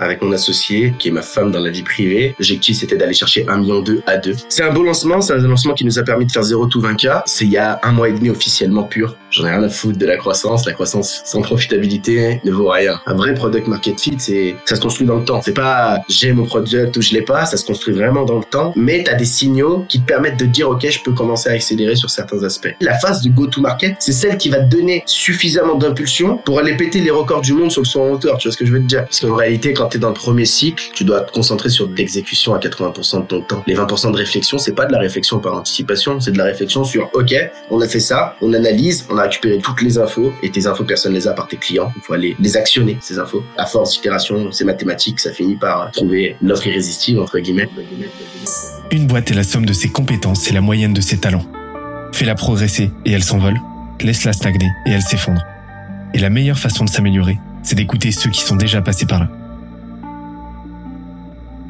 avec mon associé, qui est ma femme dans la vie privée. L'objectif, c'était d'aller chercher un million deux à deux. C'est un beau lancement, c'est un lancement qui nous a permis de faire 0 tout 20K. C'est il y a un mois et demi officiellement pur. J'en ai rien à foutre de la croissance. La croissance sans profitabilité ne vaut rien. Un vrai product market fit, c'est, ça se construit dans le temps. C'est pas, j'ai mon product ou je l'ai pas. Ça se construit vraiment dans le temps. Mais t'as des signaux qui te permettent de dire, OK, je peux commencer à accélérer sur certains aspects. La phase du go to market, c'est celle qui va te donner suffisamment d'impulsion pour aller péter les records du monde sur le son en hauteur. Tu vois ce que je veux te dire? Parce qu'en réalité, quand t'es dans le premier cycle, tu dois te concentrer sur l'exécution à 80% de ton temps. Les 20% de réflexion, c'est pas de la réflexion par anticipation, c'est de la réflexion sur, OK, on a fait ça, on analyse, on a récupéré toutes les infos et tes infos, personne les a par tes clients. Il faut aller les actionner, ces infos. À force d'itération, c'est mathématique, ça finit par trouver l'offre irrésistible, entre guillemets. Une boîte est la somme de ses compétences et la moyenne de ses talents. Fais-la progresser et elle s'envole. Laisse-la stagner et elle s'effondre. Et la meilleure façon de s'améliorer, c'est d'écouter ceux qui sont déjà passés par là.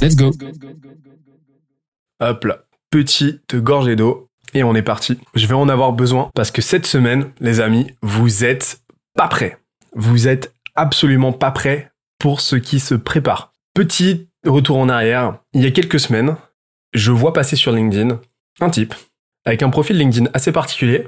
Let's go. Hop là, petite gorgée d'eau et on est parti. Je vais en avoir besoin parce que cette semaine, les amis, vous êtes pas prêts. Vous êtes absolument pas prêts pour ce qui se prépare. Petit retour en arrière, il y a quelques semaines, je vois passer sur LinkedIn un type avec un profil LinkedIn assez particulier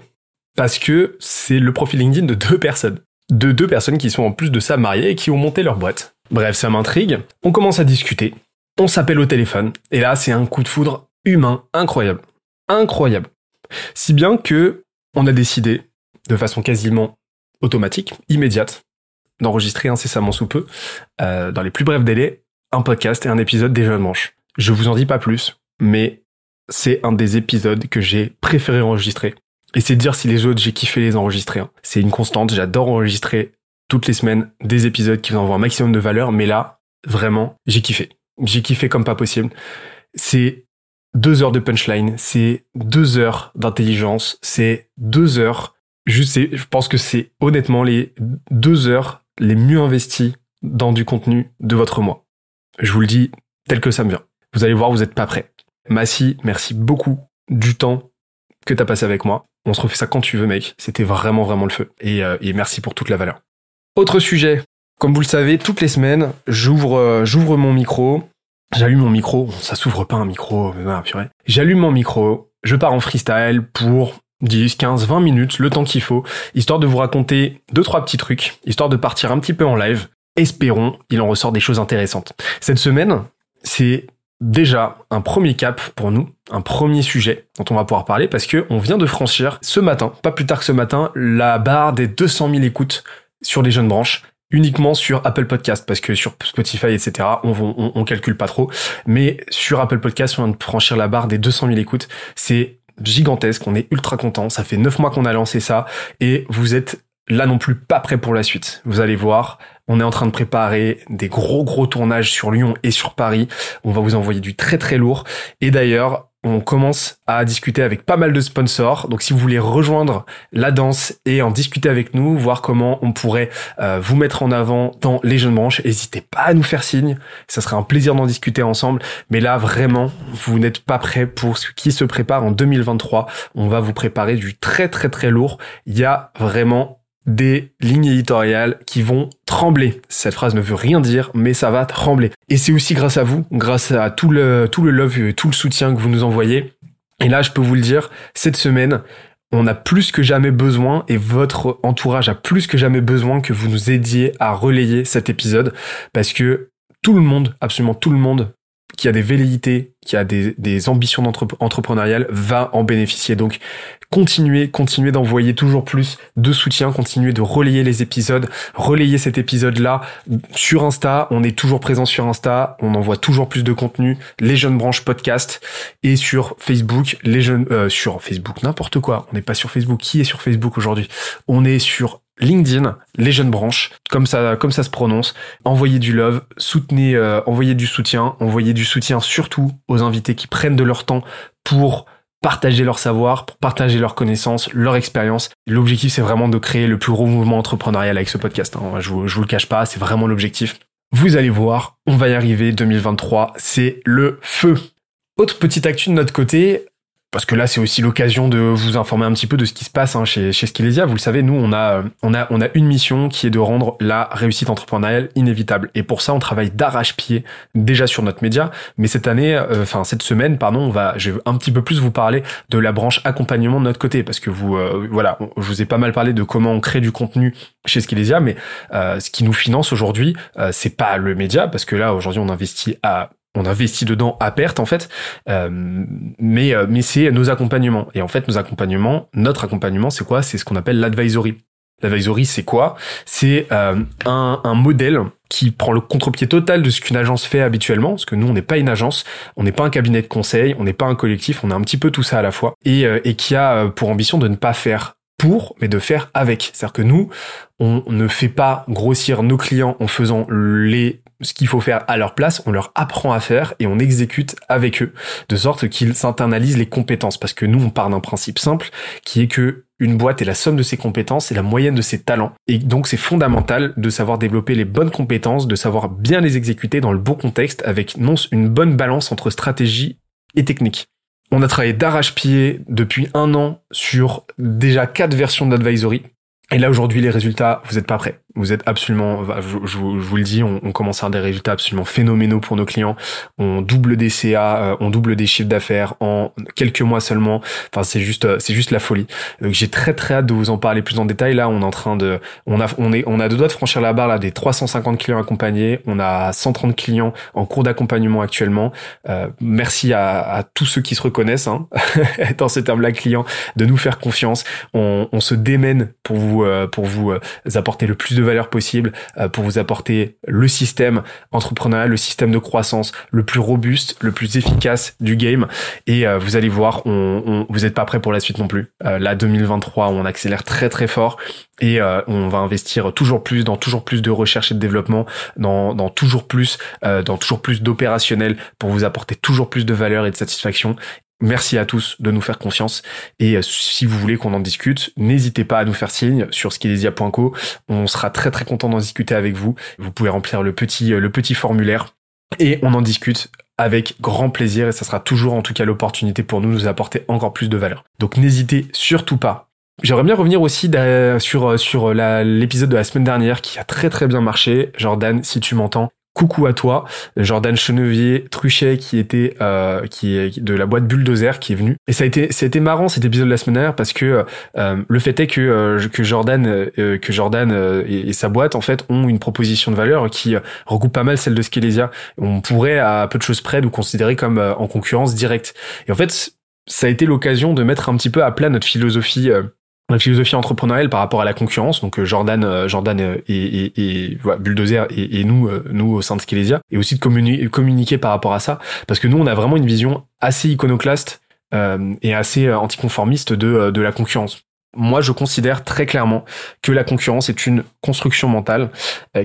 parce que c'est le profil LinkedIn de deux personnes. De deux personnes qui sont en plus de ça mariées et qui ont monté leur boîte. Bref, ça m'intrigue. On commence à discuter on s'appelle au téléphone, et là c'est un coup de foudre humain incroyable. Incroyable. Si bien que on a décidé, de façon quasiment automatique, immédiate, d'enregistrer incessamment sous peu, euh, dans les plus brefs délais, un podcast et un épisode des Jeunes Manches. Je vous en dis pas plus, mais c'est un des épisodes que j'ai préféré enregistrer. Et c'est dire si les autres, j'ai kiffé les enregistrer. Hein. C'est une constante, j'adore enregistrer toutes les semaines des épisodes qui vous envoient un maximum de valeur, mais là, vraiment, j'ai kiffé. J'ai kiffé comme pas possible. C'est deux heures de punchline, c'est deux heures d'intelligence, c'est deux heures. Je pense que c'est honnêtement les deux heures les mieux investies dans du contenu de votre mois. Je vous le dis tel que ça me vient. Vous allez voir, vous n'êtes pas prêt. Massi, merci beaucoup du temps que tu as passé avec moi. On se refait ça quand tu veux, mec. C'était vraiment, vraiment le feu. Et, euh, et merci pour toute la valeur. Autre sujet comme vous le savez, toutes les semaines, j'ouvre, euh, j'ouvre mon micro, j'allume mon micro, ça s'ouvre pas un micro, ah, purée. J'allume mon micro, je pars en freestyle pour 10, 15, 20 minutes, le temps qu'il faut, histoire de vous raconter deux, trois petits trucs, histoire de partir un petit peu en live. Espérons, il en ressort des choses intéressantes. Cette semaine, c'est déjà un premier cap pour nous, un premier sujet dont on va pouvoir parler parce que on vient de franchir ce matin, pas plus tard que ce matin, la barre des 200 000 écoutes sur les jeunes branches uniquement sur Apple Podcast parce que sur Spotify etc on, on, calcule pas trop. Mais sur Apple Podcast on vient de franchir la barre des 200 000 écoutes. C'est gigantesque on est ultra content. Ça fait neuf mois qu'on a lancé ça et vous êtes là non plus pas prêt pour la suite. Vous allez voir on est en train de préparer des gros gros tournages sur Lyon et sur Paris. On va vous envoyer du très très lourd. Et d'ailleurs on commence à discuter avec pas mal de sponsors. Donc si vous voulez rejoindre la danse et en discuter avec nous, voir comment on pourrait euh, vous mettre en avant dans les jeunes branches, n'hésitez pas à nous faire signe. Ça serait un plaisir d'en discuter ensemble. Mais là, vraiment, vous n'êtes pas prêt pour ce qui se prépare en 2023. On va vous préparer du très très très lourd. Il y a vraiment des lignes éditoriales qui vont trembler. Cette phrase ne veut rien dire, mais ça va trembler. Et c'est aussi grâce à vous, grâce à tout le, tout le love, et tout le soutien que vous nous envoyez. Et là, je peux vous le dire, cette semaine, on a plus que jamais besoin et votre entourage a plus que jamais besoin que vous nous aidiez à relayer cet épisode parce que tout le monde, absolument tout le monde qui a des velléités, qui a des, ambitions entrepreneuriales, va en bénéficier. Donc, continuez, continuez d'envoyer toujours plus de soutien, continuez de relayer les épisodes, relayer cet épisode-là sur Insta. On est toujours présent sur Insta, on envoie toujours plus de contenu, les jeunes branches podcast et sur Facebook, les jeunes euh, sur Facebook n'importe quoi. On n'est pas sur Facebook. Qui est sur Facebook aujourd'hui? On est sur LinkedIn, les jeunes branches, comme ça, comme ça se prononce. Envoyez du love, soutenez, euh, envoyez du soutien, envoyez du soutien surtout aux invités qui prennent de leur temps pour partager leur savoir, pour partager leurs connaissances, leur expérience. L'objectif, c'est vraiment de créer le plus gros mouvement entrepreneurial avec ce podcast. Hein. Je, vous, je vous le cache pas, c'est vraiment l'objectif. Vous allez voir, on va y arriver. 2023, c'est le feu. Autre petite actu de notre côté, parce que là c'est aussi l'occasion de vous informer un petit peu de ce qui se passe hein, chez, chez Skilesia. Vous le savez, nous on a, on, a, on a une mission qui est de rendre la réussite entrepreneuriale inévitable. Et pour ça on travaille d'arrache-pied déjà sur notre média. Mais cette année, euh, enfin cette semaine, pardon, on va, je vais un petit peu plus vous parler de la branche accompagnement de notre côté. Parce que vous, euh, voilà, je vous ai pas mal parlé de comment on crée du contenu chez Skilesia, mais euh, ce qui nous finance aujourd'hui, c'est pas le média, parce que là aujourd'hui on investit à on investit dedans à perte en fait, euh, mais euh, mais c'est nos accompagnements. Et en fait, nos accompagnements, notre accompagnement, c'est quoi? C'est ce qu'on appelle l'advisory. L'advisory, c'est quoi? C'est euh, un, un modèle qui prend le contre-pied total de ce qu'une agence fait habituellement, parce que nous, on n'est pas une agence, on n'est pas un cabinet de conseil, on n'est pas un collectif, on a un petit peu tout ça à la fois, et, et qui a pour ambition de ne pas faire pour, mais de faire avec. C'est-à-dire que nous, on ne fait pas grossir nos clients en faisant les ce qu'il faut faire à leur place, on leur apprend à faire et on exécute avec eux, de sorte qu'ils s'internalisent les compétences. Parce que nous, on part d'un principe simple, qui est que une boîte est la somme de ses compétences et la moyenne de ses talents. Et donc c'est fondamental de savoir développer les bonnes compétences, de savoir bien les exécuter dans le bon contexte, avec non une bonne balance entre stratégie et technique. On a travaillé d'arrache-pied depuis un an sur déjà quatre versions d'advisory. Et là aujourd'hui les résultats, vous n'êtes pas prêts. Vous êtes absolument, je, vous le dis, on, commence à avoir des résultats absolument phénoménaux pour nos clients. On double des CA, euh, on double des chiffres d'affaires en quelques mois seulement. Enfin, c'est juste, euh, c'est juste la folie. J'ai très très hâte de vous en parler plus en détail. Là, on est en train de, on a, on est, on a deux doigts de franchir la barre là des 350 clients accompagnés. On a 130 clients en cours d'accompagnement actuellement. Euh, merci à, à, tous ceux qui se reconnaissent hein, dans ce terme-là, client, de nous faire confiance. On, on se démène pour vous, euh, pour vous apporter le plus de valeur possible euh, pour vous apporter le système entrepreneurial, le système de croissance le plus robuste, le plus efficace du game. Et euh, vous allez voir, on, vous n'êtes pas prêt pour la suite non plus. Euh, là, 2023, on accélère très très fort et on va investir toujours plus dans toujours plus de recherche et de développement, dans, dans toujours plus, dans toujours plus d'opérationnel pour vous apporter toujours plus de valeur et de satisfaction. Merci à tous de nous faire confiance et euh, si vous voulez qu'on en discute, n'hésitez pas à nous faire signe sur skilesia.co. On sera très très content d'en discuter avec vous. Vous pouvez remplir le petit euh, le petit formulaire et on en discute avec grand plaisir et ça sera toujours en tout cas l'opportunité pour nous de nous apporter encore plus de valeur. Donc n'hésitez surtout pas. J'aimerais bien revenir aussi sur, sur l'épisode de la semaine dernière qui a très très bien marché. Jordan, si tu m'entends, coucou à toi, Jordan Chenevier Truchet qui était euh, qui est de la boîte Bulldozer qui est venu. Et ça a été c'était marrant cet épisode de la semaine dernière parce que euh, le fait est que euh, que Jordan que Jordan et, sa boîte en fait ont une proposition de valeur qui regroupe pas mal celle de Skelesia. On pourrait à peu de choses près nous considérer comme en concurrence directe. Et en fait ça a été l'occasion de mettre un petit peu à plat notre philosophie la philosophie entrepreneuriale par rapport à la concurrence, donc euh, Jordan, euh, Jordan et, et, et Bulldozer et, et nous, euh, nous au sein de Skelesia, et aussi de communiquer, communiquer par rapport à ça, parce que nous on a vraiment une vision assez iconoclaste euh, et assez anticonformiste de, de la concurrence. Moi, je considère très clairement que la concurrence est une construction mentale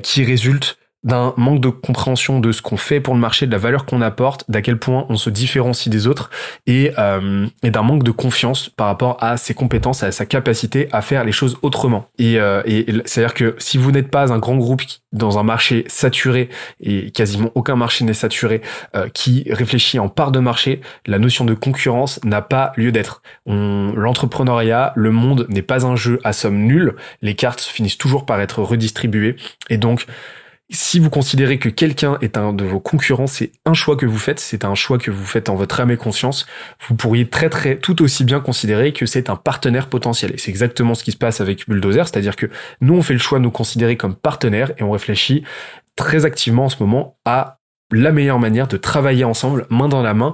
qui résulte d'un manque de compréhension de ce qu'on fait pour le marché, de la valeur qu'on apporte, d'à quel point on se différencie des autres et, euh, et d'un manque de confiance par rapport à ses compétences, à sa capacité à faire les choses autrement. Et, euh, et c'est-à-dire que si vous n'êtes pas un grand groupe dans un marché saturé et quasiment aucun marché n'est saturé, euh, qui réfléchit en part de marché, la notion de concurrence n'a pas lieu d'être. L'entrepreneuriat, le monde n'est pas un jeu à somme nulle. Les cartes finissent toujours par être redistribuées et donc si vous considérez que quelqu'un est un de vos concurrents, c'est un choix que vous faites, c'est un choix que vous faites en votre âme et conscience, vous pourriez très très tout aussi bien considérer que c'est un partenaire potentiel. Et c'est exactement ce qui se passe avec Bulldozer, c'est-à-dire que nous on fait le choix de nous considérer comme partenaires et on réfléchit très activement en ce moment à la meilleure manière de travailler ensemble, main dans la main,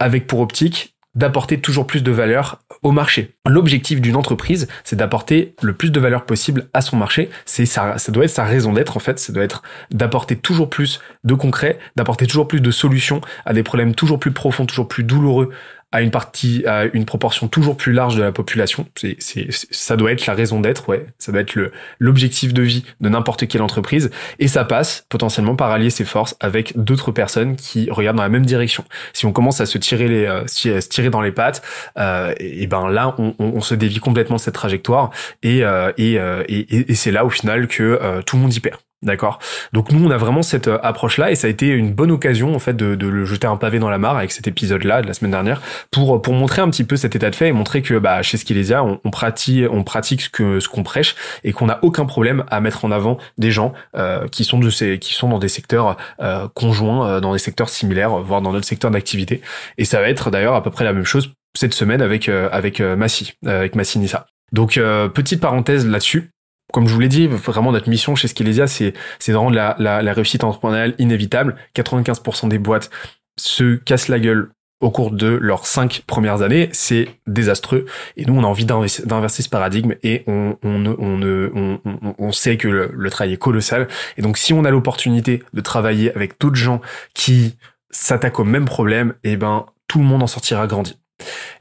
avec pour optique d'apporter toujours plus de valeur au marché. L'objectif d'une entreprise, c'est d'apporter le plus de valeur possible à son marché. C'est ça, ça doit être sa raison d'être en fait. Ça doit être d'apporter toujours plus de concret, d'apporter toujours plus de solutions à des problèmes toujours plus profonds, toujours plus douloureux à une partie, à une proportion toujours plus large de la population. C'est, c'est, ça doit être la raison d'être, ouais. Ça doit être le, l'objectif de vie de n'importe quelle entreprise. Et ça passe potentiellement par allier ses forces avec d'autres personnes qui regardent dans la même direction. Si on commence à se tirer les, euh, se tirer dans les pattes, euh, et, ben là, on, on, se dévie complètement de cette trajectoire. Et, euh, et, euh, et, et c'est là au final que tout le monde y perd. D'accord. Donc nous, on a vraiment cette euh, approche-là et ça a été une bonne occasion en fait de, de, le jeter un pavé dans la mare avec cet épisode-là de la semaine dernière pour pour montrer un petit peu cet état de fait et montrer que bah chez Skilesia, on, on pratique on pratique ce que ce qu'on prêche et qu'on n'a aucun problème à mettre en avant des gens euh, qui sont de ces qui sont dans des secteurs euh, conjoints, euh, dans des secteurs similaires, voire dans d'autres secteurs d'activité. Et ça va être d'ailleurs à peu près la même chose cette semaine avec avec Massi, avec Massi Nissa. Donc petite parenthèse là-dessus comme je vous l'ai dit, vraiment notre mission chez Skelesia, c'est de rendre la, la, la réussite entrepreneuriale inévitable. 95% des boîtes se cassent la gueule au cours de leurs cinq premières années, c'est désastreux. Et nous, on a envie d'inverser ce paradigme et on, on, on, on, on sait que le, le, travail est colossal. Et donc, si on a l'opportunité de travailler avec d'autres gens qui s'attaquent au même problème, eh ben, tout le monde en sortira grandi.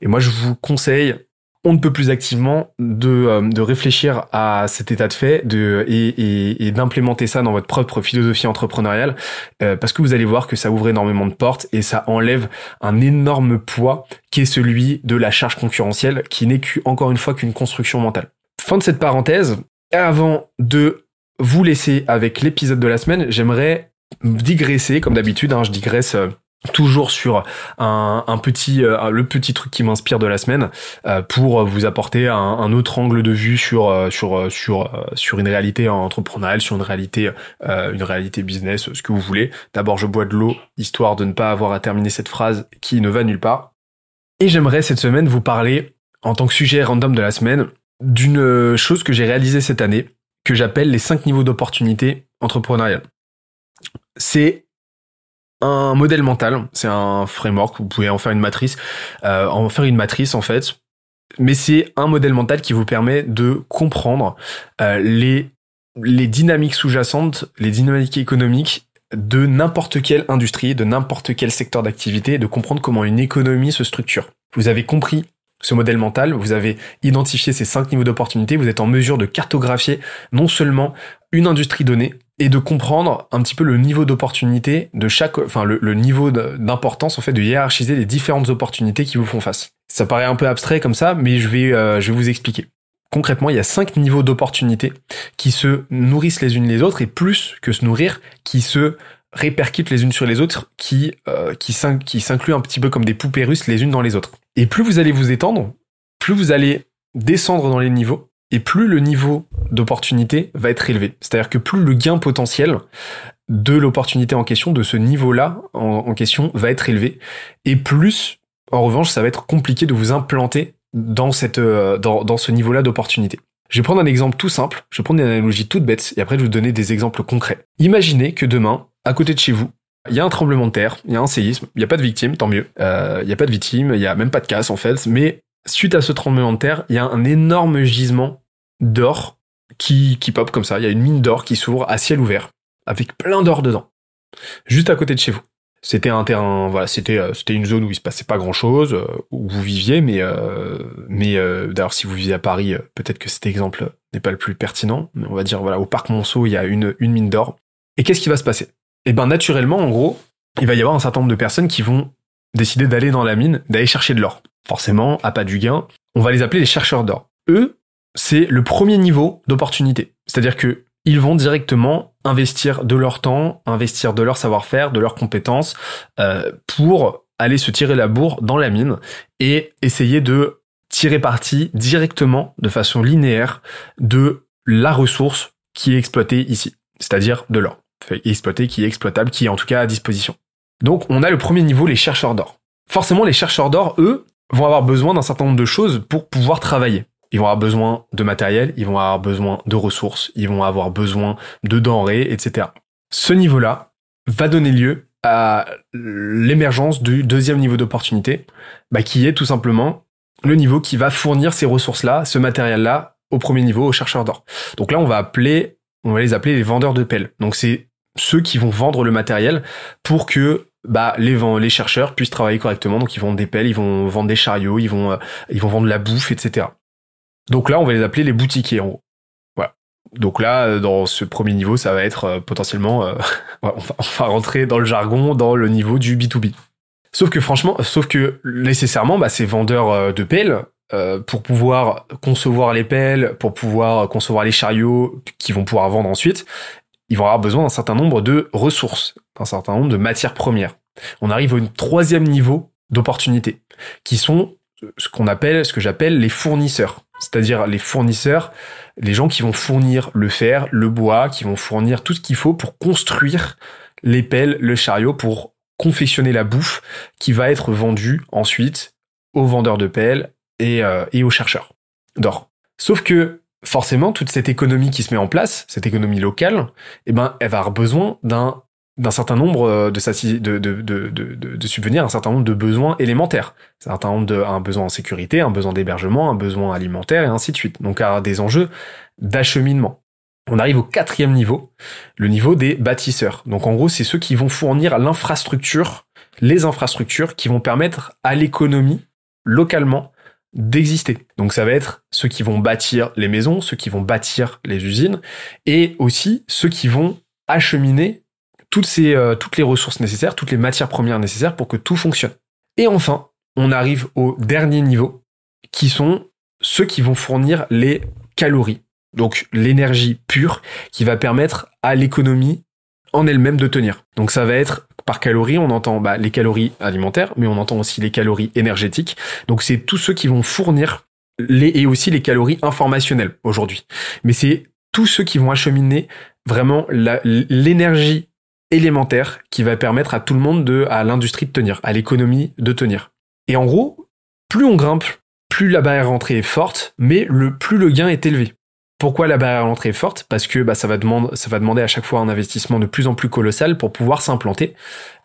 Et moi, je vous conseille on ne peut plus activement de, euh, de réfléchir à cet état de fait de, et, et, d'implémenter ça dans votre propre philosophie entrepreneuriale euh, parce que vous allez voir que ça ouvre énormément de portes et ça enlève un énorme poids qui est celui de la charge concurrentielle qui n'est qu'encore une fois qu'une construction mentale. Fin de cette parenthèse. Avant de vous laisser avec l'épisode de la semaine, j'aimerais digresser comme d'habitude. Hein, je digresse euh, toujours sur un, petit euh, le petit truc qui m'inspire de la semaine euh, pour vous apporter un, un, autre angle de vue sur euh, sur sur sur une réalité entrepreneuriale sur une réalité une réalité business ce que vous voulez. D'abord je bois de l'eau histoire de ne pas avoir à terminer cette phrase qui ne va nulle part. Et j'aimerais cette semaine vous parler en tant que sujet random de la semaine d'une chose que j'ai réalisée cette année que j'appelle les cinq niveaux d'opportunité entrepreneuriale. C'est un modèle mental, c'est un framework, vous pouvez en faire une matrice, euh, en faire une matrice en fait, mais c'est un modèle mental qui vous permet de comprendre euh, les, les dynamiques sous-jacentes, les dynamiques économiques de n'importe quelle industrie, de n'importe quel secteur d'activité, de comprendre comment une économie se structure. Vous avez compris ce modèle mental, vous avez identifié ces cinq niveaux d'opportunité, vous êtes en mesure de cartographier non seulement une industrie donnée, et de comprendre un petit peu le niveau d'opportunité de chaque, enfin le, niveau d'importance en fait de hiérarchiser les différentes opportunités qui vous font face. Ça paraît un peu abstrait comme ça, mais je vais, euh, je vais vous expliquer. Concrètement, il y a cinq niveaux d'opportunités qui se nourrissent les unes les autres et plus que se nourrir, qui se répercutent les unes sur les autres, qui euh, qui s'incluent un petit peu comme des poupées russes les unes dans les autres. Et plus vous allez vous étendre, plus vous allez descendre dans les niveaux, et plus le niveau d'opportunité va être élevé. C'est-à-dire que plus le gain potentiel de l'opportunité en question, de ce niveau-là en, question, va être élevé, et plus, en revanche, ça va être compliqué de vous implanter dans, cette, euh, dans, dans ce niveau-là d'opportunité. Je vais prendre un exemple tout simple, je vais prendre une analogie toute bête, et après je vais vous donner des exemples concrets. Imaginez que demain, à côté de chez vous, il y a un tremblement de terre, il y a un séisme, il n'y a pas de victime, tant mieux. Euh, il n'y a pas de victime, il n'y a même pas de casse en fait, mais suite à ce tremblement de terre, il y a un énorme gisement d'or qui, qui pop comme ça. Il y a une mine d'or qui s'ouvre à ciel ouvert, avec plein d'or dedans, juste à côté de chez vous. C'était un terrain, voilà, c'était euh, c'était une zone où il se passait pas grand chose, euh, où vous viviez, mais euh, mais d'ailleurs si vous vivez à Paris, peut-être que cet exemple n'est pas le plus pertinent, mais on va dire voilà au parc Monceau il y a une une mine d'or. Et qu'est-ce qui va se passer? Eh ben naturellement, en gros, il va y avoir un certain nombre de personnes qui vont décider d'aller dans la mine, d'aller chercher de l'or forcément, à pas du gain, on va les appeler les chercheurs d'or. Eux, c'est le premier niveau d'opportunité. C'est-à-dire que ils vont directement investir de leur temps, investir de leur savoir-faire, de leurs compétences, euh, pour aller se tirer la bourre dans la mine et essayer de tirer parti directement, de façon linéaire, de la ressource qui est exploitée ici, c'est-à-dire de l'or, exploité, qui est exploitable, qui est en tout cas à disposition. Donc on a le premier niveau, les chercheurs d'or. Forcément, les chercheurs d'or, eux, vont avoir besoin d'un certain nombre de choses pour pouvoir travailler. Ils vont avoir besoin de matériel, ils vont avoir besoin de ressources, ils vont avoir besoin de denrées, etc. Ce niveau-là va donner lieu à l'émergence du deuxième niveau d'opportunité, bah, qui est tout simplement le niveau qui va fournir ces ressources-là, ce matériel-là, au premier niveau, aux chercheurs d'or. Donc là, on va on va les appeler les vendeurs de pelles. Donc c'est ceux qui vont vendre le matériel pour que bah les les chercheurs puissent travailler correctement. Donc ils vendent des pelles, ils vont vendre des chariots, ils vont euh, ils vont vendre la bouffe, etc. Donc là, on va les appeler les boutiquiers en gros. Voilà. Donc là, euh, dans ce premier niveau, ça va être euh, potentiellement, on, va, on va rentrer dans le jargon, dans le niveau du B2B. Sauf que franchement, sauf que nécessairement, bah, ces vendeurs de pelles, euh, pour pouvoir concevoir les pelles, pour pouvoir concevoir les chariots qu'ils vont pouvoir vendre ensuite, ils vont avoir besoin d'un certain nombre de ressources, d'un certain nombre de matières premières. On arrive au troisième niveau d'opportunité, qui sont ce qu'on appelle, ce que j'appelle les fournisseurs. C'est-à-dire les fournisseurs, les gens qui vont fournir le fer, le bois, qui vont fournir tout ce qu'il faut pour construire les pelles, le chariot, pour confectionner la bouffe qui va être vendue ensuite aux vendeurs de pelles et, euh, et aux chercheurs d'or. Sauf que forcément, toute cette économie qui se met en place, cette économie locale, eh ben, elle va avoir besoin d'un d'un certain nombre euh, de, de, de, de, subvenir à un certain nombre de besoins élémentaires. Un certain nombre de, un besoin en sécurité, un besoin d'hébergement, un besoin alimentaire et ainsi de suite. Donc, à des enjeux d'acheminement. On arrive au quatrième niveau, le niveau des bâtisseurs. Donc en gros, c'est ceux qui vont fournir l'infrastructure, les infrastructures qui vont permettre à l'économie localement d'exister. Donc ça va être ceux qui vont bâtir les maisons, ceux qui vont bâtir les usines, et aussi ceux qui vont acheminer toutes, ces, euh, toutes les ressources nécessaires, toutes les matières premières nécessaires pour que tout fonctionne. Et enfin, on arrive au dernier niveau, qui sont ceux qui vont fournir les calories donc l'énergie pure qui va permettre à l'économie en elle-même de tenir. Donc ça va être par calories, on entend bah, les calories alimentaires, mais on entend aussi les calories énergétiques. Donc c'est tous ceux qui vont fournir les et aussi les calories informationnelles aujourd'hui. Mais c'est tous ceux qui vont acheminer vraiment l'énergie élémentaire qui va permettre à tout le monde de à l'industrie de tenir, à l'économie de tenir. Et en gros, plus on grimpe, plus la barrière d'entrée est forte, mais le plus le gain est élevé. Pourquoi la barrière à l'entrée est forte? Parce que bah, ça, va demander, ça va demander à chaque fois un investissement de plus en plus colossal pour pouvoir s'implanter.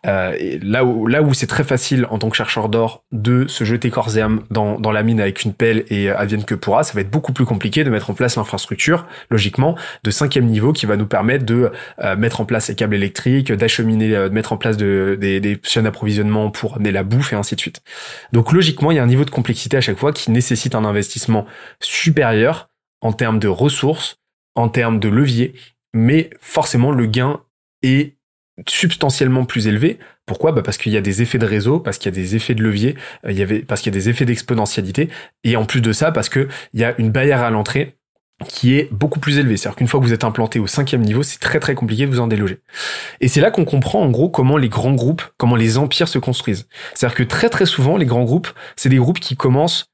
Euh, là où, là où c'est très facile en tant que chercheur d'or de se jeter corps et âme dans, dans la mine avec une pelle et euh, advienne que pourra, ça va être beaucoup plus compliqué de mettre en place l'infrastructure, logiquement, de cinquième niveau qui va nous permettre de euh, mettre en place les câbles électriques, d'acheminer, euh, de mettre en place de, des, des chaînes d'approvisionnement pour amener la bouffe et ainsi de suite. Donc logiquement, il y a un niveau de complexité à chaque fois qui nécessite un investissement supérieur en termes de ressources, en termes de levier, mais forcément le gain est substantiellement plus élevé. Pourquoi? Bah Parce qu'il y a des effets de réseau, parce qu'il y a des effets de levier, euh, il y avait, parce qu'il y a des effets d'exponentialité, et en plus de ça, parce qu'il y a une barrière à l'entrée qui est beaucoup plus élevée. C'est-à-dire qu'une fois que vous êtes implanté au cinquième niveau, c'est très très compliqué de vous en déloger. Et c'est là qu'on comprend en gros comment les grands groupes, comment les empires se construisent. C'est-à-dire que très très souvent, les grands groupes, c'est des groupes qui commencent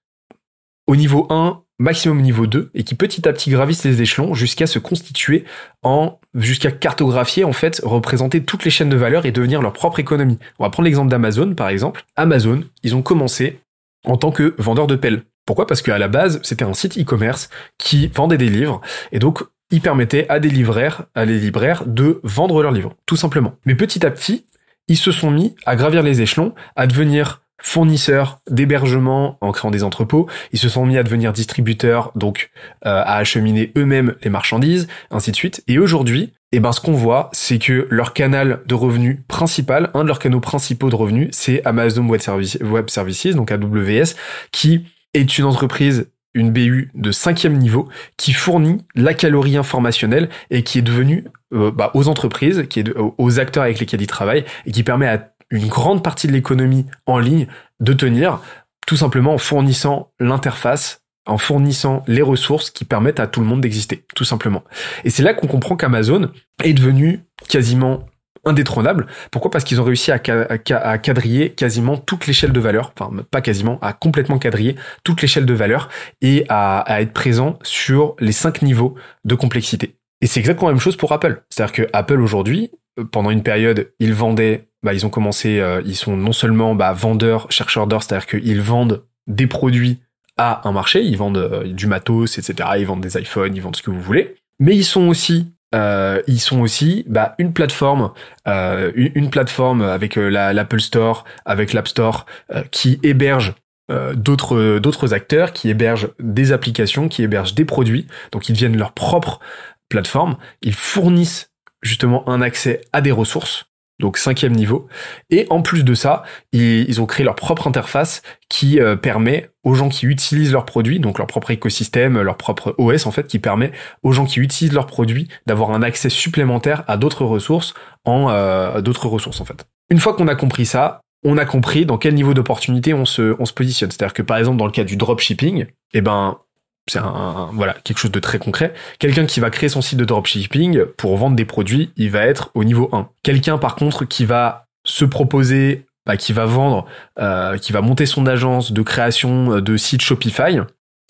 au niveau 1 maximum niveau 2 et qui petit à petit gravissent les échelons jusqu'à se constituer en jusqu'à cartographier en fait représenter toutes les chaînes de valeur et devenir leur propre économie. On va prendre l'exemple d'Amazon par exemple. Amazon, ils ont commencé en tant que vendeur de pelles. Pourquoi? Parce qu'à la base, c'était un site e-commerce qui vendait des livres et donc il permettait à des libraires, à des libraires de vendre leurs livres, tout simplement. Mais petit à petit, ils se sont mis à gravir les échelons, à devenir fournisseurs d'hébergement en créant des entrepôts. Ils se sont mis à devenir distributeurs, donc euh, à acheminer eux-mêmes les marchandises, ainsi de suite. Et aujourd'hui, eh ben, ce qu'on voit, c'est que leur canal de revenus principal, un de leurs canaux principaux de revenus, c'est Amazon Web Services, Web Services, donc AWS, qui est une entreprise une BU de cinquième niveau qui fournit la calorie informationnelle et qui est devenue euh, bah, aux entreprises, qui est aux acteurs avec lesquels ils travaillent et qui permet à une grande partie de l'économie en ligne de tenir, tout simplement en fournissant l'interface, en fournissant les ressources qui permettent à tout le monde d'exister, tout simplement. Et c'est là qu'on comprend qu'Amazon est devenu quasiment indétrônable. Pourquoi? Parce qu'ils ont réussi à, quadriller quasiment toute l'échelle de valeur, enfin pas quasiment, à complètement quadriller toute l'échelle de valeur et à, à être présent sur les cinq niveaux de complexité. Et c'est exactement la même chose pour Apple. C'est-à-dire que Apple aujourd'hui, pendant une période, ils vendaient, bah, ils ont commencé, euh, ils sont non seulement bah, vendeurs, chercheurs d'or, c'est-à-dire qu'ils vendent des produits à un marché, ils vendent euh, du matos, etc., ils vendent des iPhones, ils vendent ce que vous voulez, mais ils sont aussi euh, ils sont aussi bah, une plateforme, euh, une, plateforme avec euh, l'Apple Store, avec l'App Store, euh, qui héberge euh, d'autres d'autres acteurs, qui hébergent des applications, qui hébergent des produits. Donc ils deviennent leur propre plateforme. Ils fournissent justement un accès à des ressources donc cinquième niveau. Et en plus de ça, ils, ont créé leur propre interface qui euh, permet aux gens qui utilisent leurs produits, donc leur propre écosystème, leur propre OS en fait, qui permet aux gens qui utilisent leurs produits d'avoir un accès supplémentaire à d'autres ressources en euh, d'autres ressources en fait. Une fois qu'on a compris ça, on a compris dans quel niveau d'opportunité on se, on se positionne. C'est-à-dire que par exemple dans le cas du dropshipping, eh ben c'est un, voilà quelque chose de très concret. Quelqu'un qui va créer son site de dropshipping pour vendre des produits, il va être au niveau 1. Quelqu'un par contre qui va se proposer, bah, qui va vendre, euh, qui va monter son agence de création de site Shopify,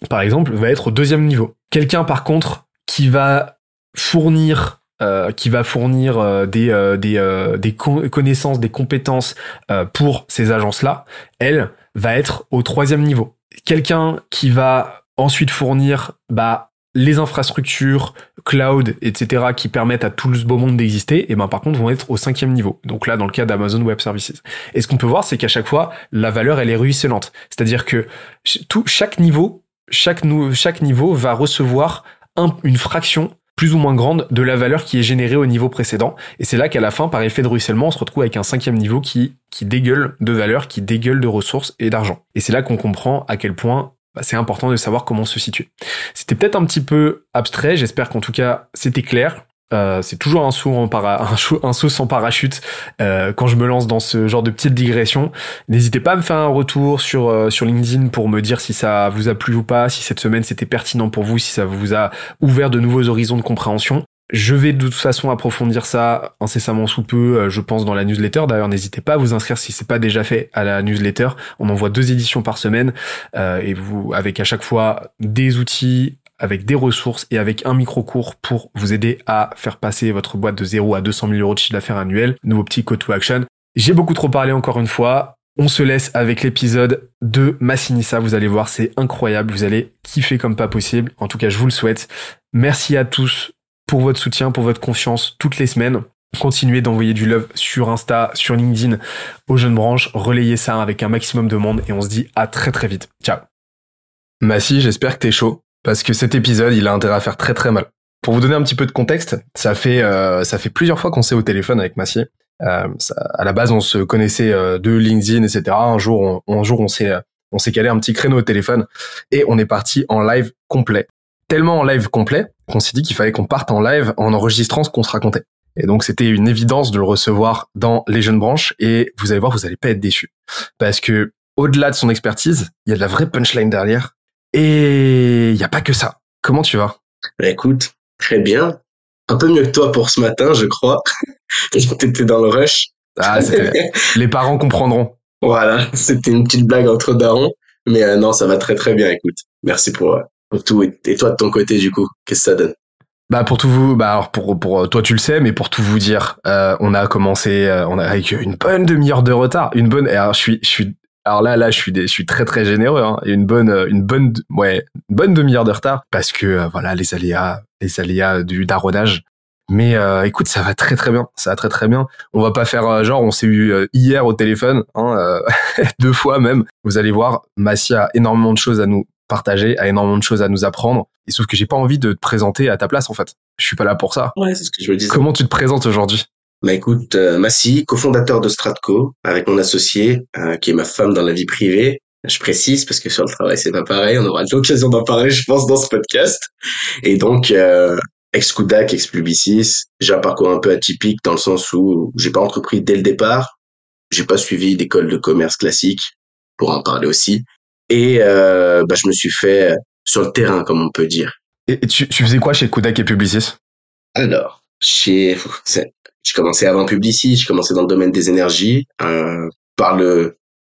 par exemple, va être au deuxième niveau. Quelqu'un par contre qui va fournir euh, qui va fournir euh, des, des, des connaissances, des compétences pour ces agences-là, elle va être au troisième niveau. Quelqu'un qui va ensuite fournir bah, les infrastructures cloud, etc., qui permettent à tout ce beau monde d'exister, et ben par contre vont être au cinquième niveau. Donc là, dans le cas d'Amazon Web Services. Et ce qu'on peut voir, c'est qu'à chaque fois, la valeur, elle est ruisselante. C'est-à-dire que tout, chaque niveau, chaque, chaque niveau va recevoir une fraction plus ou moins grande de la valeur qui est générée au niveau précédent. Et c'est là qu'à la fin, par effet de ruissellement, on se retrouve avec un cinquième niveau qui, qui dégueule de valeur, qui dégueule de ressources et d'argent. Et c'est là qu'on comprend à quel point bah, c'est important de savoir comment se situer. C'était peut-être un petit peu abstrait, j'espère qu'en tout cas c'était clair. Euh, c'est toujours un saut, sans parachute euh, quand je me lance dans ce genre de petite digression. N'hésitez pas à me faire un retour sur euh, sur LinkedIn pour me dire si ça vous a plu ou pas, si cette semaine c'était pertinent pour vous, si ça vous a ouvert de nouveaux horizons de compréhension. Je vais de toute façon approfondir ça incessamment sous peu, euh, je pense, dans la newsletter. D'ailleurs, n'hésitez pas à vous inscrire si c'est pas déjà fait à la newsletter. On envoie deux éditions par semaine euh, et vous, avec à chaque fois des outils, avec des ressources et avec un micro cours pour vous aider à faire passer votre boîte de 0 à 200 000 euros de chiffre d'affaires annuel. Nouveau petit call to action. J'ai beaucoup trop parlé encore une fois. On se laisse avec l'épisode de Massinissa. Vous allez voir, c'est incroyable. Vous allez kiffer comme pas possible. En tout cas, je vous le souhaite. Merci à tous pour votre soutien, pour votre confiance toutes les semaines. Continuez d'envoyer du love sur Insta, sur LinkedIn aux jeunes branches. Relayez ça avec un maximum de monde et on se dit à très très vite. Ciao. Massi, j'espère que t'es chaud parce que cet épisode, il a intérêt à faire très très mal. Pour vous donner un petit peu de contexte, ça fait euh, ça fait plusieurs fois qu'on s'est au téléphone avec Massi. Euh, à la base, on se connaissait euh, de LinkedIn, etc. Un jour, on, un jour, on s'est on s'est calé un petit créneau au téléphone et on est parti en live complet tellement en live complet qu'on s'est dit qu'il fallait qu'on parte en live en enregistrant ce qu'on se racontait. Et donc c'était une évidence de le recevoir dans les jeunes branches et vous allez voir, vous allez pas être déçus parce que au-delà de son expertise, il y a de la vraie punchline derrière et il y a pas que ça. Comment tu vas? Bah Écoute, très bien. Un peu mieux que toi pour ce matin, je crois. T'étais dans le rush. Ah, les parents comprendront. Voilà, c'était une petite blague entre darons. Mais euh, non, ça va très très bien, écoute. Merci pour, euh, pour tout. Et toi de ton côté, du coup, qu'est-ce que ça donne? Bah pour tout vous, bah alors pour pour toi tu le sais, mais pour tout vous dire, euh, on a commencé, euh, on a avec une bonne demi-heure de retard, une bonne. Alors je suis je suis alors là là je suis je suis très très généreux, hein, une bonne une bonne ouais une bonne demi-heure de retard parce que euh, voilà les aléas les aléas du daronage. Mais euh, écoute, ça va très très bien, ça va très très bien. On va pas faire genre on s'est eu hier au téléphone, hein, deux fois même. Vous allez voir, Massia a énormément de choses à nous partager, a énormément de choses à nous apprendre. Et sauf que j'ai pas envie de te présenter à ta place en fait. Je suis pas là pour ça. Ouais, c'est ce que je veux dire. Comment tu te présentes aujourd'hui? Bah écoute, euh, Massi, cofondateur de Stratco, avec mon associé, euh, qui est ma femme dans la vie privée. Je précise parce que sur le travail c'est pas pareil. On aura l'occasion d'en parler, je pense, dans ce podcast. Et donc euh, ex Kudak, ex Publicis, j'ai un parcours un peu atypique dans le sens où j'ai pas entrepris dès le départ. J'ai pas suivi d'école de commerce classique pour en parler aussi. Et euh, bah, je me suis fait sur le terrain, comme on peut dire. Et tu, tu faisais quoi chez Kodak et Publicis? Alors, chez, je commençais avant Publicis, je commençais dans le domaine des énergies, euh, par le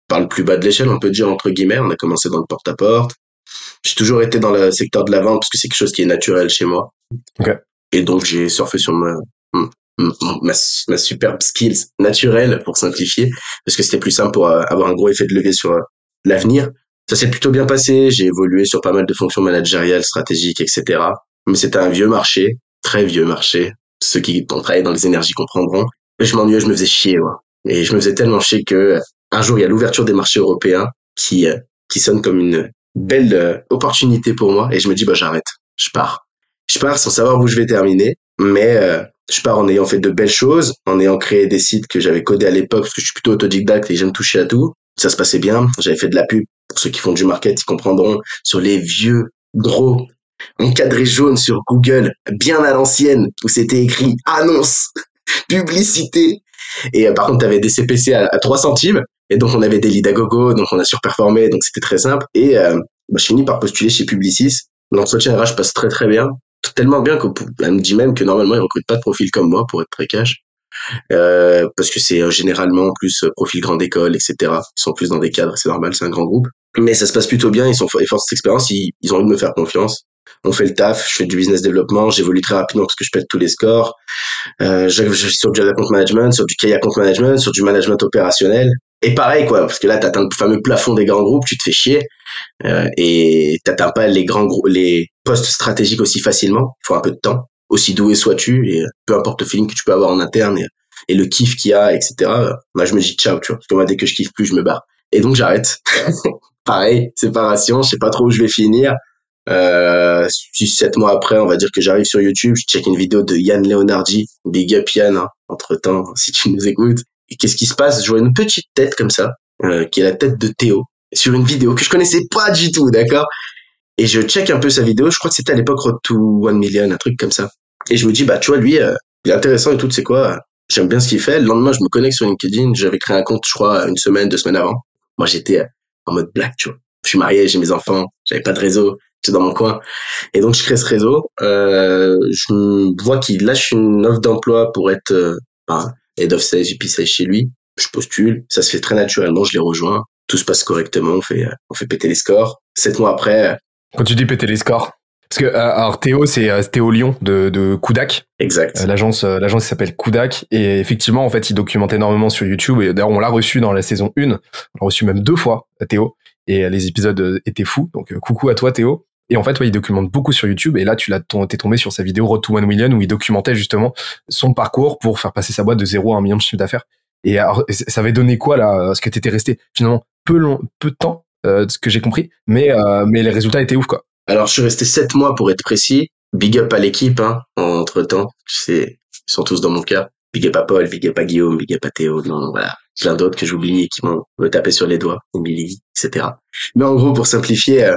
par le plus bas de l'échelle, on peut dire entre guillemets. On a commencé dans le porte-à-porte. J'ai toujours été dans le secteur de la vente parce que c'est quelque chose qui est naturel chez moi. Okay. Et donc j'ai surfé sur ma, ma, ma superbe skills naturelle pour simplifier parce que c'était plus simple pour euh, avoir un gros effet de levier sur euh, l'avenir. Ça s'est plutôt bien passé. J'ai évolué sur pas mal de fonctions managériales, stratégiques, etc. Mais c'était un vieux marché. très vieux marché. Ceux qui ont travaillé dans les énergies comprendront. Et je m'ennuyais, je me faisais chier, moi. Et je me faisais tellement chier que un jour, il y a l'ouverture des marchés européens qui, euh, qui sonne comme une belle euh, opportunité pour moi. Et je me dis, bah, j'arrête. Je pars. Je pars sans savoir où je vais terminer. Mais euh, je pars en ayant fait de belles choses, en ayant créé des sites que j'avais codés à l'époque, parce que je suis plutôt autodidacte et j'aime toucher à tout. Ça se passait bien. J'avais fait de la pub. Ceux qui font du market, ils comprendront sur les vieux gros encadrés jaunes sur Google, bien à l'ancienne, où c'était écrit annonce, publicité. Et euh, par contre, tu avais des CPC à, à 3 centimes. Et donc, on avait des leads à gogo, donc on a surperformé, donc c'était très simple. Et euh, bah, je finis par postuler chez Publicis. L'entretien RH passe très très bien tellement bien qu'elle me dit même que normalement ils recrutent pas de profils comme moi pour être très cash euh, parce que c'est euh, généralement plus euh, profil grande école etc ils sont plus dans des cadres c'est normal c'est un grand groupe mais ça se passe plutôt bien ils sont font cette expérience ils, ils ont envie de me faire confiance on fait le taf je fais du business développement j'évolue très rapidement parce que je pète tous les scores euh, je, je sur du account management sur du key account management sur du management opérationnel et pareil, quoi, parce que là, t'atteins le fameux plafond des grands groupes, tu te fais chier, euh, et t'atteins pas les grands groupes, les postes stratégiques aussi facilement. Il faut un peu de temps. Aussi doué sois-tu, et peu importe le feeling que tu peux avoir en interne et, le kiff qu'il y a, etc. Moi, je me dis ciao, tu vois. Parce que moi, dès que je kiffe plus, je me barre. Et donc, j'arrête. pareil, séparation, je sais pas trop où je vais finir. Euh, sept mois après, on va dire que j'arrive sur YouTube, je check une vidéo de Yann Leonardi, Big Up hein, entre temps, si tu nous écoutes. Et qu'est-ce qui se passe? Je vois une petite tête comme ça, euh, qui est la tête de Théo, sur une vidéo que je connaissais pas du tout, d'accord? Et je check un peu sa vidéo, je crois que c'était à l'époque Road to One Million, un truc comme ça. Et je me dis, bah tu vois, lui, euh, il est intéressant et tout, c'est quoi? J'aime bien ce qu'il fait. Le lendemain, je me connecte sur LinkedIn, j'avais créé un compte, je crois, une semaine, deux semaines avant. Moi, j'étais euh, en mode black, tu vois. Je suis marié, j'ai mes enfants, j'avais pas de réseau, j'étais dans mon coin. Et donc, je crée ce réseau. Euh, je vois qu'il lâche une offre d'emploi pour être euh, bah, head of sales, puis sales chez lui. Je postule, ça se fait très naturellement, je les rejoins, tout se passe correctement, on fait, on fait péter les scores. Sept mois après. Quand tu dis péter les scores, parce que euh, alors Théo c'est euh, Théo Lyon de de Kudak. Exact. Euh, l'agence l'agence s'appelle Kudak et effectivement en fait il documente énormément sur YouTube et d'ailleurs on l'a reçu dans la saison 1, on l'a reçu même deux fois Théo et les épisodes étaient fous donc coucou à toi Théo. Et en fait, ouais, il documente beaucoup sur YouTube. Et là, tu l'as, t'es tombé sur sa vidéo Road to One Million où il documentait justement son parcours pour faire passer sa boîte de 0 à 1 million de chiffre d'affaires. Et alors, ça avait donné quoi là Parce que t'étais resté finalement peu long, peu de temps, euh, de ce que j'ai compris, mais euh, mais les résultats étaient ouf quoi. Alors, je suis resté 7 mois pour être précis. Big up à l'équipe, hein, entre temps. C'est, ils sont tous dans mon cœur. Big up à Paul, big up à Guillaume, big up à Théo, non, voilà. Plein d'autres que j'oublie et qui m'ont tapé sur les doigts, Emily, etc. Mais en gros, pour simplifier, euh,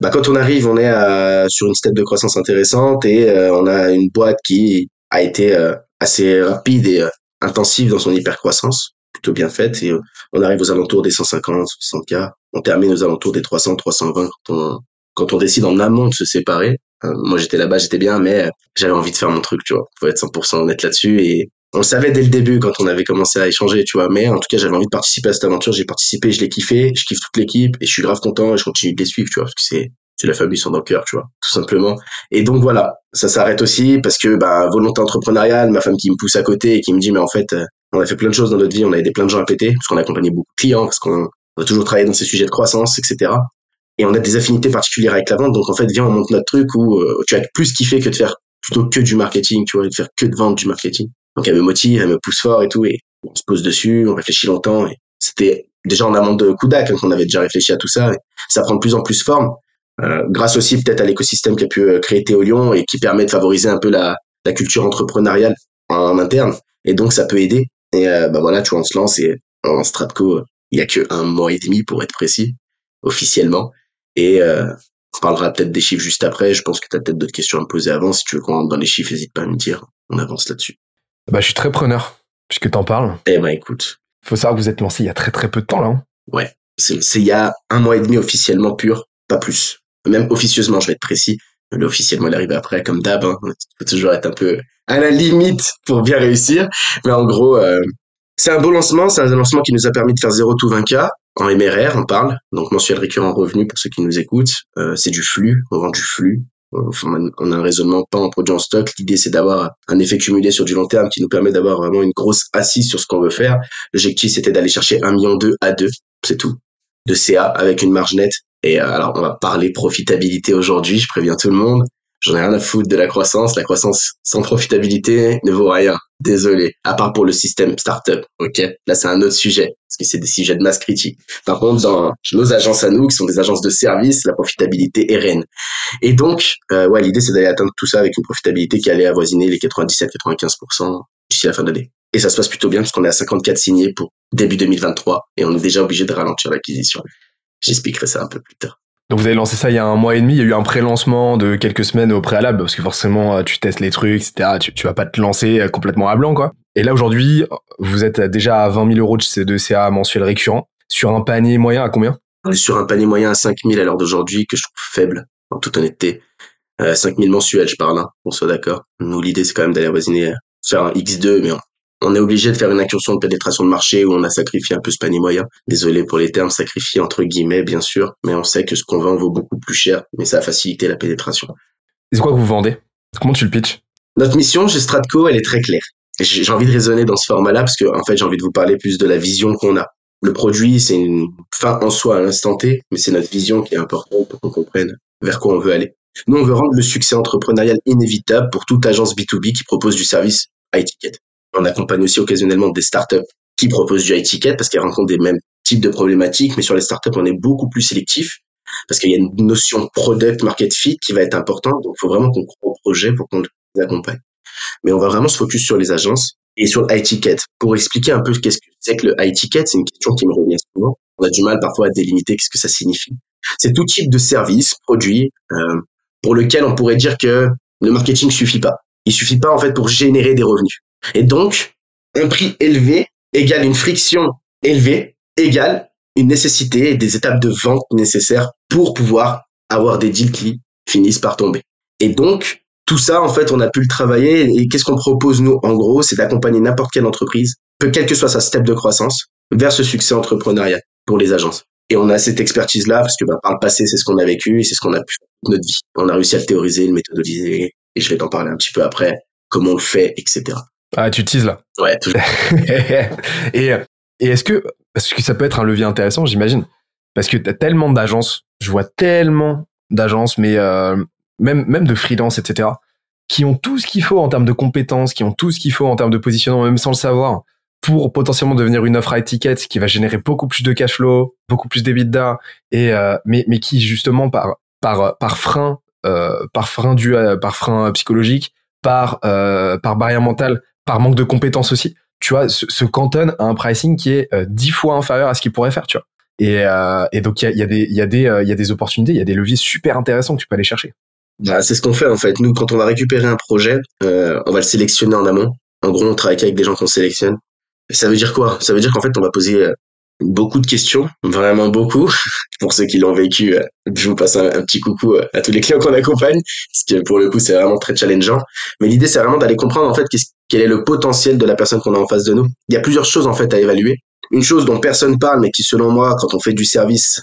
bah, quand on arrive, on est à, sur une step de croissance intéressante et euh, on a une boîte qui a été euh, assez rapide et euh, intensive dans son hypercroissance, plutôt bien faite. Et on arrive aux alentours des 150, 60 k. On termine aux alentours des 300, 320 quand on, quand on décide en amont de se séparer. moi, j'étais là-bas, j'étais bien, mais j'avais envie de faire mon truc, tu vois. Faut être 100% honnête là-dessus et on le savait dès le début quand on avait commencé à échanger, tu vois. Mais en tout cas, j'avais envie de participer à cette aventure. J'ai participé, je l'ai kiffé, je kiffe toute l'équipe et je suis grave content et je continue de les suivre, tu vois, parce que c'est c'est la famille sont dans le cœur, tu vois, tout simplement. Et donc voilà, ça s'arrête aussi parce que bah volonté entrepreneuriale, ma femme qui me pousse à côté et qui me dit mais en fait, euh, on a fait plein de choses dans notre vie, on a aidé plein de gens à péter parce qu'on a accompagné beaucoup de clients, parce qu'on a toujours travaillé dans ces sujets de croissance, etc. Et on a des affinités particulières avec la vente, donc en fait, viens, on monte notre truc où euh, tu as plus kiffé que de faire plutôt que du marketing, tu vois, de faire que de vendre du marketing. Donc elle me motive, elle me pousse fort et tout, et on se pose dessus, on réfléchit longtemps. Et c'était déjà en amont de Kudak qu'on avait déjà réfléchi à tout ça. Et ça prend de plus en plus forme, euh, grâce aussi peut-être à l'écosystème qu'a pu euh, créer Théo Lyon et qui permet de favoriser un peu la, la culture entrepreneuriale en, interne. Et donc ça peut aider. Et euh, bah voilà, tu vois, on se lance et en Stratco, il y a que un mois et demi pour être précis, officiellement. Et euh, on parlera peut-être des chiffres juste après. Je pense que tu as peut-être d'autres questions à me poser avant. Si tu veux qu'on rentre dans les chiffres, n'hésite pas à me dire. On avance là-dessus. Bah, je suis très preneur, puisque t'en parles. Eh ben, écoute. Faut savoir que vous êtes lancé il y a très très peu de temps, là. Hein. ouais. C'est il y a un mois et demi officiellement pur, pas plus. Même officieusement, je vais être précis. Le officiellement, il arrive après, comme d'hab. Hein. faut toujours être un peu à la limite pour bien réussir. Mais en gros, euh, c'est un beau lancement. C'est un lancement qui nous a permis de faire 0 tout 20K. En MRR, on parle. Donc, mensuel récurrent revenu pour ceux qui nous écoutent. Euh, c'est du flux. On vend du flux on a un raisonnement pas en produit en stock. L'idée, c'est d'avoir un effet cumulé sur du long terme qui nous permet d'avoir vraiment une grosse assise sur ce qu'on veut faire. L'objectif, c'était d'aller chercher un million deux à deux, c'est tout, de CA avec une marge nette. Et euh, alors, on va parler profitabilité aujourd'hui, je préviens tout le monde. J'en ai rien à foutre de la croissance. La croissance sans profitabilité ne vaut rien. Désolé. À part pour le système startup. OK? Là, c'est un autre sujet. Parce que c'est des sujets de masse critique. Par contre, dans nos agences à nous, qui sont des agences de service, la profitabilité est reine. Et donc, euh, ouais, l'idée, c'est d'aller atteindre tout ça avec une profitabilité qui allait avoisiner les 97-95% d'ici la fin de l'année. Et ça se passe plutôt bien parce qu'on est à 54 signés pour début 2023 et on est déjà obligé de ralentir l'acquisition. J'expliquerai ça un peu plus tard. Donc vous avez lancé ça il y a un mois et demi, il y a eu un pré-lancement de quelques semaines au préalable, parce que forcément euh, tu testes les trucs, etc. Tu, vas pas te lancer euh, complètement à blanc, quoi. Et là aujourd'hui, vous êtes déjà à 20 000 euros de CA mensuel récurrent, sur un panier moyen à combien? Est sur un panier moyen à 5 000 à l'heure d'aujourd'hui, que je trouve faible, en toute honnêteté. Euh, 5 000 mensuels, je parle, hein, on soit d'accord. Nous, l'idée, c'est quand même d'aller avoisiner, euh, faire un X2, mais on est obligé de faire une incursion de pénétration de marché où on a sacrifié un peu ce panier moyen. Désolé pour les termes, sacrifié entre guillemets, bien sûr, mais on sait que ce qu'on vend vaut beaucoup plus cher, mais ça a facilité la pénétration. C'est quoi que vous vendez? Comment tu le pitches? Notre mission chez Stratco, elle est très claire. J'ai envie de raisonner dans ce format-là parce que, en fait, j'ai envie de vous parler plus de la vision qu'on a. Le produit, c'est une fin en soi à l'instant T, mais c'est notre vision qui est importante pour qu'on comprenne vers quoi on veut aller. Nous, on veut rendre le succès entrepreneurial inévitable pour toute agence B2B qui propose du service à étiquette. On accompagne aussi occasionnellement des startups qui proposent du high ticket parce qu'elles rencontrent des mêmes types de problématiques, mais sur les startups, on est beaucoup plus sélectif parce qu'il y a une notion product market fit qui va être importante. Donc, il faut vraiment qu'on croit au projet pour qu'on les accompagne. Mais on va vraiment se focus sur les agences et sur le high ticket. Pour expliquer un peu qu'est-ce que c'est que le high ticket, c'est une question qui me revient souvent. On a du mal parfois à délimiter qu'est-ce que ça signifie. C'est tout type de service, produit, euh, pour lequel on pourrait dire que le marketing suffit pas. Il suffit pas en fait pour générer des revenus. Et donc, un prix élevé égale une friction élevée égale une nécessité et des étapes de vente nécessaires pour pouvoir avoir des deals qui finissent par tomber. Et donc, tout ça, en fait, on a pu le travailler. Et qu'est-ce qu'on propose, nous, en gros, c'est d'accompagner n'importe quelle entreprise, quelle que soit sa step de croissance, vers ce succès entrepreneurial pour les agences. Et on a cette expertise-là parce que bah, par le passé, c'est ce qu'on a vécu et c'est ce qu'on a pu faire toute notre vie. On a réussi à le théoriser, le méthodologiser, et je vais t'en parler un petit peu après, comment on le fait, etc. Ah, tu teases là. Ouais, toujours. et, et est-ce que, parce que ça peut être un levier intéressant, j'imagine, parce que t'as tellement d'agences, je vois tellement d'agences, mais euh, même même de freelance, etc., qui ont tout ce qu'il faut en termes de compétences, qui ont tout ce qu'il faut en termes de positionnement, même sans le savoir, pour potentiellement devenir une offre à étiquette qui va générer beaucoup plus de cash flow, beaucoup plus d'EBITDA, et euh, mais mais qui justement par par par frein euh, par frein dû à, par frein psychologique, par euh, par barrière mentale, par manque de compétences aussi, tu vois, se, se cantonne à un pricing qui est euh, dix fois inférieur à ce qu'il pourrait faire, tu vois. Et, euh, et donc il y a, y a des y a des il y a des opportunités, il y a des leviers super intéressants que tu peux aller chercher. Bah, c'est ce qu'on fait en fait. Nous, quand on va récupérer un projet, euh, on va le sélectionner en amont. En gros, on travaille avec des gens qu'on sélectionne. Et ça veut dire quoi? Ça veut dire qu'en fait, on va poser beaucoup de questions, vraiment beaucoup. Pour ceux qui l'ont vécu, je vous passe un, un, petit coucou à tous les clients qu'on accompagne, parce que pour le coup, c'est vraiment très challengeant. Mais l'idée, c'est vraiment d'aller comprendre en fait quel est le potentiel de la personne qu'on a en face de nous. Il y a plusieurs choses en fait à évaluer. Une chose dont personne parle, mais qui selon moi, quand on fait du service,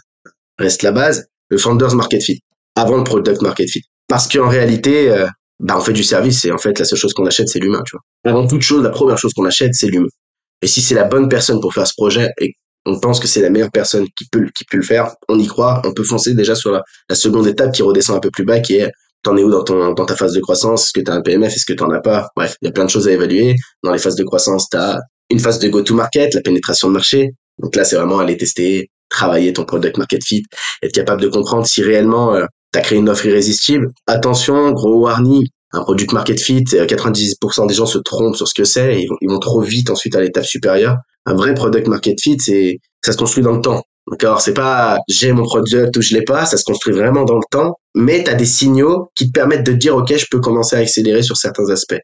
reste la base, le founders market fit, avant le product market fit. Parce qu'en réalité, euh, bah, on fait du service et en fait, la seule chose qu'on achète, c'est l'humain, tu vois. Avant toute chose, la première chose qu'on achète, c'est l'humain. Et si c'est la bonne personne pour faire ce projet et on pense que c'est la meilleure personne qui peut, qui peut le faire, on y croit, on peut foncer déjà sur la, la seconde étape qui redescend un peu plus bas, qui est t'en es où dans ton dans ta phase de croissance? Est-ce que t'as un PMF Est-ce que t'en as pas? Bref, il y a plein de choses à évaluer. Dans les phases de croissance, t'as une phase de go-to-market, la pénétration de marché. Donc là, c'est vraiment aller tester, travailler ton product market fit, être capable de comprendre si réellement euh, tu as créé une offre irrésistible. Attention, gros warning, un product market fit, 90% des gens se trompent sur ce que c'est, ils ils vont trop vite ensuite à l'étape supérieure. Un vrai product market fit, c'est ça se construit dans le temps. D'accord, c'est pas j'ai mon product ou je l'ai pas, ça se construit vraiment dans le temps, mais tu as des signaux qui te permettent de te dire OK, je peux commencer à accélérer sur certains aspects.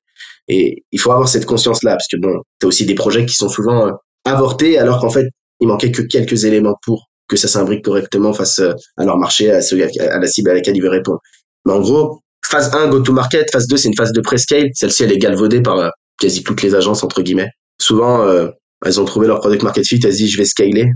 Et il faut avoir cette conscience là parce que bon, tu as aussi des projets qui sont souvent euh, avortés alors qu'en fait, il manquait que quelques éléments pour que ça s'imbrique correctement face euh, à leur marché, à, la cible à laquelle ils veulent répondre. Mais en gros, phase 1, go to market, phase 2, c'est une phase de pre-scale. Celle-ci, elle est galvaudée par euh, quasi toutes les agences, entre guillemets. Souvent, elles ont trouvé leur product market fit, elles disent, je vais scaler.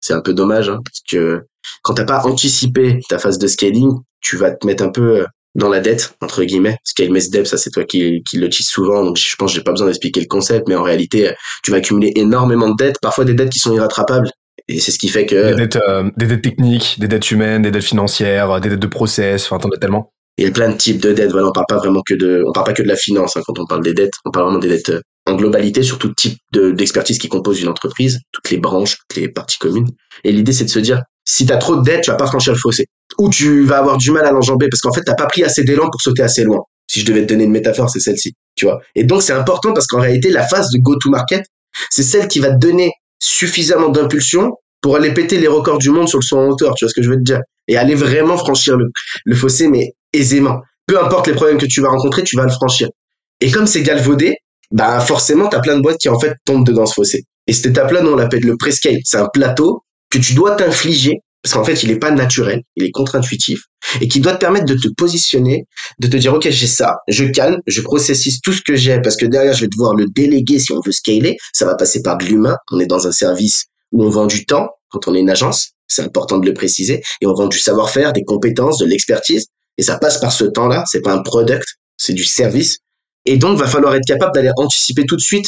C'est un peu dommage, hein, parce que quand t'as pas anticipé ta phase de scaling, tu vas te mettre un peu dans la dette, entre guillemets. Scale mes debt, ça c'est toi qui, qui le souvent, donc je pense que j'ai pas besoin d'expliquer le concept, mais en réalité, tu vas accumuler énormément de dettes, parfois des dettes qui sont irrattrapables. Et c'est ce qui fait que... Des dettes, euh, des dettes techniques, des dettes humaines, des dettes financières, des dettes de process, enfin t'en as tellement. Il y a plein de types de dettes. Voilà, on parle pas vraiment que de, on parle pas que de la finance hein, quand on parle des dettes. On parle vraiment des dettes euh, en globalité sur tout type d'expertise qui compose une entreprise, toutes les branches, toutes les parties communes. Et l'idée, c'est de se dire, si tu as trop de dettes, tu vas pas franchir le fossé. Ou tu vas avoir du mal à l'enjamber parce qu'en fait, t'as pas pris assez d'élan pour sauter assez loin. Si je devais te donner une métaphore, c'est celle-ci, tu vois. Et donc, c'est important parce qu'en réalité, la phase de go-to-market, c'est celle qui va te donner suffisamment d'impulsion pour aller péter les records du monde sur le son en hauteur, tu vois ce que je veux te dire. Et aller vraiment franchir le, le fossé, mais aisément. Peu importe les problèmes que tu vas rencontrer, tu vas le franchir. Et comme c'est galvaudé, bah forcément, tu as plein de boîtes qui en fait tombent dedans ce fossé. Et cette étape-là, nous on l'appelle le prescale. C'est un plateau que tu dois t'infliger parce qu'en fait, il est pas naturel, il est contre-intuitif et qui doit te permettre de te positionner, de te dire ok j'ai ça, je calme, je processise tout ce que j'ai parce que derrière je vais devoir le déléguer si on veut scaler. Ça va passer par de l'humain. On est dans un service où on vend du temps quand on est une agence, c'est important de le préciser, et on vend du savoir-faire, des compétences, de l'expertise. Et ça passe par ce temps-là. C'est pas un product, c'est du service. Et donc, va falloir être capable d'aller anticiper tout de suite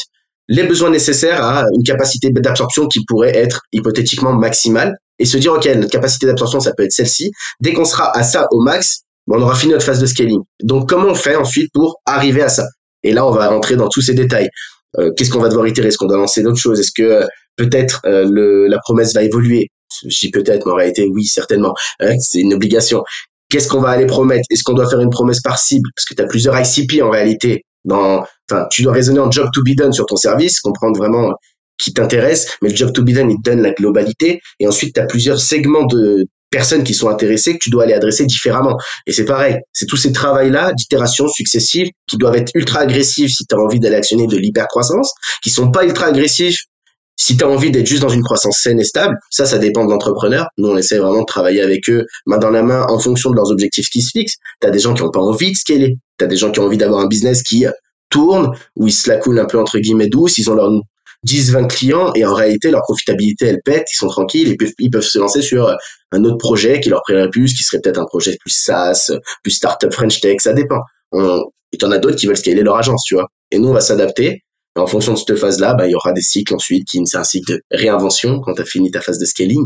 les besoins nécessaires à une capacité d'absorption qui pourrait être hypothétiquement maximale et se dire, OK, notre capacité d'absorption, ça peut être celle-ci. Dès qu'on sera à ça au max, on aura fini notre phase de scaling. Donc, comment on fait ensuite pour arriver à ça? Et là, on va rentrer dans tous ces détails. Euh, qu'est-ce qu'on va devoir itérer? Est-ce qu'on doit lancer d'autres choses? Est-ce que euh, peut-être euh, la promesse va évoluer? Je dis peut-être, mais en réalité, oui, certainement. Hein, c'est une obligation. Qu'est-ce qu'on va aller promettre? Est-ce qu'on doit faire une promesse par cible? Parce que tu as plusieurs ICP en réalité. Dans, enfin, tu dois raisonner en job to be done sur ton service, comprendre vraiment qui t'intéresse, mais le job to be done, il te donne la globalité. Et ensuite, tu as plusieurs segments de personnes qui sont intéressées que tu dois aller adresser différemment. Et c'est pareil, c'est tous ces travails-là d'itération successive qui doivent être ultra agressifs si tu as envie d'aller actionner de l'hyper-croissance, qui sont pas ultra agressifs si tu as envie d'être juste dans une croissance saine et stable, ça, ça dépend de l'entrepreneur. Nous, on essaie vraiment de travailler avec eux main dans la main en fonction de leurs objectifs qui se fixent. Tu as des gens qui n'ont pas envie de scaler. Tu as des gens qui ont envie d'avoir un business qui tourne, où ils se la coulent un peu entre guillemets douce, ils ont leurs 10, 20 clients et en réalité, leur profitabilité, elle pète, ils sont tranquilles et peuvent, ils peuvent se lancer sur un autre projet qui leur plairait plus, qui serait peut-être un projet plus SaaS, plus startup French Tech, ça dépend. On, et t'en as d'autres qui veulent scaler leur agence, tu vois. Et nous, on va s'adapter en fonction de cette phase-là, bah, il y aura des cycles ensuite qui c'est un cycle de réinvention quand tu as fini ta phase de scaling.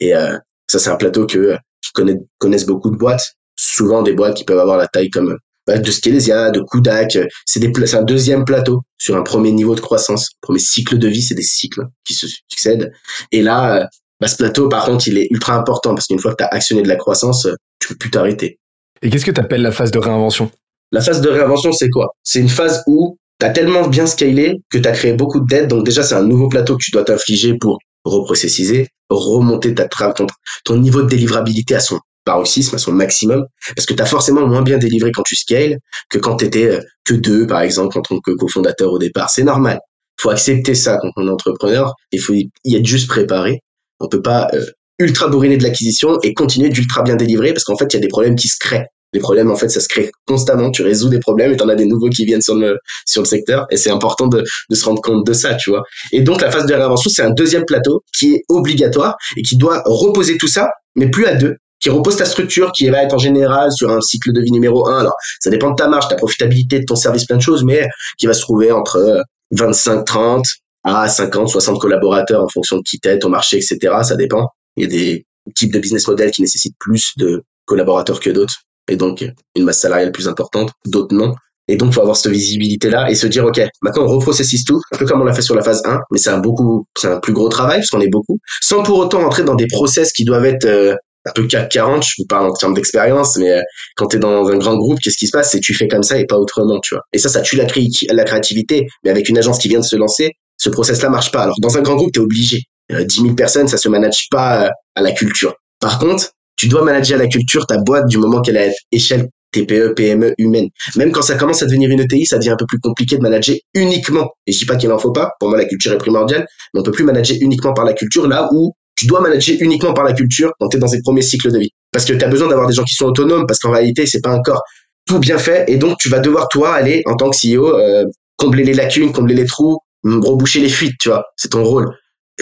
Et euh, ça, c'est un plateau que connais, connaissent beaucoup de boîtes. Souvent des boîtes qui peuvent avoir la taille comme bah, de Scalesia, de Kudak. C'est un deuxième plateau sur un premier niveau de croissance. Premier cycle de vie, c'est des cycles qui se succèdent. Et là, bah, ce plateau, par contre, il est ultra important parce qu'une fois que tu as actionné de la croissance, tu peux plus t'arrêter. Et qu'est-ce que tu appelles la phase de réinvention? La phase de réinvention, c'est quoi? C'est une phase où t'as tellement bien scalé que t'as créé beaucoup de dettes. Donc déjà, c'est un nouveau plateau que tu dois t'infliger pour reprocessiser, remonter ta ton, ton niveau de délivrabilité à son paroxysme, à son maximum, parce que tu as forcément moins bien délivré quand tu scales que quand tu étais euh, que deux, par exemple, en tant que cofondateur au départ. C'est normal. Faut accepter ça quand on est entrepreneur. Il faut y être juste préparé. On peut pas euh, ultra bourriner de l'acquisition et continuer d'ultra bien délivrer parce qu'en fait, il y a des problèmes qui se créent les problèmes en fait ça se crée constamment tu résous des problèmes et t'en as des nouveaux qui viennent sur le sur le secteur et c'est important de, de se rendre compte de ça tu vois et donc la phase de réinvention c'est un deuxième plateau qui est obligatoire et qui doit reposer tout ça mais plus à deux qui repose ta structure, qui va être en général sur un cycle de vie numéro un. Alors, ça dépend de ta marge, ta profitabilité, de ton service, plein de choses, mais qui va se trouver entre 25, 30 à 50, 60 collaborateurs en fonction de qui t'es, ton marché, etc. Ça dépend. Il y a des types de business models qui nécessitent plus de collaborateurs que d'autres et donc une masse salariale plus importante, d'autres non. Et donc, faut avoir cette visibilité-là et se dire, OK, maintenant, on reprocessise tout, un peu comme on l'a fait sur la phase 1, mais c'est un beaucoup, c'est un plus gros travail, parce qu'on est beaucoup, sans pour autant rentrer dans des process qui doivent être euh, un peu 4-40, je vous parle en termes d'expérience, mais euh, quand tu es dans un grand groupe, qu'est-ce qui se passe? C'est tu fais comme ça et pas autrement, tu vois. Et ça, ça tue la, créativité, mais avec une agence qui vient de se lancer, ce process-là marche pas. Alors, dans un grand groupe, tu es obligé. 10 euh, 000 personnes, ça se manage pas à la culture. Par contre, tu dois manager la culture, ta boîte, du moment qu'elle est à échelle TPE, PME, humaine. Même quand ça commence à devenir une ETI, ça devient un peu plus compliqué de manager uniquement. Et je dis pas qu'il en faut pas. Pour moi, la culture est primordiale. Mais on peut plus manager uniquement par la culture là où tu dois manager uniquement par la culture quand tu es dans ces premiers cycles de vie. Parce que tu as besoin d'avoir des gens qui sont autonomes parce qu'en réalité, c'est pas encore tout bien fait. Et donc, tu vas devoir, toi, aller, en tant que CEO, euh, combler les lacunes, combler les trous, reboucher les fuites, tu vois. C'est ton rôle.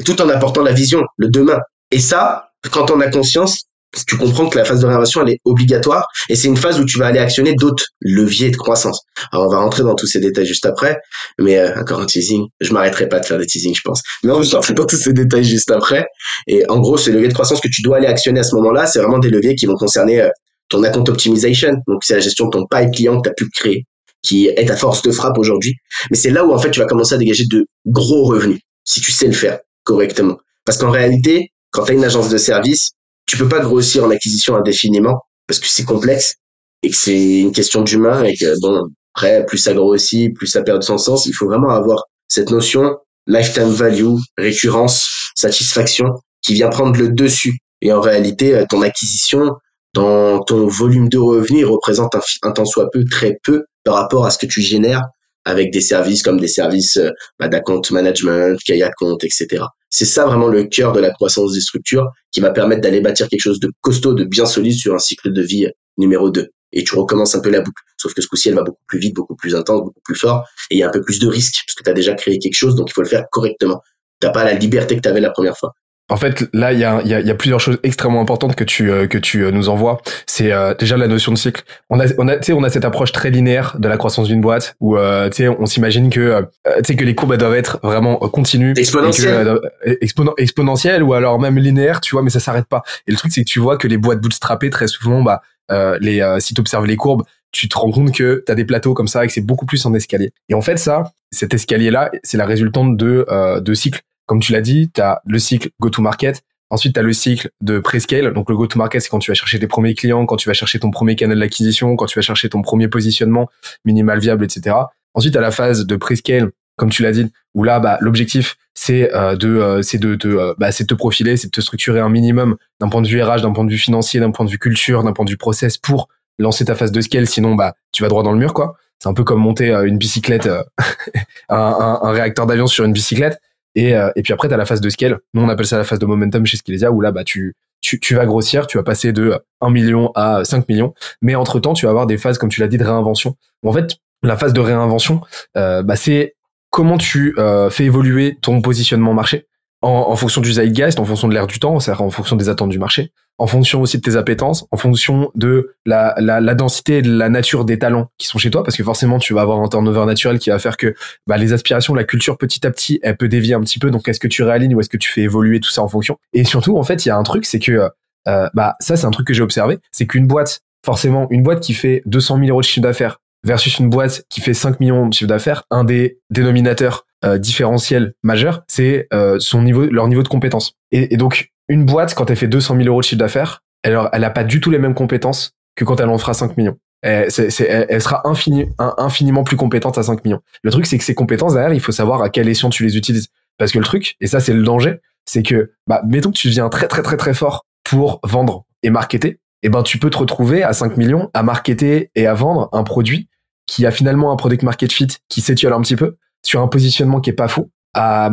Tout en apportant la vision, le demain. Et ça, quand on a conscience, tu comprends que la phase de réinvention, elle est obligatoire et c'est une phase où tu vas aller actionner d'autres leviers de croissance. Alors, on va rentrer dans tous ces détails juste après, mais euh, encore un teasing. Je m'arrêterai pas de faire des teasings, je pense. Mais on va rentrer dans tous ces détails juste après. Et en gros, ces leviers de croissance que tu dois aller actionner à ce moment-là, c'est vraiment des leviers qui vont concerner euh, ton account optimization. Donc, c'est la gestion de ton pipe client que tu as pu créer, qui est ta force de frappe aujourd'hui. Mais c'est là où, en fait, tu vas commencer à dégager de gros revenus, si tu sais le faire correctement. Parce qu'en réalité, quand tu as une agence de service, tu peux pas grossir en acquisition indéfiniment parce que c'est complexe et que c'est une question d'humain et que, bon, après, plus ça grossit, plus ça perd de son sens. Il faut vraiment avoir cette notion lifetime value, récurrence, satisfaction qui vient prendre le dessus. Et en réalité, euh, ton acquisition dans ton volume de revenus représente un, un tant soit peu très peu par rapport à ce que tu génères avec des services comme des services euh, bah, d'account management, Kaya Compte, etc. C'est ça vraiment le cœur de la croissance des structures qui va permettre d'aller bâtir quelque chose de costaud, de bien solide sur un cycle de vie numéro 2. Et tu recommences un peu la boucle. Sauf que ce coup-ci, elle va beaucoup plus vite, beaucoup plus intense, beaucoup plus fort. Et il y a un peu plus de risques parce que tu as déjà créé quelque chose, donc il faut le faire correctement. T'as pas la liberté que tu avais la première fois. En fait, là, il y a, y, a, y a, plusieurs choses extrêmement importantes que tu euh, que tu euh, nous envoies. C'est euh, déjà la notion de cycle. On a on a on a cette approche très linéaire de la croissance d'une boîte où tu sais on s'imagine que tu sais que les courbes doivent être vraiment continues, exponentielles, exponentielles ou alors même linéaires, tu vois, mais ça s'arrête pas. Et le truc c'est que tu vois que les boîtes bootstrappées très souvent, bah les si tu observes les courbes, tu te rends compte que tu as des plateaux comme ça et que c'est beaucoup plus en escalier. Et en fait, ça, cet escalier-là, c'est la résultante de, de cycles comme tu l'as dit, tu as le cycle go-to-market. Ensuite, tu as le cycle de pre-scale. Donc, le go-to-market, c'est quand tu vas chercher tes premiers clients, quand tu vas chercher ton premier canal d'acquisition, quand tu vas chercher ton premier positionnement minimal viable, etc. Ensuite, tu as la phase de pre-scale, comme tu l'as dit, où là, bah, l'objectif, c'est euh, de, euh, c'est de, euh, bah, c'est te profiler, c'est de te structurer un minimum d'un point de vue RH, d'un point de vue financier, d'un point de vue culture, d'un point de vue process pour lancer ta phase de scale. Sinon, bah, tu vas droit dans le mur, quoi. C'est un peu comme monter une bicyclette, un réacteur d'avion sur une bicyclette et, euh, et puis après, tu as la phase de scale. Nous, on appelle ça la phase de momentum chez Skelesia, où là, bah, tu, tu, tu vas grossir, tu vas passer de 1 million à 5 millions. Mais entre-temps, tu vas avoir des phases, comme tu l'as dit, de réinvention. En fait, la phase de réinvention, euh, bah, c'est comment tu euh, fais évoluer ton positionnement marché en, en fonction du zeitgeist, en fonction de l'air du temps, c'est-à-dire en fonction des attentes du marché en fonction aussi de tes appétences, en fonction de la, la, la, densité et de la nature des talents qui sont chez toi, parce que forcément tu vas avoir un turnover naturel qui va faire que bah, les aspirations, la culture petit à petit, elle peut dévier un petit peu. Donc est-ce que tu réalignes ou est-ce que tu fais évoluer tout ça en fonction? Et surtout, en fait, il y a un truc, c'est que euh, bah ça c'est un truc que j'ai observé, c'est qu'une boîte, forcément, une boîte qui fait 200 000 euros de chiffre d'affaires versus une boîte qui fait 5 millions de chiffre d'affaires, un des dénominateurs euh, différentiels majeurs, c'est euh, son niveau, leur niveau de compétence. Et, et donc une boîte, quand elle fait 200 000 euros de chiffre d'affaires, elle, elle a pas du tout les mêmes compétences que quand elle en fera 5 millions. Elle, elle sera infini, infiniment plus compétente à 5 millions. Le truc, c'est que ces compétences, derrière, il faut savoir à quelle échelon tu les utilises. Parce que le truc, et ça, c'est le danger, c'est que, bah, mettons que tu deviens très, très, très, très fort pour vendre et marketer, et eh ben, tu peux te retrouver à 5 millions à marketer et à vendre un produit qui a finalement un product market fit qui s'étiole un petit peu sur un positionnement qui est pas fou à,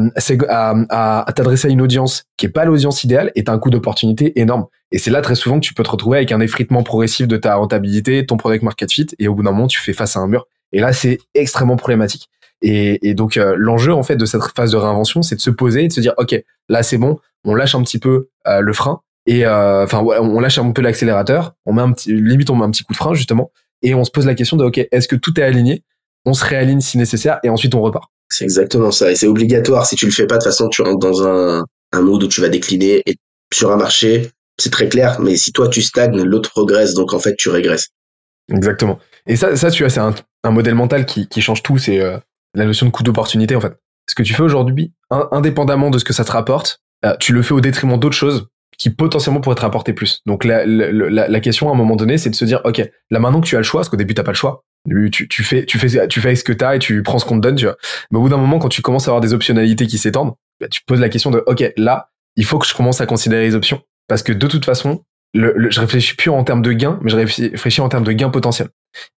à, à, t'adresser à une audience qui est pas l'audience idéale est un coût d'opportunité énorme. Et c'est là très souvent que tu peux te retrouver avec un effritement progressif de ta rentabilité, ton product market fit, et au bout d'un moment, tu fais face à un mur. Et là, c'est extrêmement problématique. Et, et donc, euh, l'enjeu, en fait, de cette phase de réinvention, c'est de se poser et de se dire, OK, là, c'est bon, on lâche un petit peu euh, le frein, et euh, enfin, on lâche un peu l'accélérateur, on met un petit, limite, on met un petit coup de frein, justement, et on se pose la question de, OK, est-ce que tout est aligné? On se réaligne si nécessaire, et ensuite on repart. C'est exactement ça. Et c'est obligatoire. Si tu le fais pas, de toute façon, tu rentres dans un, un mood où tu vas décliner. Et sur un marché, c'est très clair. Mais si toi, tu stagnes, l'autre progresse. Donc, en fait, tu régresses. Exactement. Et ça, ça tu vois, c'est un, un, modèle mental qui, qui change tout. C'est euh, la notion de coût d'opportunité, en fait. Ce que tu fais aujourd'hui, indépendamment de ce que ça te rapporte, euh, tu le fais au détriment d'autres choses qui potentiellement pourraient te rapporter plus. Donc la, la, la, la question à un moment donné, c'est de se dire, ok, là maintenant que tu as le choix, parce qu'au début t'as pas le choix, tu, tu fais, tu fais, tu fais ce que t'as et tu prends ce qu'on te donne, tu vois. Mais au bout d'un moment, quand tu commences à avoir des optionnalités qui s'étendent, bah, tu poses la question de, ok, là, il faut que je commence à considérer les options parce que de toute façon, le, je réfléchis plus en termes de gains, mais je réfléchis en termes de gains potentiels.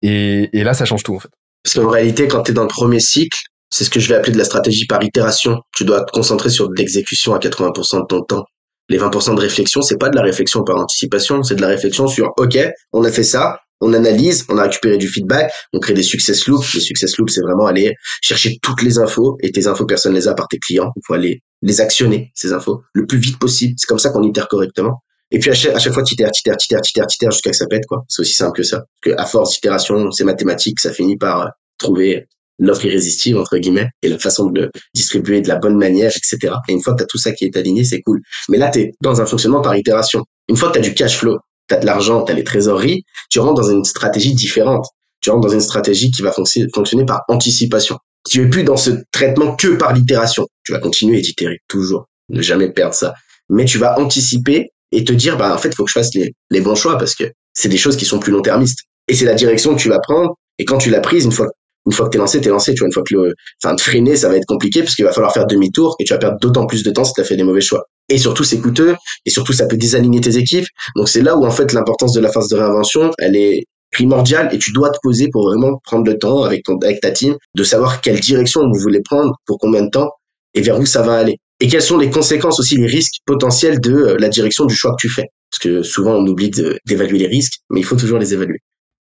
Et, et là, ça change tout en fait. Parce qu'en réalité, quand tu es dans le premier cycle, c'est ce que je vais appeler de la stratégie par itération. Tu dois te concentrer sur l'exécution à 80% de ton temps. Les 20% de réflexion, c'est pas de la réflexion par anticipation, c'est de la réflexion sur OK, on a fait ça, on analyse, on a récupéré du feedback, on crée des success loops. Les success loops, c'est vraiment aller chercher toutes les infos et tes infos, personne les a par tes clients. Il faut aller les actionner, ces infos, le plus vite possible. C'est comme ça qu'on itère correctement. Et puis à chaque, à chaque fois, t'itères, t'itères, t'itères, t'itères, t'itères jusqu'à que ça pète, quoi. C'est aussi simple que ça. Parce que à force d'itération, c'est mathématique, ça finit par euh, trouver l'offre irrésistible, entre guillemets, et la façon de le distribuer de la bonne manière, etc. Et une fois que tu as tout ça qui est aligné, c'est cool. Mais là, tu es dans un fonctionnement par itération. Une fois que tu as du cash flow, tu as de l'argent, tu as les trésoreries, tu rentres dans une stratégie différente. Tu rentres dans une stratégie qui va fonctionner par anticipation. Tu es plus dans ce traitement que par l'itération. Tu vas continuer d'itérer toujours, ne jamais perdre ça. Mais tu vas anticiper et te dire, bah en fait, il faut que je fasse les, les bons choix parce que c'est des choses qui sont plus long-termistes. Et c'est la direction que tu vas prendre. Et quand tu l'as prise, une fois une fois que t'es lancé, t'es lancé. Tu vois, une fois que le, enfin, de freiner, ça va être compliqué parce qu'il va falloir faire demi-tour et tu vas perdre d'autant plus de temps si t'as fait des mauvais choix. Et surtout, c'est coûteux et surtout, ça peut désaligner tes équipes. Donc, c'est là où, en fait, l'importance de la phase de réinvention, elle est primordiale et tu dois te poser pour vraiment prendre le temps avec ton, avec ta team de savoir quelle direction vous voulez prendre, pour combien de temps et vers où ça va aller. Et quelles sont les conséquences aussi, les risques potentiels de euh, la direction du choix que tu fais. Parce que souvent, on oublie d'évaluer les risques, mais il faut toujours les évaluer.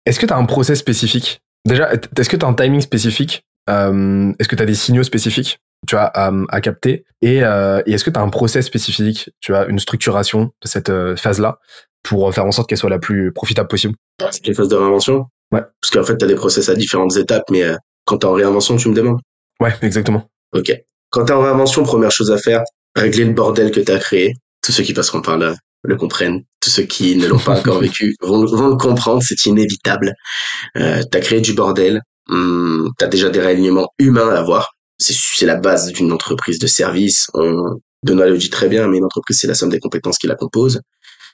Est-ce que tu as un process spécifique? Déjà, est-ce que tu as un timing spécifique euh, Est-ce que tu as des signaux spécifiques tu as à, capter? Euh, et, est-ce que tu as un process spécifique, tu as une structuration de cette euh, phase-là pour faire en sorte qu'elle soit la plus profitable possible? C'est les phases de réinvention Ouais. Parce qu'en fait, tu as des process à différentes étapes, mais quand tu es en réinvention, tu me demandes Ouais, exactement. Ok. Quand tu es en réinvention, première chose à faire, régler le bordel que tu as créé. Tous ceux qui passeront par là le comprennent. Tous ceux qui ne l'ont pas encore vécu vont, vont, le comprendre, c'est inévitable. Euh, tu as créé du bordel, hum, tu as déjà des réalignements humains à avoir. C'est la base d'une entreprise de service. On, Benoît le dit très bien, mais une entreprise, c'est la somme des compétences qui la composent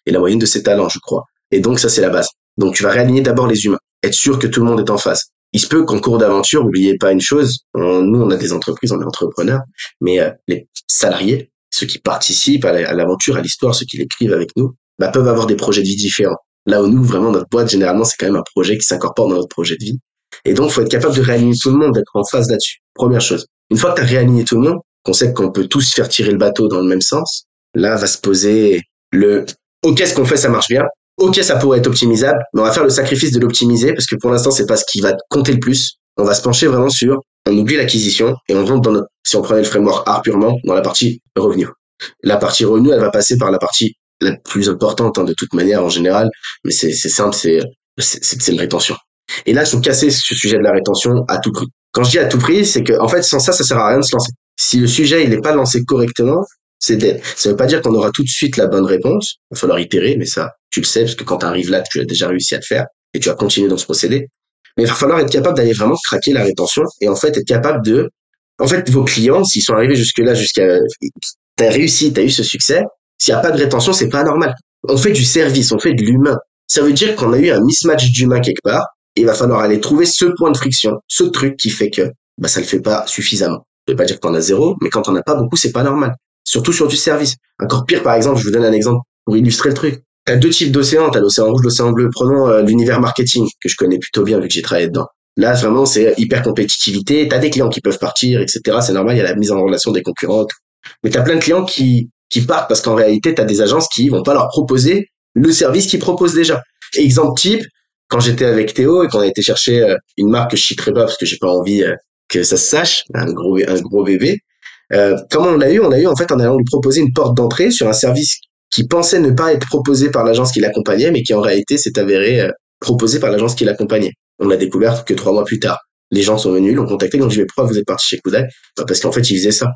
et la moyenne de ses talents, je crois. Et donc, ça, c'est la base. Donc, tu vas réaligner d'abord les humains, être sûr que tout le monde est en face. Il se peut qu'en cours d'aventure, n'oubliez pas une chose, nous, on a des entreprises, on est entrepreneurs, mais euh, les salariés, ceux qui participent à l'aventure, à l'histoire, ceux qui l'écrivent avec nous, bah, peuvent avoir des projets de vie différents. Là où nous, vraiment, notre boîte, généralement, c'est quand même un projet qui s'incorpore dans notre projet de vie. Et donc, faut être capable de réaligner tout le monde, d'être en phase là-dessus. Première chose. Une fois que tu as réaligné tout le monde, qu'on sait qu'on peut tous faire tirer le bateau dans le même sens, là va se poser le OK, ce qu'on fait, ça marche bien. OK, ça pourrait être optimisable, mais on va faire le sacrifice de l'optimiser parce que pour l'instant, c'est pas ce qui va compter le plus. On va se pencher vraiment sur on oublie l'acquisition et on rentre dans notre, si on prenait le framework art purement, dans la partie revenu. La partie revenu, elle va passer par la partie la plus importante hein, de toute manière en général, mais c'est simple, c'est une rétention. Et là, je suis cassé ce sujet de la rétention à tout prix. Quand je dis à tout prix, c'est que en fait, sans ça, ça sert à rien de se lancer. Si le sujet il n'est pas lancé correctement, c'est dead. Ça veut pas dire qu'on aura tout de suite la bonne réponse. Il va falloir itérer, mais ça, tu le sais, parce que quand tu arrives là, tu as déjà réussi à le faire et tu vas continuer dans ce procédé. Mais il va falloir être capable d'aller vraiment craquer la rétention et en fait être capable de, en fait, vos clients, s'ils sont arrivés jusque là, jusqu'à, t'as réussi, t'as eu ce succès, s'il n'y a pas de rétention, c'est pas normal. On fait du service, on fait de l'humain. Ça veut dire qu'on a eu un mismatch d'humain quelque part, et il va falloir aller trouver ce point de friction, ce truc qui fait que, bah, ça le fait pas suffisamment. Ça veut pas dire que t'en as zéro, mais quand t'en as pas beaucoup, c'est pas normal. Surtout sur du service. Encore pire, par exemple, je vous donne un exemple pour illustrer le truc. T'as deux types d'océans, t'as l'océan rouge, l'océan bleu. Prenons euh, l'univers marketing, que je connais plutôt bien vu que j'ai travaillé dedans. Là, vraiment, c'est hyper compétitivité. T'as des clients qui peuvent partir, etc. C'est normal, il y a la mise en relation des concurrents. Mais t'as plein de clients qui, qui partent parce qu'en réalité, t'as des agences qui vont pas leur proposer le service qu'ils proposent déjà. Exemple type, quand j'étais avec Théo et qu'on a été chercher euh, une marque que je citerai pas parce que j'ai pas envie euh, que ça se sache, un gros, un gros bébé. Euh, comment on l'a eu? On l'a eu en fait en allant lui proposer une porte d'entrée sur un service qui pensait ne pas être proposé par l'agence qui l'accompagnait, mais qui en réalité s'est avéré euh, proposé par l'agence qui l'accompagnait. On l'a découvert que trois mois plus tard. Les gens sont venus, l'ont contacté, l'ont dit mais pourquoi vous êtes parti chez Koudai bah Parce qu'en fait ils faisaient ça.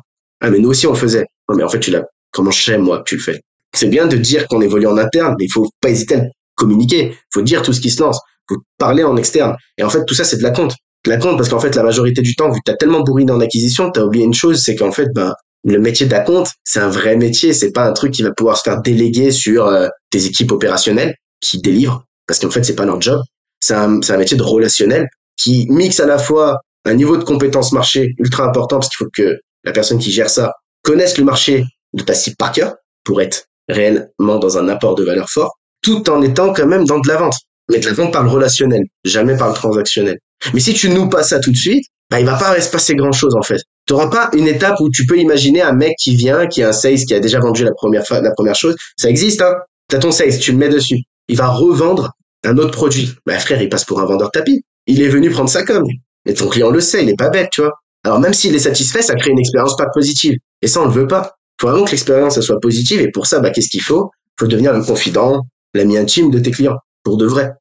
Ah mais nous aussi on le faisait. Non mais en fait tu l'as. Comment je sais moi que tu le fais? C'est bien de dire qu'on évolue en interne, mais il faut pas hésiter à communiquer. Il faut dire tout ce qui se lance. Faut parler en externe. Et en fait tout ça c'est de la compte. De la compte parce qu'en fait la majorité du temps vu que t'as tellement bourriné en acquisition, t'as oublié une chose, c'est qu'en fait ben le métier d'acompte, c'est un vrai métier. C'est pas un truc qui va pouvoir se faire déléguer sur euh, des équipes opérationnelles qui délivrent, parce qu'en fait, c'est pas leur job. C'est un, un métier de relationnel qui mixe à la fois un niveau de compétence marché ultra important, parce qu'il faut que la personne qui gère ça connaisse le marché de ta cible par cœur pour être réellement dans un apport de valeur fort, tout en étant quand même dans de la vente. Mais de la vente par le relationnel, jamais par le transactionnel. Mais si tu nous passes ça tout de suite, bah, il va pas se passer grand chose en fait. Tu n'auras pas une étape où tu peux imaginer un mec qui vient, qui a un sales qui a déjà vendu la première la première chose. Ça existe, hein. T'as ton sales, tu le mets dessus. Il va revendre un autre produit. Bah frère, il passe pour un vendeur tapis. Il est venu prendre sa com. Et ton client le sait, il est pas bête, tu vois. Alors même s'il est satisfait, ça crée une expérience pas positive. Et ça, on le veut pas. Faut vraiment que l'expérience soit positive. Et pour ça, bah qu'est-ce qu'il faut? Faut devenir le confident, l'ami intime de tes clients, pour de vrai.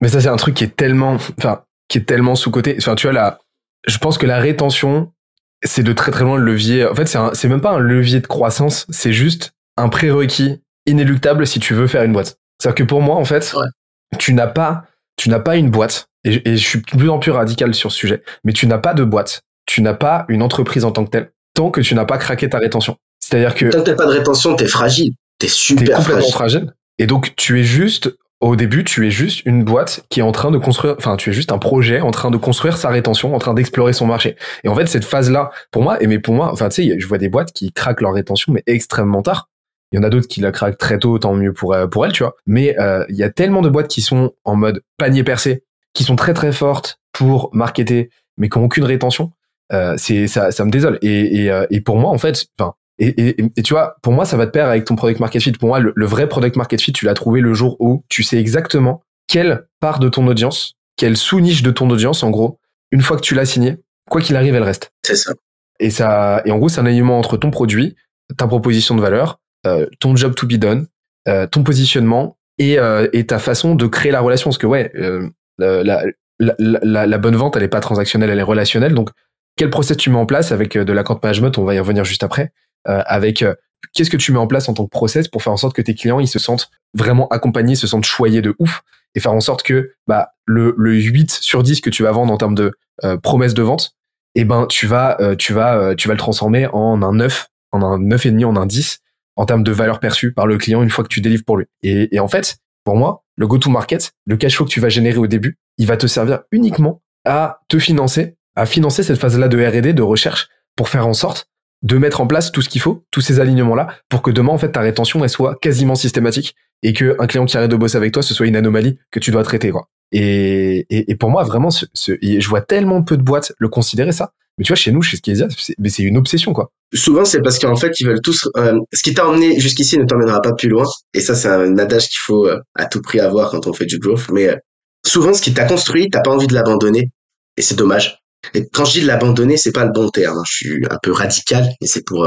Mais ça, c'est un truc qui est tellement, enfin, qui est tellement sous côté. Enfin, tu vois là, je pense que la rétention, c'est de très très loin le levier. En fait, c'est c'est même pas un levier de croissance, c'est juste un prérequis inéluctable si tu veux faire une boîte. C'est-à-dire que pour moi, en fait, tu n'as pas, tu n'as pas une boîte, et, je suis de plus en plus radical sur ce sujet, mais tu n'as pas de boîte, tu n'as pas une entreprise en tant que telle, tant que tu n'as pas craqué ta rétention. C'est-à-dire que. Tant que t'as pas de rétention, t'es fragile. T'es super es complètement fragile. Et donc, tu es juste, au début, tu es juste une boîte qui est en train de construire, enfin, tu es juste un projet en train de construire sa rétention, en train d'explorer son marché. Et en fait, cette phase-là, pour moi, et mais pour moi, enfin, tu sais, je vois des boîtes qui craquent leur rétention, mais extrêmement tard. Il y en a d'autres qui la craquent très tôt, tant mieux pour, euh, pour elles, tu vois. Mais euh, il y a tellement de boîtes qui sont en mode panier percé, qui sont très très fortes pour marketer, mais qui n'ont aucune rétention. Euh, c'est ça, ça me désole. Et, et, et pour moi, en fait, enfin, et, et, et, tu vois, pour moi, ça va te pair avec ton product market fit. Pour moi, le, vrai product market fit, tu l'as trouvé le jour où tu sais exactement quelle part de ton audience, quelle sous-niche de ton audience, en gros, une fois que tu l'as signé, quoi qu'il arrive, elle reste. C'est ça. Et ça, et en gros, c'est un alignement entre ton produit, ta proposition de valeur, euh, ton job to be done, euh, ton positionnement et, euh, et ta façon de créer la relation. Parce que ouais, euh, la, la, la, la, bonne vente, elle est pas transactionnelle, elle est relationnelle. Donc, quel process tu mets en place avec euh, de la management On va y revenir juste après. Avec qu'est-ce que tu mets en place en tant que process pour faire en sorte que tes clients ils se sentent vraiment accompagnés, se sentent choyés de ouf et faire en sorte que bah le, le 8 sur 10 que tu vas vendre en termes de promesse de vente, eh ben tu vas tu vas tu vas le transformer en un 9, en un 9 et demi, en un 10 en termes de valeur perçue par le client une fois que tu délivres pour lui. Et, et en fait, pour moi, le go-to-market, le cash flow que tu vas générer au début, il va te servir uniquement à te financer, à financer cette phase-là de R&D, de recherche, pour faire en sorte de mettre en place tout ce qu'il faut, tous ces alignements-là, pour que demain, en fait, ta rétention, elle soit quasiment systématique et que un client qui arrête de bosser avec toi, ce soit une anomalie que tu dois traiter, quoi. Et, et, et pour moi, vraiment, ce, ce, je vois tellement peu de boîtes le considérer ça. Mais tu vois, chez nous, chez Skesia, c'est une obsession, quoi. Souvent, c'est parce qu'en fait, ils veulent tous. Euh, ce qui t'a emmené jusqu'ici ne t'emmènera pas plus loin. Et ça, c'est un adage qu'il faut euh, à tout prix avoir quand on fait du growth. Mais euh, souvent, ce qui t'a construit, t'as pas envie de l'abandonner. Et c'est dommage. Quand je dis de l'abandonner, c'est pas le bon terme. Hein. Je suis un peu radical, et c'est pour.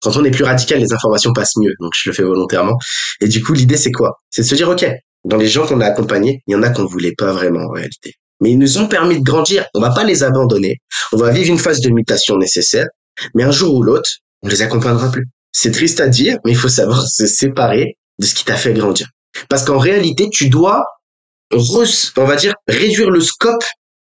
quand on est plus radical, les informations passent mieux. Donc, je le fais volontairement. Et du coup, l'idée, c'est quoi? C'est de se dire, ok, dans les gens qu'on a accompagnés, il y en a qu'on voulait pas vraiment en réalité mais ils nous ont permis de grandir. On va pas les abandonner. On va vivre une phase de mutation nécessaire, mais un jour ou l'autre, on les accompagnera plus. C'est triste à dire, mais il faut savoir se séparer de ce qui t'a fait grandir. Parce qu'en réalité, tu dois, on va dire, réduire le scope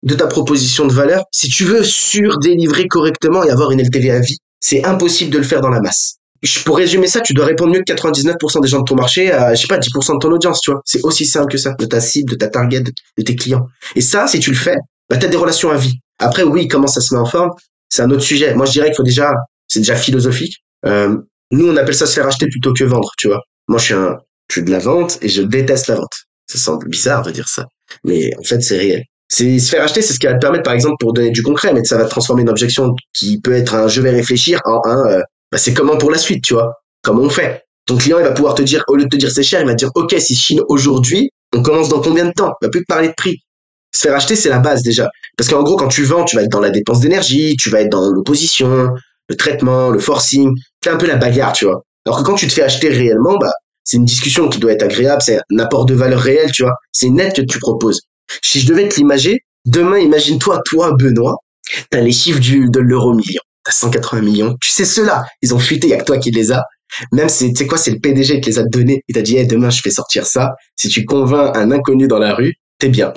de ta proposition de valeur si tu veux surdélivrer correctement et avoir une LTV à vie. C'est impossible de le faire dans la masse pour résumer ça, tu dois répondre mieux que 99% des gens de ton marché à, je sais pas, 10% de ton audience, tu vois. C'est aussi simple que ça, de ta cible, de ta target, de tes clients. Et ça, si tu le fais, bah, t'as des relations à vie. Après, oui, comment ça se met en forme, c'est un autre sujet. Moi, je dirais qu'il faut déjà, c'est déjà philosophique. Euh, nous, on appelle ça se faire acheter plutôt que vendre, tu vois. Moi, je suis un, je suis de la vente et je déteste la vente. Ça semble bizarre de dire ça. Mais en fait, c'est réel. C'est se faire acheter, c'est ce qui va te permettre, par exemple, pour donner du concret, mais ça va transformer une objection qui peut être un je vais réfléchir en un euh, bah, c'est comment pour la suite, tu vois? Comment on fait? Ton client, il va pouvoir te dire, au lieu de te dire c'est cher, il va te dire, OK, si Chine aujourd'hui, on commence dans combien de temps? Il va plus te parler de prix. Se faire acheter, c'est la base déjà. Parce qu'en gros, quand tu vends, tu vas être dans la dépense d'énergie, tu vas être dans l'opposition, le traitement, le forcing. C'est un peu la bagarre, tu vois. Alors que quand tu te fais acheter réellement, bah, c'est une discussion qui doit être agréable, c'est un apport de valeur réel, tu vois. C'est net que tu proposes. Si je devais te l'imager, demain, imagine-toi, toi, Benoît, t'as les chiffres du, de l'euro million t'as 180 millions. Tu sais, ceux-là, ils ont fuité, il a que toi qui les as. Même si, tu sais quoi, c'est le PDG qui les a donnés. Il t'a dit, hey, demain, je fais sortir ça. Si tu convaincs un inconnu dans la rue, t'es bien.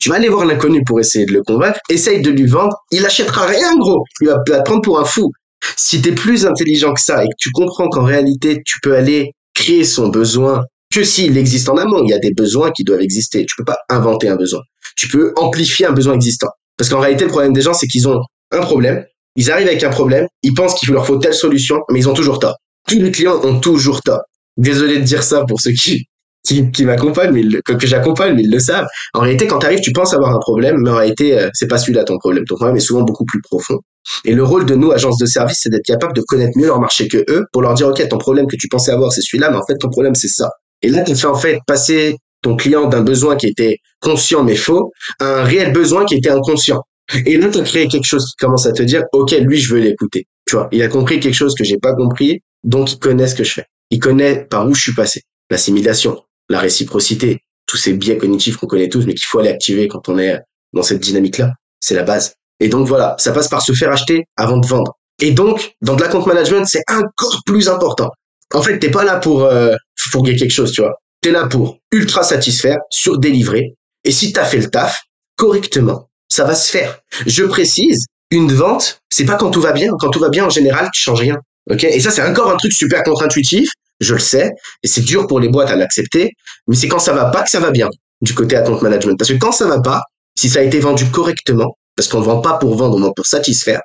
Tu vas aller voir l'inconnu pour essayer de le convaincre. Essaye de lui vendre. Il achètera rien, gros. Il va te prendre pour un fou. Si t'es plus intelligent que ça et que tu comprends qu'en réalité, tu peux aller créer son besoin que s'il existe en amont. Il y a des besoins qui doivent exister. Tu peux pas inventer un besoin. Tu peux amplifier un besoin existant. Parce qu'en réalité, le problème des gens, c'est qu'ils ont un problème, ils arrivent avec un problème, ils pensent qu'il leur faut telle solution, mais ils ont toujours tort. Tous les clients ont toujours tort. Désolé de dire ça pour ceux qui qui, qui m'accompagnent, mais que, que j'accompagne, mais ils le savent. En réalité, quand tu arrives, tu penses avoir un problème, mais en réalité, euh, c'est pas celui-là ton problème. Ton problème est souvent beaucoup plus profond. Et le rôle de nous, agence de service, c'est d'être capable de connaître mieux leur marché que eux, pour leur dire, OK, ton problème que tu pensais avoir, c'est celui-là, mais en fait, ton problème, c'est ça. Et là, tu fais en fait passer ton client d'un besoin qui était conscient mais faux à un réel besoin qui était inconscient. Et là, tu as créé quelque chose qui commence à te dire, OK, lui, je veux l'écouter. Tu vois, il a compris quelque chose que j'ai pas compris, donc il connaît ce que je fais. Il connaît par où je suis passé. L'assimilation, la réciprocité, tous ces biais cognitifs qu'on connaît tous, mais qu'il faut aller activer quand on est dans cette dynamique-là. C'est la base. Et donc voilà, ça passe par se faire acheter avant de vendre. Et donc, dans de la compte management, c'est encore plus important. En fait, t'es pas là pour euh, fourguer quelque chose, tu vois. T'es là pour ultra satisfaire, surdélivrer. Et si t'as fait le taf correctement, ça va se faire. Je précise, une vente, c'est pas quand tout va bien. Quand tout va bien, en général, tu changes rien. Ok? Et ça, c'est encore un truc super contre-intuitif. Je le sais. Et c'est dur pour les boîtes à l'accepter. Mais c'est quand ça va pas que ça va bien du côté account management. Parce que quand ça va pas, si ça a été vendu correctement, parce qu'on vend pas pour vendre, on vend pour satisfaire,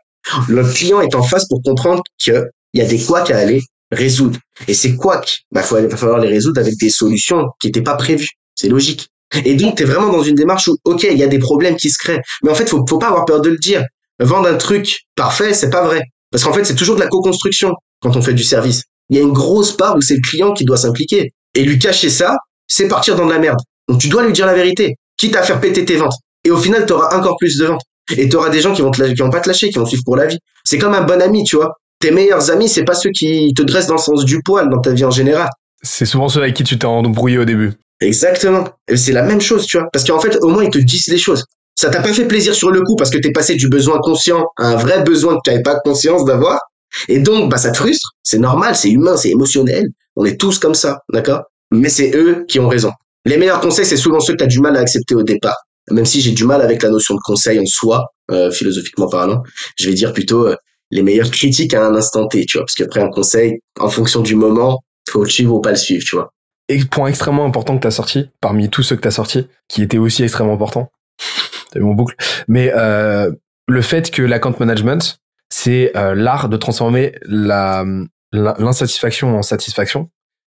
le client est en face pour comprendre qu'il y a des couacs à aller résoudre. Et ces couacs, bah, il va falloir les résoudre avec des solutions qui n'étaient pas prévues. C'est logique. Et donc, tu es vraiment dans une démarche où, OK, il y a des problèmes qui se créent. Mais en fait, faut, faut pas avoir peur de le dire. Vendre un truc parfait, c'est pas vrai. Parce qu'en fait, c'est toujours de la co-construction quand on fait du service. Il y a une grosse part où c'est le client qui doit s'impliquer. Et lui cacher ça, c'est partir dans de la merde. Donc, tu dois lui dire la vérité. Quitte à faire péter tes ventes. Et au final, tu auras encore plus de ventes. Et tu auras des gens qui vont te, qui vont pas te lâcher, qui vont suivre pour la vie. C'est comme un bon ami, tu vois. Tes meilleurs amis, c'est pas ceux qui te dressent dans le sens du poil dans ta vie en général. C'est souvent ceux avec qui tu t'es embrouillé au début. Exactement. C'est la même chose, tu vois. Parce qu'en fait, au moins, ils te disent les choses. Ça t'a pas fait plaisir sur le coup parce que t'es passé du besoin conscient à un vrai besoin que tu n'avais pas conscience d'avoir. Et donc, bah, ça te frustre. C'est normal, c'est humain, c'est émotionnel. On est tous comme ça, d'accord? Mais c'est eux qui ont raison. Les meilleurs conseils, c'est souvent ceux que tu as du mal à accepter au départ. Même si j'ai du mal avec la notion de conseil en soi, euh, philosophiquement parlant, je vais dire plutôt euh, les meilleures critiques à un instant T, tu vois. Parce qu'après, un conseil, en fonction du moment, faut le suivre ou pas le suivre, tu vois. Et point extrêmement important que tu as sorti, parmi tous ceux que tu as sortis, qui était aussi extrêmement important, t'as mon boucle, mais euh, le fait que l'account management, c'est euh, l'art de transformer la l'insatisfaction en satisfaction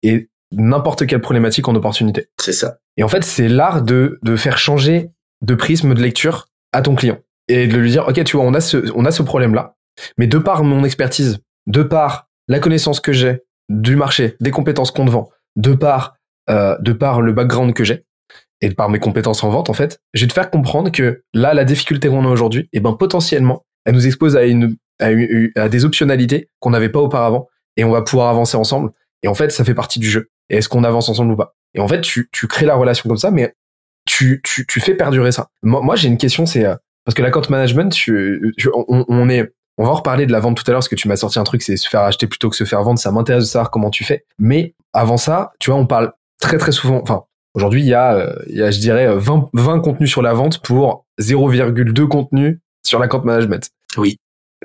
et n'importe quelle problématique en opportunité. C'est ça. Et en fait, c'est l'art de, de faire changer de prisme de lecture à ton client et de lui dire, OK, tu vois, on a ce, on a ce problème-là, mais de par mon expertise, de par la connaissance que j'ai du marché, des compétences qu'on te vend, de par, euh, de par le background que j'ai, et de par mes compétences en vente, en fait, je vais te faire comprendre que là, la difficulté qu'on a aujourd'hui, eh ben, potentiellement, elle nous expose à une, à, à des optionnalités qu'on n'avait pas auparavant, et on va pouvoir avancer ensemble. Et en fait, ça fait partie du jeu. Et est-ce qu'on avance ensemble ou pas? Et en fait, tu, tu crées la relation comme ça, mais tu, tu, tu fais perdurer ça. Moi, j'ai une question, c'est euh, parce que l'account management, tu, on, on, est, on va en reparler de la vente tout à l'heure, parce que tu m'as sorti un truc, c'est se faire acheter plutôt que se faire vendre. Ça m'intéresse de savoir comment tu fais. Mais avant ça, tu vois, on parle très très souvent. Enfin, aujourd'hui, il y a, euh, il y a, je dirais, 20, 20 contenus sur la vente pour 0,2 contenus sur l'account management. Oui.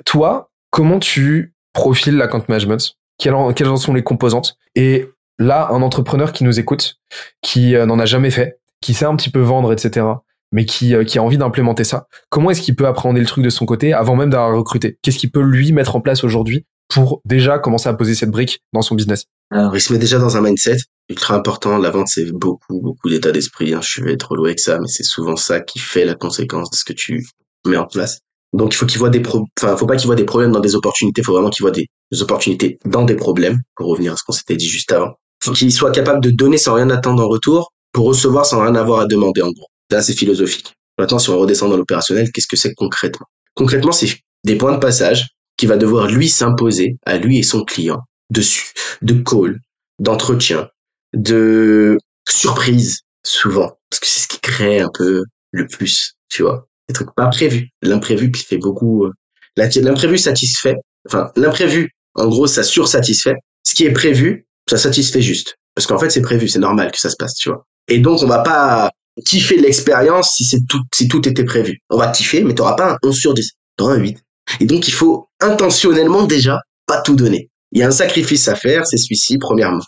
Toi, comment tu profiles l'account management? Quelles en, quelles en sont les composantes? Et là, un entrepreneur qui nous écoute, qui euh, n'en a jamais fait, qui sait un petit peu vendre, etc., mais qui, euh, qui a envie d'implémenter ça, comment est-ce qu'il peut appréhender le truc de son côté avant même d'avoir recruté? Qu'est-ce qu'il peut lui mettre en place aujourd'hui pour déjà commencer à poser cette brique dans son business? Alors, il se met déjà dans un mindset ultra important. La vente, c'est beaucoup, beaucoup d'état d'esprit. Hein. Je vais être relou avec ça, mais c'est souvent ça qui fait la conséquence de ce que tu mets en place. Donc, il faut qu'il voit des pro... enfin, faut pas qu'il voit des problèmes dans des opportunités. Il faut vraiment qu'il voit des opportunités dans des problèmes, pour revenir à ce qu'on s'était dit juste avant faut qu'il soit capable de donner sans rien attendre en retour pour recevoir sans rien avoir à demander en gros. C'est philosophique. Maintenant, si on redescend dans l'opérationnel, qu'est-ce que c'est concrètement? Concrètement, c'est des points de passage qui va devoir lui s'imposer à lui et son client dessus, de call, d'entretien, de surprise souvent, parce que c'est ce qui crée un peu le plus, tu vois, des trucs pas prévus. L'imprévu qui fait beaucoup. Euh, l'imprévu satisfait, enfin l'imprévu, en gros, ça sursatisfait. Ce qui est prévu, ça satisfait juste. Parce qu'en fait, c'est prévu, c'est normal que ça se passe, tu vois. Et donc, on va pas kiffer l'expérience si c'est tout, si tout était prévu. On va kiffer, mais t'auras pas un 11 sur 10. T'auras un 8. Et donc, il faut intentionnellement déjà pas tout donner. Il y a un sacrifice à faire, c'est celui-ci, premièrement.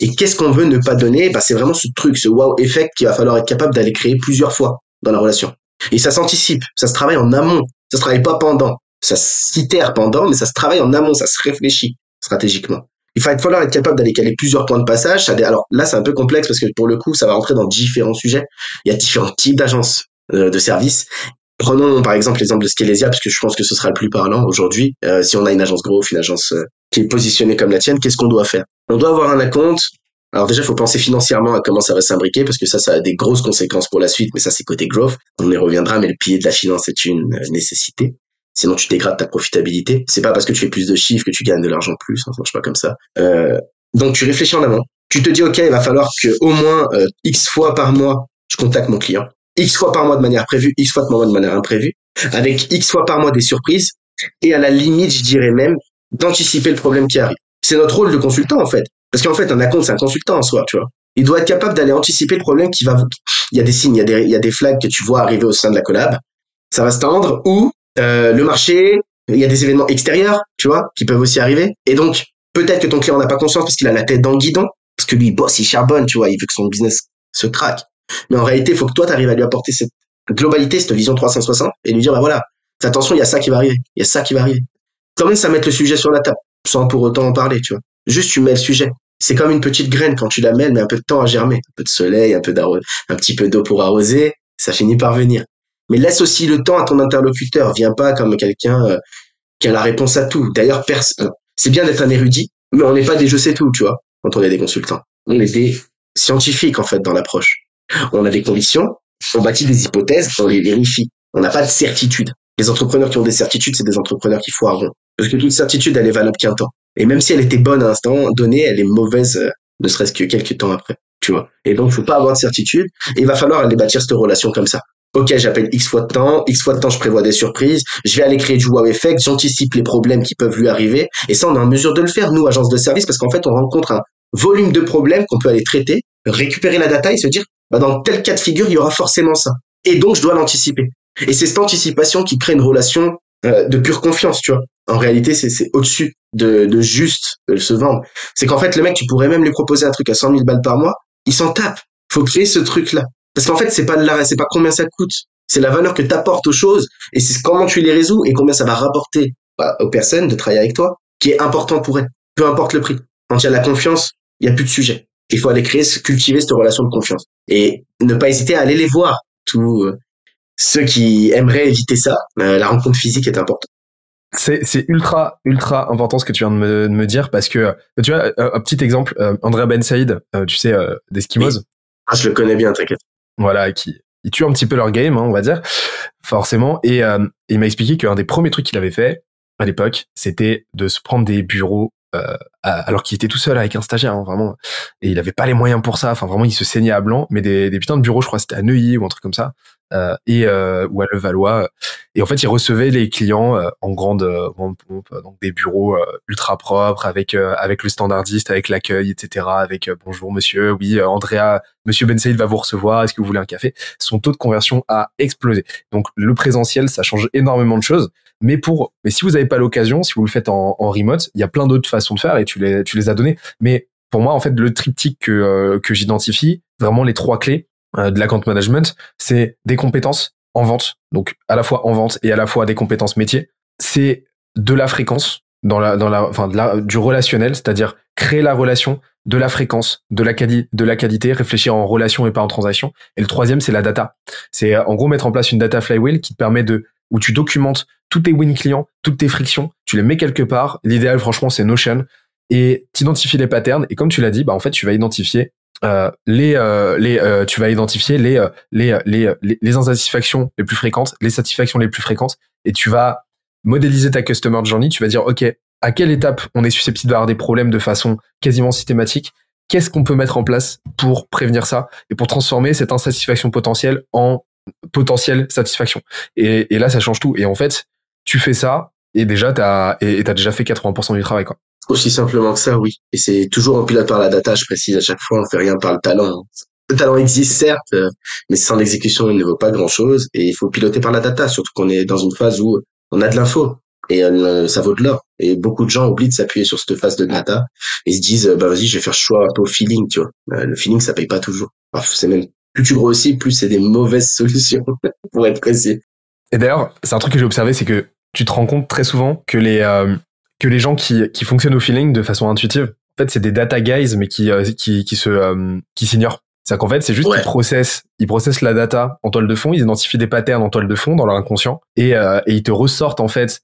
Et qu'est-ce qu'on veut ne pas donner? Bah, c'est vraiment ce truc, ce wow effect qu'il va falloir être capable d'aller créer plusieurs fois dans la relation. Et ça s'anticipe, ça se travaille en amont, ça se travaille pas pendant. Ça s'itère pendant, mais ça se travaille en amont, ça se réfléchit stratégiquement il va falloir être capable d'aller caler plusieurs points de passage. Alors là, c'est un peu complexe parce que pour le coup, ça va rentrer dans différents sujets. Il y a différents types d'agences euh, de services. Prenons par exemple l'exemple de Skelesia, parce que je pense que ce sera le plus parlant aujourd'hui. Euh, si on a une agence growth, une agence euh, qui est positionnée comme la tienne, qu'est-ce qu'on doit faire? On doit avoir un acompte. Alors déjà, il faut penser financièrement à comment ça va s'imbriquer, parce que ça, ça a des grosses conséquences pour la suite, mais ça, c'est côté growth. On y reviendra, mais le pilier de la finance est une nécessité. Sinon, tu dégrades ta profitabilité. C'est pas parce que tu fais plus de chiffres que tu gagnes de l'argent plus. Hein, ça marche pas comme ça. Euh, donc, tu réfléchis en amont. Tu te dis, OK, il va falloir que au moins euh, X fois par mois, je contacte mon client. X fois par mois de manière prévue, X fois par mois de manière imprévue. Avec X fois par mois des surprises. Et à la limite, je dirais même, d'anticiper le problème qui arrive. C'est notre rôle de consultant, en fait. Parce qu'en fait, un compte, c'est un consultant en soi, tu vois. Il doit être capable d'aller anticiper le problème qui va. Il y a des signes, il y a des, il y a des flags que tu vois arriver au sein de la collab. Ça va se tendre ou euh, le marché, il y a des événements extérieurs, tu vois, qui peuvent aussi arriver. Et donc peut-être que ton client n'a pas conscience parce qu'il a la tête dans le guidon, parce que lui il bosse, il charbonne, tu vois, il veut que son business se craque. Mais en réalité, il faut que toi tu arrives à lui apporter cette globalité, cette vision 360 et lui dire bah voilà, attention, il y a ça qui va arriver, il y a ça qui va arriver. Commence à mettre le sujet sur la table sans pour autant en parler, tu vois. Juste tu mets le sujet c'est comme une petite graine quand tu la mets, elle met un peu de temps à germer, un peu de soleil, un peu un petit peu d'eau pour arroser, ça finit par venir. Mais laisse aussi le temps à ton interlocuteur, viens pas comme quelqu'un euh, qui a la réponse à tout. D'ailleurs, c'est bien d'être un érudit, mais on n'est pas des je sais tout, tu vois, quand on est des consultants. On est des scientifiques en fait dans l'approche. On a des conditions, on bâtit des hypothèses, on les vérifie. On n'a pas de certitude. Les entrepreneurs qui ont des certitudes, c'est des entrepreneurs qui foirent. Parce que toute certitude, elle est valable qu'un temps. Et même si elle était bonne à un instant donné, elle est mauvaise, euh, ne serait-ce que quelques temps après. Tu vois. Et donc, faut pas avoir de certitude. Et il va falloir aller bâtir cette relation comme ça. Ok, j'appelle X fois de temps, X fois de temps, je prévois des surprises, je vais aller créer du wow effect, j'anticipe les problèmes qui peuvent lui arriver, et ça, on est en mesure de le faire, nous, agence de service, parce qu'en fait, on rencontre un volume de problèmes qu'on peut aller traiter, récupérer la data et se dire, bah, dans tel cas de figure, il y aura forcément ça. Et donc, je dois l'anticiper. Et c'est cette anticipation qui crée une relation euh, de pure confiance, tu vois. En réalité, c'est au-dessus de, de juste de se vendre. C'est qu'en fait, le mec, tu pourrais même lui proposer un truc à 100 000 balles par mois, il s'en tape. Faut créer ce truc-là. Parce qu'en fait, c'est pas l'arrêt, c'est pas combien ça coûte. C'est la valeur que tu apportes aux choses et c'est comment tu les résous et combien ça va rapporter bah, aux personnes de travailler avec toi, qui est important pour elles. Peu importe le prix. Quand il y a la confiance, il y a plus de sujet. Il faut aller créer, cultiver cette relation de confiance et ne pas hésiter à aller les voir. Tous euh, ceux qui aimeraient éviter ça, euh, la rencontre physique est importante. C'est, c'est ultra, ultra important ce que tu viens de me, de me dire parce que, tu vois, un, petit exemple, euh, Andrea Ben Saïd, euh, tu sais, euh, d'Eskimos. Ah, je le connais bien, t'inquiète. Voilà, qui, il tue un petit peu leur game, hein, on va dire, forcément. Et euh, il m'a expliqué qu'un des premiers trucs qu'il avait fait à l'époque, c'était de se prendre des bureaux euh, alors qu'il était tout seul avec un stagiaire, hein, vraiment. Et il avait pas les moyens pour ça. Enfin, vraiment, il se saignait à blanc. Mais des, des putains de bureaux, je crois, c'était à Neuilly ou un truc comme ça, euh, et euh, ou à Levallois. Et en fait, il recevait les clients euh, en grande, grande pompe, donc des bureaux ultra propres, avec avec le standardiste, avec l'accueil, etc. Avec bonjour monsieur, oui, Andrea, monsieur Ben Saïd va vous recevoir. Est-ce que vous voulez un café? Son taux de conversion a explosé. Donc le présentiel, ça change énormément de choses. Mais pour, mais si vous n'avez pas l'occasion, si vous le faites en, en remote, il y a plein d'autres façons de faire et tu les, tu les as données. Mais pour moi, en fait, le triptyque que, euh, que j'identifie, vraiment les trois clés euh, de l'account management, c'est des compétences en vente, donc à la fois en vente et à la fois des compétences métiers. C'est de la fréquence dans la, dans la, enfin, de la, du relationnel, c'est-à-dire créer la relation, de la fréquence, de la, quali de la qualité, réfléchir en relation et pas en transaction. Et le troisième, c'est la data. C'est en gros mettre en place une data flywheel qui te permet de où tu documentes tous tes win clients, toutes tes frictions, tu les mets quelque part. L'idéal, franchement, c'est Notion et t'identifies les patterns. Et comme tu l'as dit, bah en fait, tu vas identifier euh, les euh, les euh, tu vas identifier les, euh, les les les les insatisfactions les plus fréquentes, les satisfactions les plus fréquentes, et tu vas modéliser ta customer journey. Tu vas dire, ok, à quelle étape on est susceptible d'avoir des problèmes de façon quasiment systématique? Qu'est-ce qu'on peut mettre en place pour prévenir ça et pour transformer cette insatisfaction potentielle en potentielle satisfaction? Et, et là, ça change tout. Et en fait, tu fais ça et déjà t'as et t'as déjà fait 80% du travail quoi. Aussi simplement que ça, oui. Et c'est toujours un pilote par la data, je précise à chaque fois, on fait rien par le talent. Le talent existe certes, mais sans l'exécution, il ne vaut pas grand-chose. Et il faut piloter par la data, surtout qu'on est dans une phase où on a de l'info et euh, ça vaut de l'or. Et beaucoup de gens oublient de s'appuyer sur cette phase de data et se disent, bah vas-y, je vais faire choix un peu au feeling, tu vois. Euh, le feeling, ça paye pas toujours. c'est même plus tu grossis, plus c'est des mauvaises solutions, pour être précis. Et d'ailleurs, c'est un truc que j'ai observé, c'est que tu te rends compte très souvent que les euh, que les gens qui qui fonctionnent au feeling de façon intuitive, en fait, c'est des data guys, mais qui euh, qui qui se euh, qui s'ignorent. C'est qu'en fait, c'est juste qu'ils processent, ils processent la data en toile de fond, ils identifient des patterns en toile de fond dans leur inconscient et et ils te ressortent en fait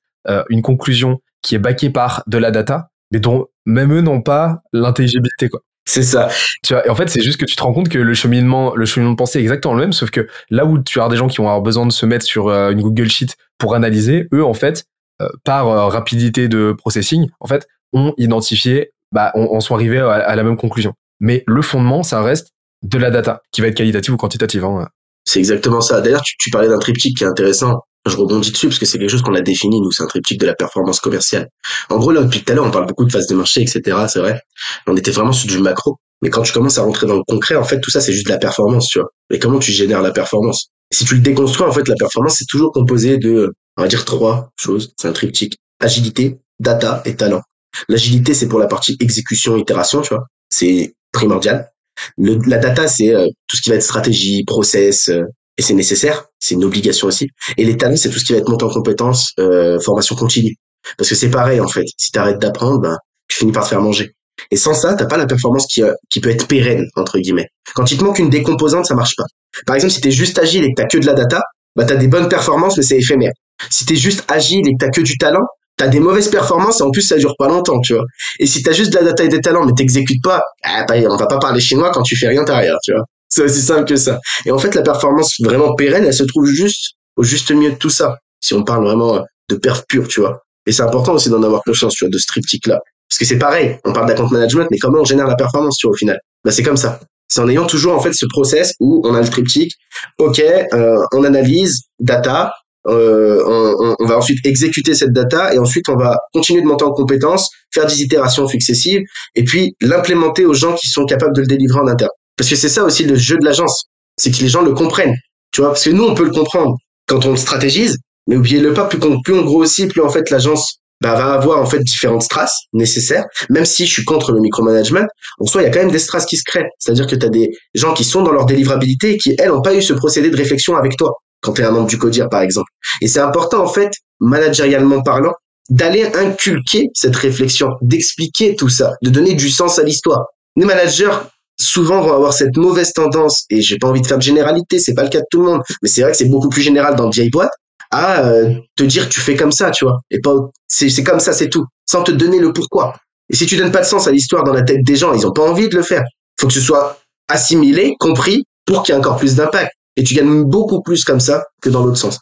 une conclusion qui est backée par de la data, mais dont même eux n'ont pas l'intelligibilité quoi. C'est ça. Tu vois, et en fait, c'est juste que tu te rends compte que le cheminement, le cheminement de pensée est exactement le même, sauf que là où tu as des gens qui vont avoir besoin de se mettre sur euh, une Google Sheet pour analyser, eux, en fait, euh, par euh, rapidité de processing, en fait, ont identifié, bah, on, on sont arrivés à, la même conclusion. Mais le fondement, ça reste de la data, qui va être qualitative ou quantitative. Hein. C'est exactement ça. D'ailleurs, tu, tu parlais d'un triptyque qui est intéressant je rebondis dessus parce que c'est quelque chose qu'on a défini, nous, c'est un triptyque de la performance commerciale. En gros, là, depuis tout à l'heure, on parle beaucoup de phase de marché, etc., c'est vrai. On était vraiment sur du macro. Mais quand tu commences à rentrer dans le concret, en fait, tout ça, c'est juste de la performance, tu vois. Mais comment tu génères la performance? Si tu le déconstruis, en fait, la performance, c'est toujours composé de, on va dire, trois choses. C'est un triptyque. Agilité, data et talent. L'agilité, c'est pour la partie exécution, itération, tu vois. C'est primordial. Le, la data, c'est euh, tout ce qui va être stratégie, process, euh, et c'est nécessaire. C'est une obligation aussi. Et les talents, c'est tout ce qui va être monté en compétences, euh, formation continue. Parce que c'est pareil, en fait. Si tu arrêtes d'apprendre, ben, tu finis par te faire manger. Et sans ça, t'as pas la performance qui, euh, qui peut être pérenne, entre guillemets. Quand il te manque une des composantes, ça marche pas. Par exemple, si t'es juste agile et que t'as que de la data, bah t'as des bonnes performances, mais c'est éphémère. Si t'es juste agile et que t'as que du talent, t'as des mauvaises performances et en plus ça dure pas longtemps, tu vois. Et si t'as juste de la data et des talents, mais t'exécutes pas, ah, bah, on va pas parler chinois quand tu fais rien derrière, tu vois. C'est aussi simple que ça. Et en fait, la performance vraiment pérenne, elle se trouve juste au juste milieu de tout ça. Si on parle vraiment de perf pure, tu vois. Et c'est important aussi d'en avoir conscience, tu vois, de ce triptyque-là. Parce que c'est pareil, on parle d'account management, mais comment on génère la performance, tu vois, au final? Bah c'est comme ça. C'est en ayant toujours en fait ce process où on a le triptyque. Ok, euh, on analyse data, euh, on, on, va ensuite exécuter cette data et ensuite on va continuer de monter en compétences, faire des itérations successives et puis l'implémenter aux gens qui sont capables de le délivrer en interne. Parce que c'est ça aussi le jeu de l'agence, c'est que les gens le comprennent. Tu vois, parce que nous on peut le comprendre quand on stratégise, mais oubliez-le pas, plus, plus on grossit, plus en fait l'agence bah, va avoir en fait différentes strass nécessaires. Même si je suis contre le micromanagement, en soi, il y a quand même des strass qui se créent. C'est-à-dire que tu as des gens qui sont dans leur délivrabilité et qui, elles, n'ont pas eu ce procédé de réflexion avec toi, quand tu es un membre du CODIR, par exemple. Et c'est important, en fait, managérialement parlant, d'aller inculquer cette réflexion, d'expliquer tout ça, de donner du sens à l'histoire. Les managers, souvent, vont avoir cette mauvaise tendance, et j'ai pas envie de faire de généralité, c'est pas le cas de tout le monde, mais c'est vrai que c'est beaucoup plus général dans le vieille boîte, à euh, te dire tu fais comme ça, tu vois. Et pas c'est comme ça, c'est tout, sans te donner le pourquoi. Et si tu donnes pas de sens à l'histoire dans la tête des gens, ils ont pas envie de le faire. Faut que ce soit assimilé, compris, pour qu'il y ait encore plus d'impact. Et tu gagnes beaucoup plus comme ça que dans l'autre sens.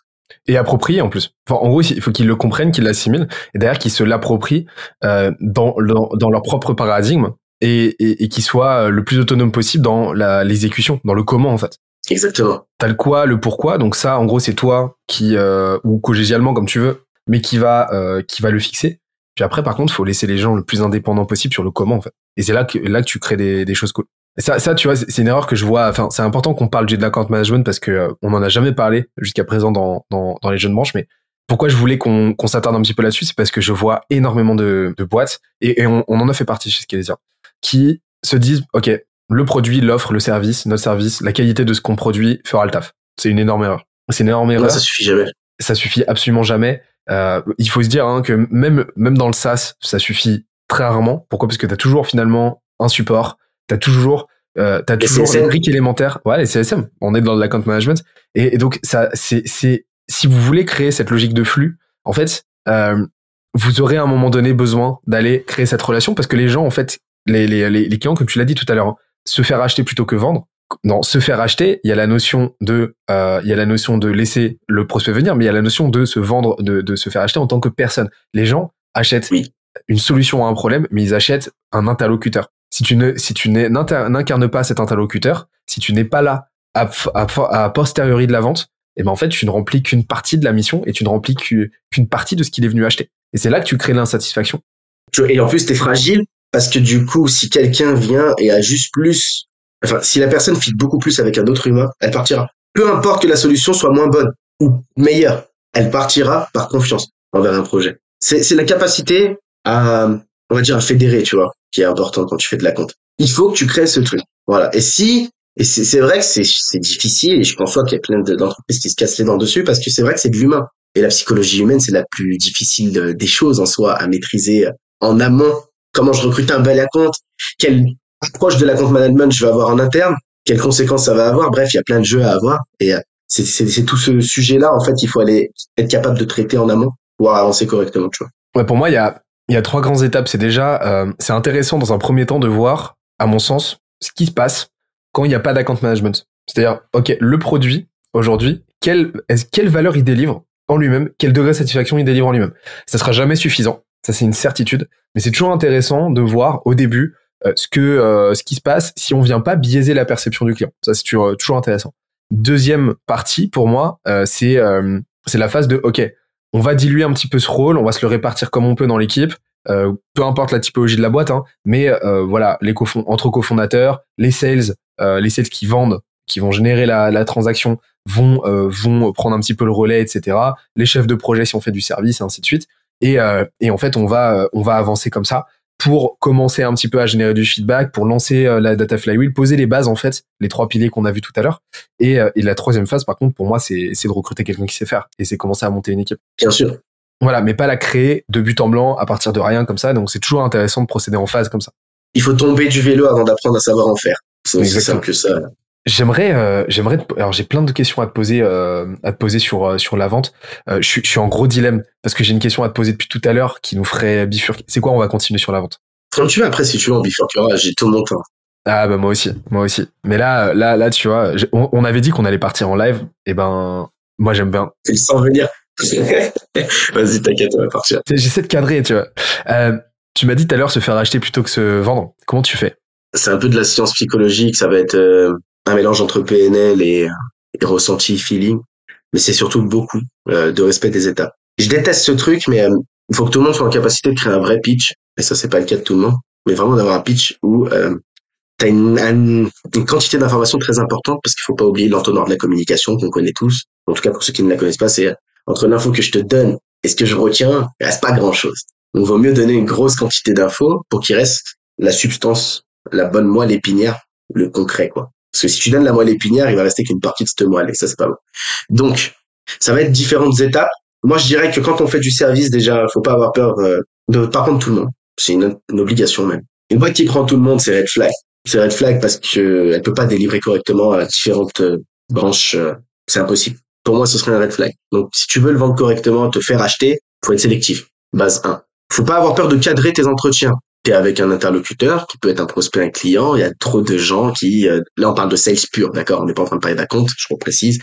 Et approprié en plus. Enfin, en gros, il faut qu'ils le comprennent, qu'ils l'assimilent, et derrière qu'ils se l'approprient euh, dans, dans, leur propre paradigme et, et, et qu'ils soient le plus autonome possible dans l'exécution, dans le comment en fait. Exactement. T'as le quoi, le pourquoi. Donc ça, en gros, c'est toi qui euh, ou collégialement comme tu veux, mais qui va euh, qui va le fixer. Puis après, par contre, faut laisser les gens le plus indépendants possible sur le comment en fait. Et c'est là que là que tu crées des, des choses cool. Ça, ça, tu vois, c'est une erreur que je vois. Enfin, c'est important qu'on parle du de l'account management parce que euh, on en a jamais parlé jusqu'à présent dans, dans, dans les jeunes branches. Mais pourquoi je voulais qu'on qu'on s'attarde un petit peu là-dessus, c'est parce que je vois énormément de, de boîtes et, on, on, en a fait partie chez Skelésia qui se disent, ok, le produit, l'offre, le service, notre service, la qualité de ce qu'on produit fera le taf. C'est une énorme erreur. C'est une énorme erreur. ça suffit jamais. Ça suffit absolument jamais. Euh, il faut se dire hein, que même même dans le SaaS, ça suffit très rarement. Pourquoi? Parce que t'as toujours finalement un support. T'as toujours euh, t'as toujours les briques élémentaires. Ouais, les CSM. On est dans l'account management. Et, et, donc ça, c'est c'est si vous voulez créer cette logique de flux, en fait, euh, vous aurez à un moment donné besoin d'aller créer cette relation parce que les gens, en fait, les les les, clients, comme tu l'as dit tout à l'heure, hein, se faire acheter plutôt que vendre. Dans se faire acheter, il y a la notion de, euh, il y a la notion de laisser le prospect venir, mais il y a la notion de se vendre, de, de se faire acheter en tant que personne. Les gens achètent une solution à un problème, mais ils achètent un interlocuteur. Si tu ne, si tu n'incarnes pas cet interlocuteur, si tu n'es pas là à, à, à, posteriori de la vente, et eh ben en fait, tu ne remplis qu'une partie de la mission et tu ne remplis qu'une partie de ce qu'il est venu acheter. Et c'est là que tu crées l'insatisfaction. Et en plus, tu es fragile parce que du coup, si quelqu'un vient et a juste plus, enfin, si la personne fit beaucoup plus avec un autre humain, elle partira. Peu importe que la solution soit moins bonne ou meilleure, elle partira par confiance envers un projet. C'est la capacité à, on va dire, à fédérer, tu vois, qui est important quand tu fais de la compte. Il faut que tu crées ce truc. Voilà. Et si, et c'est vrai que c'est difficile, et je pense qu'il y a plein d'entreprises qui se cassent les dents dessus, parce que c'est vrai que c'est de l'humain. Et la psychologie humaine, c'est la plus difficile des choses en soi à maîtriser en amont comment je recrute un bel account, quelle approche de l'account management je vais avoir en interne, quelles conséquences ça va avoir. Bref, il y a plein de jeux à avoir et euh, c'est tout ce sujet-là, en fait, il faut aller être capable de traiter en amont pour avancer correctement, tu vois. Pour moi, il y a, il y a trois grandes étapes. C'est déjà, euh, c'est intéressant dans un premier temps de voir, à mon sens, ce qui se passe quand il n'y a pas d'account management. C'est-à-dire, ok, le produit aujourd'hui, quelle, quelle valeur il délivre en lui-même, quel degré de satisfaction il délivre en lui-même. Ça sera jamais suffisant. Ça, c'est une certitude. Mais c'est toujours intéressant de voir au début euh, ce que euh, ce qui se passe si on vient pas biaiser la perception du client. Ça, c'est toujours, toujours intéressant. Deuxième partie pour moi, euh, c'est c'est la phase de OK, on va diluer un petit peu ce rôle, on va se le répartir comme on peut dans l'équipe. euh, peu importe la typologie de la boîte, hein, mais euh, voilà, les cofond entre cofondateurs, les sales, euh, les sales qui vendent, qui vont générer la, la transaction, vont vont prendre un petit peu le relais, etc. Les chefs de projet si on fait du service, et ainsi de suite. Et, et en fait, on va on va avancer comme ça pour commencer un petit peu à générer du feedback, pour lancer la data flywheel, poser les bases en fait, les trois piliers qu'on a vus tout à l'heure. Et, et la troisième phase, par contre, pour moi, c'est de recruter quelqu'un qui sait faire et c'est commencer à monter une équipe. Bien sûr. Voilà, mais pas la créer de but en blanc à partir de rien comme ça. Donc c'est toujours intéressant de procéder en phase comme ça. Il faut tomber du vélo avant d'apprendre à savoir en faire. C'est aussi simple que ça. J'aimerais, euh, j'aimerais. Alors j'ai plein de questions à te poser, euh, à te poser sur euh, sur la vente. je, suis, je suis en gros dilemme parce que j'ai une question à te poser depuis tout à l'heure qui nous ferait bifurquer. C'est quoi On va continuer sur la vente? Comme tu veux. Après, si tu veux, on bifurquera. J'ai tout mon temps. Ah bah moi aussi, moi aussi. Mais là, là, là, tu vois, on, on avait dit qu'on allait partir en live. Et ben, moi j'aime bien. C'est sans venir. Vas-y, t'inquiète, on va partir. J'essaie de cadrer, tu vois. Euh, tu m'as dit tout à l'heure se faire acheter plutôt que se vendre. Comment tu fais? C'est un peu de la science psychologique. Ça va être euh, un mélange entre PNL et, et ressenti, feeling. Mais c'est surtout beaucoup euh, de respect des étapes. Je déteste ce truc, mais il faut que tout le monde soit en capacité de créer un vrai pitch. Et ça, c'est pas le cas de tout le monde. Mais vraiment d'avoir un pitch où tu as une, une, quantité d'informations très importante parce qu'il faut pas oublier l'entonnoir de la communication qu'on connaît tous. En tout cas, pour ceux qui ne la connaissent pas, c'est entre l'info que je te donne et ce que je retiens, il reste pas grand chose. Donc, vaut mieux donner une grosse quantité d'infos pour qu'il reste la substance, la bonne moelle épinière, le concret, quoi. Parce que si tu donnes la moelle épinière, il va rester qu'une partie de cette moelle et ça, c'est pas bon. Donc, ça va être différentes étapes. Moi, je dirais que quand on fait du service, déjà, faut pas avoir peur euh, de pas prendre tout le monde. C'est une, obligation même. Une boîte qui prend tout le monde, c'est red flag. C'est red flag parce que elle peut pas délivrer correctement à différentes euh, branches. Euh, c'est impossible pour moi, ce serait un red flag. Donc, si tu veux le vendre correctement, te faire acheter, faut être sélectif. Base 1. Faut pas avoir peur de cadrer tes entretiens. T'es avec un interlocuteur qui peut être un prospect, un client. Il y a trop de gens qui, euh, là, on parle de sales pur, d'accord? On n'est pas en train de parler d'acompte, je reprécise,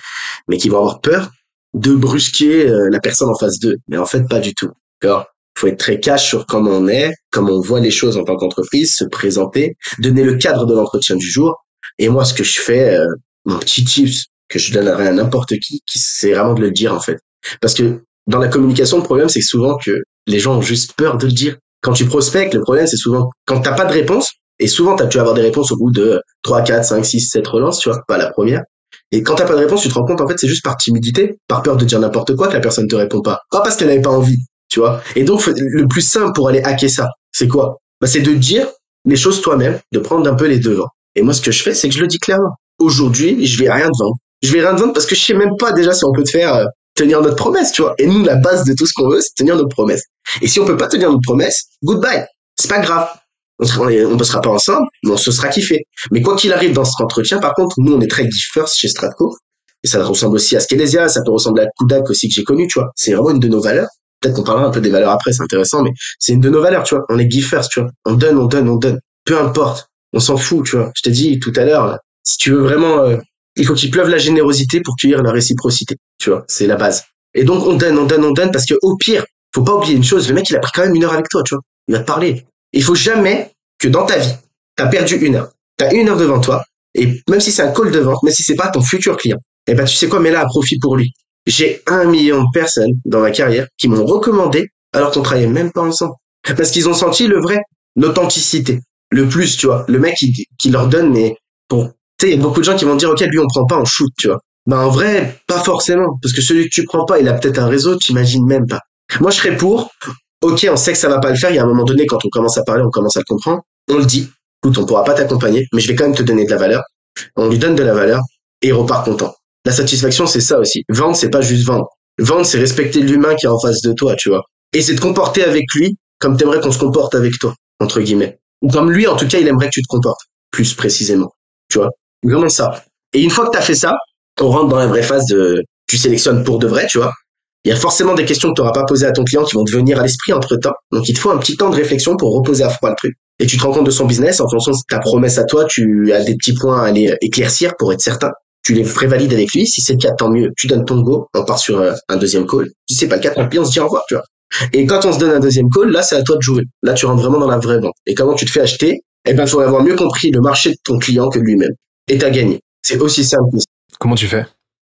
mais qui vont avoir peur de brusquer euh, la personne en face d'eux. Mais en fait, pas du tout. D'accord? faut être très cash sur comment on est, comment on voit les choses en tant qu'entreprise, se présenter, donner le cadre de l'entretien du jour. Et moi, ce que je fais, euh, mon petit tips, que je donnerais à n'importe qui, qui c'est vraiment de le dire en fait. Parce que dans la communication, le problème c'est souvent que les gens ont juste peur de le dire. Quand tu prospectes, le problème c'est souvent quand t'as pas de réponse, et souvent tu vas avoir des réponses au bout de 3, 4, 5, 6, 7 relances, tu vois, pas la première. Et quand t'as pas de réponse, tu te rends compte en fait c'est juste par timidité, par peur de dire n'importe quoi que la personne te répond pas. Pas parce qu'elle n'avait pas envie, tu vois. Et donc le plus simple pour aller hacker ça, c'est quoi? Bah, C'est de dire les choses toi-même, de prendre un peu les devants. Et moi ce que je fais, c'est que je le dis clairement. Aujourd'hui, je vais rien te vendre je vais rien te vendre parce que je sais même pas déjà si on peut te faire euh, tenir notre promesse, tu vois. Et nous, la base de tout ce qu'on veut, c'est tenir notre promesse. Et si on peut pas tenir notre promesse, goodbye. C'est pas grave. On ne bossera pas ensemble, mais on se sera kiffé. Mais quoi qu'il arrive dans cet entretien, par contre, nous, on est très giffers chez Stratco. Et ça ressemble aussi à Skelesia, ça peut ressembler à Kudak aussi que j'ai connu, tu vois. C'est vraiment une de nos valeurs. Peut-être qu'on parlera un peu des valeurs après, c'est intéressant, mais c'est une de nos valeurs, tu vois. On est giffers, tu vois. On donne, on donne, on donne. Peu importe. On s'en fout, tu vois. Je t'ai dit tout à l'heure, si tu veux vraiment euh, il faut qu'il pleuve la générosité pour cueillir la réciprocité. Tu vois, c'est la base. Et donc, on donne, on donne, on donne, parce que au pire, faut pas oublier une chose, le mec, il a pris quand même une heure avec toi, tu vois. Il va te parler. Il faut jamais que dans ta vie, t'as perdu une heure. T'as une heure devant toi, et même si c'est un call de vente, même si c'est pas ton futur client, eh ben, tu sais quoi, mets là à profit pour lui. J'ai un million de personnes dans ma carrière qui m'ont recommandé alors qu'on travaillait même pas ensemble. Parce qu'ils ont senti le vrai, l'authenticité. Le plus, tu vois. Le mec qui, qui leur donne, mais pour il y a beaucoup de gens qui vont dire, OK, lui, on prend pas, on shoot, tu vois. Ben, en vrai, pas forcément. Parce que celui que tu prends pas, il a peut-être un réseau, tu imagines même pas. Moi, je serais pour. OK, on sait que ça va pas le faire. Il y a un moment donné, quand on commence à parler, on commence à le comprendre. On le dit. Écoute, on pourra pas t'accompagner, mais je vais quand même te donner de la valeur. On lui donne de la valeur et il repart content. La satisfaction, c'est ça aussi. Vendre, c'est pas juste vendre. Vendre, c'est respecter l'humain qui est en face de toi, tu vois. Et c'est de comporter avec lui comme t'aimerais qu'on se comporte avec toi, entre guillemets. Ou comme lui, en tout cas, il aimerait que tu te comportes, plus précisément. Tu vois. Vraiment ça. Et une fois que tu as fait ça, on rentre dans la vraie phase de tu sélectionnes pour de vrai, tu vois. Il y a forcément des questions que tu n'auras pas posées à ton client qui vont te venir à l'esprit entre temps. Donc il te faut un petit temps de réflexion pour reposer à froid le truc. Et tu te rends compte de son business en fonction de ta promesse à toi, tu as des petits points à aller éclaircir pour être certain. Tu les prévalides avec lui. Si c'est le cas, tant mieux. Tu donnes ton go. On part sur euh, un deuxième call. Si c'est pas le cas, tant pis, on se dit au revoir, tu vois. Et quand on se donne un deuxième call, là, c'est à toi de jouer. Là, tu rentres vraiment dans la vraie vente. Et comment tu te fais acheter? Eh ben, faut avoir mieux compris le marché de ton client que lui-même et t'as gagné. C'est aussi simple. Comment tu fais?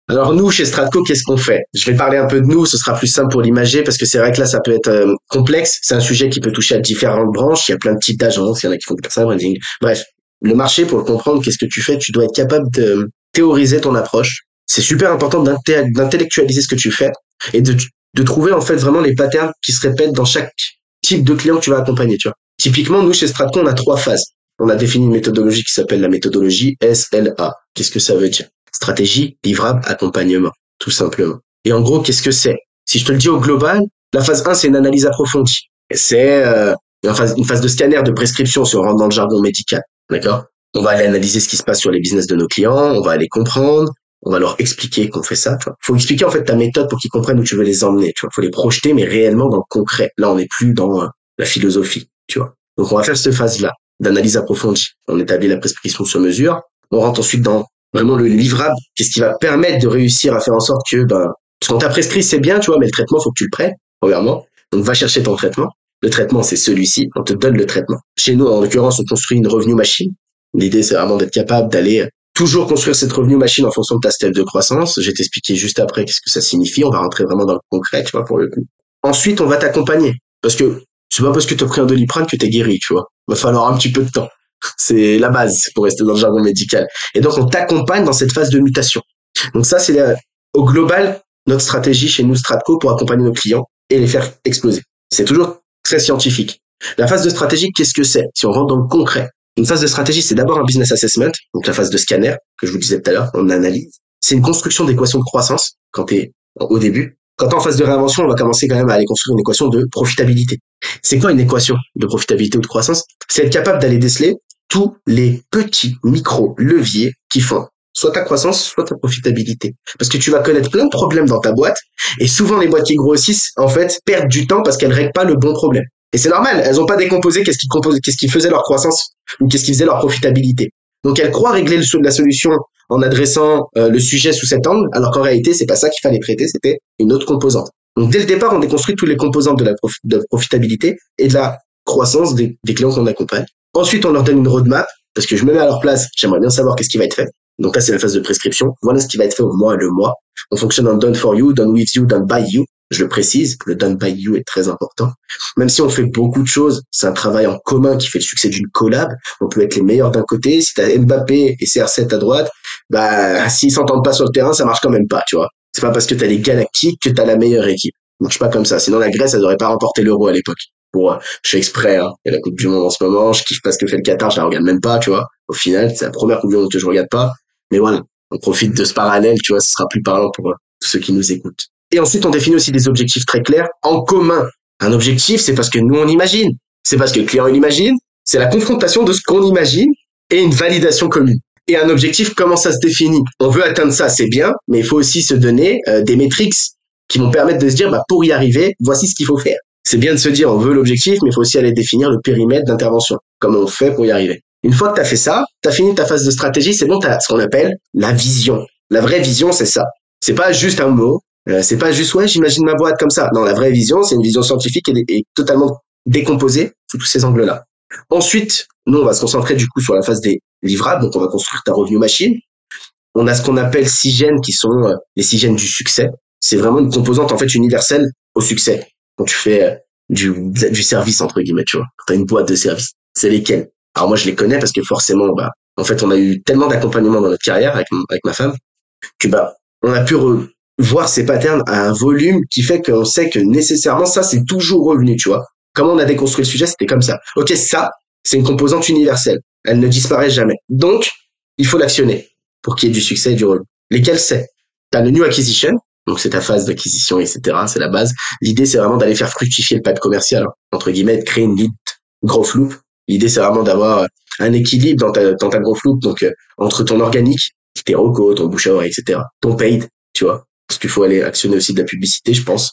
Alors nous, chez Stratco, qu'est-ce qu'on fait? Je vais parler un peu de nous, ce sera plus simple pour l'imager parce que c'est vrai que là, ça peut être euh, complexe. C'est un sujet qui peut toucher à différentes branches. Il y a plein de types d'agences, il y en a qui font du personal branding. Bref, le marché, pour le comprendre, qu'est-ce que tu fais? Tu dois être capable de théoriser ton approche. C'est super important d'intellectualiser ce que tu fais et de, de trouver en fait vraiment les patterns qui se répètent dans chaque type de client que tu vas accompagner. Tu vois. Typiquement, nous chez Stratco, on a trois phases. On a défini une méthodologie qui s'appelle la méthodologie SLA. Qu'est-ce que ça veut dire? Stratégie, livrable, accompagnement, tout simplement. Et en gros, qu'est-ce que c'est? Si je te le dis au global, la phase 1, c'est une analyse approfondie. C'est euh, une, phase, phase de scanner de prescription si on rentre dans le jargon médical. D'accord? On va aller analyser ce qui se passe sur les business de nos clients, on va aller comprendre, on va leur expliquer qu'on fait ça. Vois. Faut expliquer en fait ta méthode pour qu'ils comprennent où tu veux les emmener. Tu vois. Faut les projeter, mais réellement dans le concret. Là, on n'est plus dans euh, la philosophie. Tu vois. Donc, on va faire cette phase-là d'analyse approfondie. On établit la prescription sur mesure. On rentre ensuite dans vraiment le livrable, qu'est-ce qui va permettre de réussir à faire en sorte que, ben, parce qu'on t'a prescrit, c'est bien, tu vois, mais le traitement, faut que tu le prennes, premièrement. Donc, va chercher ton traitement. Le traitement, c'est celui-ci. On te donne le traitement. Chez nous, en l'occurrence, on construit une revenu machine. L'idée, c'est vraiment d'être capable d'aller toujours construire cette revenu machine en fonction de ta step de croissance. Je vais t'expliquer juste après qu'est-ce que ça signifie. On va rentrer vraiment dans le concret, tu vois, pour le coup. Ensuite, on va t'accompagner. Parce que c'est pas parce que tu as pris un doliprane que tu es guéri, tu vois. Va falloir un petit peu de temps. C'est la base pour rester dans le jargon médical. Et donc, on t'accompagne dans cette phase de mutation. Donc ça, c'est au global notre stratégie chez nous, Stratco, pour accompagner nos clients et les faire exploser. C'est toujours très scientifique. La phase de stratégie, qu'est-ce que c'est? Si on rentre dans le concret. Une phase de stratégie, c'est d'abord un business assessment, donc la phase de scanner, que je vous disais tout à l'heure, on analyse. C'est une construction d'équations de croissance quand tu es au début. Quand tu en phase de réinvention, on va commencer quand même à aller construire une équation de profitabilité. C'est quoi une équation de profitabilité ou de croissance? C'est être capable d'aller déceler tous les petits micro-leviers qui font soit ta croissance, soit ta profitabilité. Parce que tu vas connaître plein de problèmes dans ta boîte, et souvent les boîtes qui grossissent, en fait, perdent du temps parce qu'elles règlent pas le bon problème. Et c'est normal, elles ont pas décomposé qu'est-ce qui qu'est-ce qui faisait leur croissance ou qu'est-ce qui faisait leur profitabilité. Donc elles croient régler le, la solution en adressant euh, le sujet sous cet angle, alors qu'en réalité c'est pas ça qu'il fallait traiter, c'était une autre composante. Donc dès le départ, on déconstruit tous les composantes de la, profitabilité et de la croissance des, des clients qu'on accompagne. Ensuite, on leur donne une roadmap, parce que je me mets à leur place, j'aimerais bien savoir qu'est-ce qui va être fait. Donc là, c'est la phase de prescription. Voilà ce qui va être fait au mois le mois. On fonctionne en done for you, done with you, done by you. Je le précise, le done by you est très important. Même si on fait beaucoup de choses, c'est un travail en commun qui fait le succès d'une collab. On peut être les meilleurs d'un côté. Si t'as Mbappé et CR7 à droite, bah, s'ils s'entendent pas sur le terrain, ça marche quand même pas, tu vois. C'est pas parce que t'as les galactiques que t'as la meilleure équipe. Ça marche pas comme ça. Sinon, la Grèce, elle aurait pas remporté l'euro à l'époque pour, je fais exprès, hein. Il y a la Coupe du Monde en ce moment, je kiffe pas ce que fait le Qatar, je la regarde même pas, tu vois. Au final, c'est la première Coupe du Monde que je regarde pas. Mais voilà, on profite de ce parallèle, tu vois, ce sera plus parlant pour tous ceux qui nous écoutent. Et ensuite, on définit aussi des objectifs très clairs en commun. Un objectif, c'est parce que nous, on imagine. C'est parce que le client, il imagine. C'est la confrontation de ce qu'on imagine et une validation commune. Et un objectif, comment ça se définit? On veut atteindre ça, c'est bien, mais il faut aussi se donner euh, des métriques qui vont permettre de se dire, bah, pour y arriver, voici ce qu'il faut faire c'est bien de se dire on veut l'objectif, mais il faut aussi aller définir le périmètre d'intervention, comment on fait pour y arriver? Une fois que tu as fait ça, tu as fini ta phase de stratégie, c'est bon, tu as ce qu'on appelle la vision. La vraie vision, c'est ça. C'est pas juste un mot, euh, c'est pas juste ouais, j'imagine ma boîte comme ça. Non, la vraie vision, c'est une vision scientifique et, totalement décomposée sous tous ces angles-là. Ensuite, nous, on va se concentrer du coup sur la phase des livrables, donc on va construire ta revenu machine. On a ce qu'on appelle six gènes qui sont euh, les six gènes du succès. C'est vraiment une composante en fait universelle au succès quand tu fais euh, du, du service entre guillemets, tu vois. Quand as une boîte de service, c'est lesquels Alors moi je les connais parce que forcément, bah, en fait, on a eu tellement d'accompagnement dans notre carrière avec, avec ma femme que bah, on a pu voir ces patterns à un volume qui fait qu'on sait que nécessairement ça c'est toujours revenu, tu vois. Comment on a déconstruit le sujet, c'était comme ça. Ok, ça, c'est une composante universelle. Elle ne disparaît jamais. Donc, il faut l'actionner pour qu'il y ait du succès et du rôle. Lesquels c'est? T'as le new acquisition, donc c'est ta phase d'acquisition, etc. C'est la base. L'idée, c'est vraiment d'aller faire fructifier le pad commercial, entre guillemets, de créer une lead growth loop. L'idée, c'est vraiment d'avoir un équilibre dans ta, dans ta growth loop, donc euh, entre ton organique, tes recos, ton bouche à oreille, etc. Ton paid, tu vois. Parce qu'il faut aller actionner aussi de la publicité, je pense.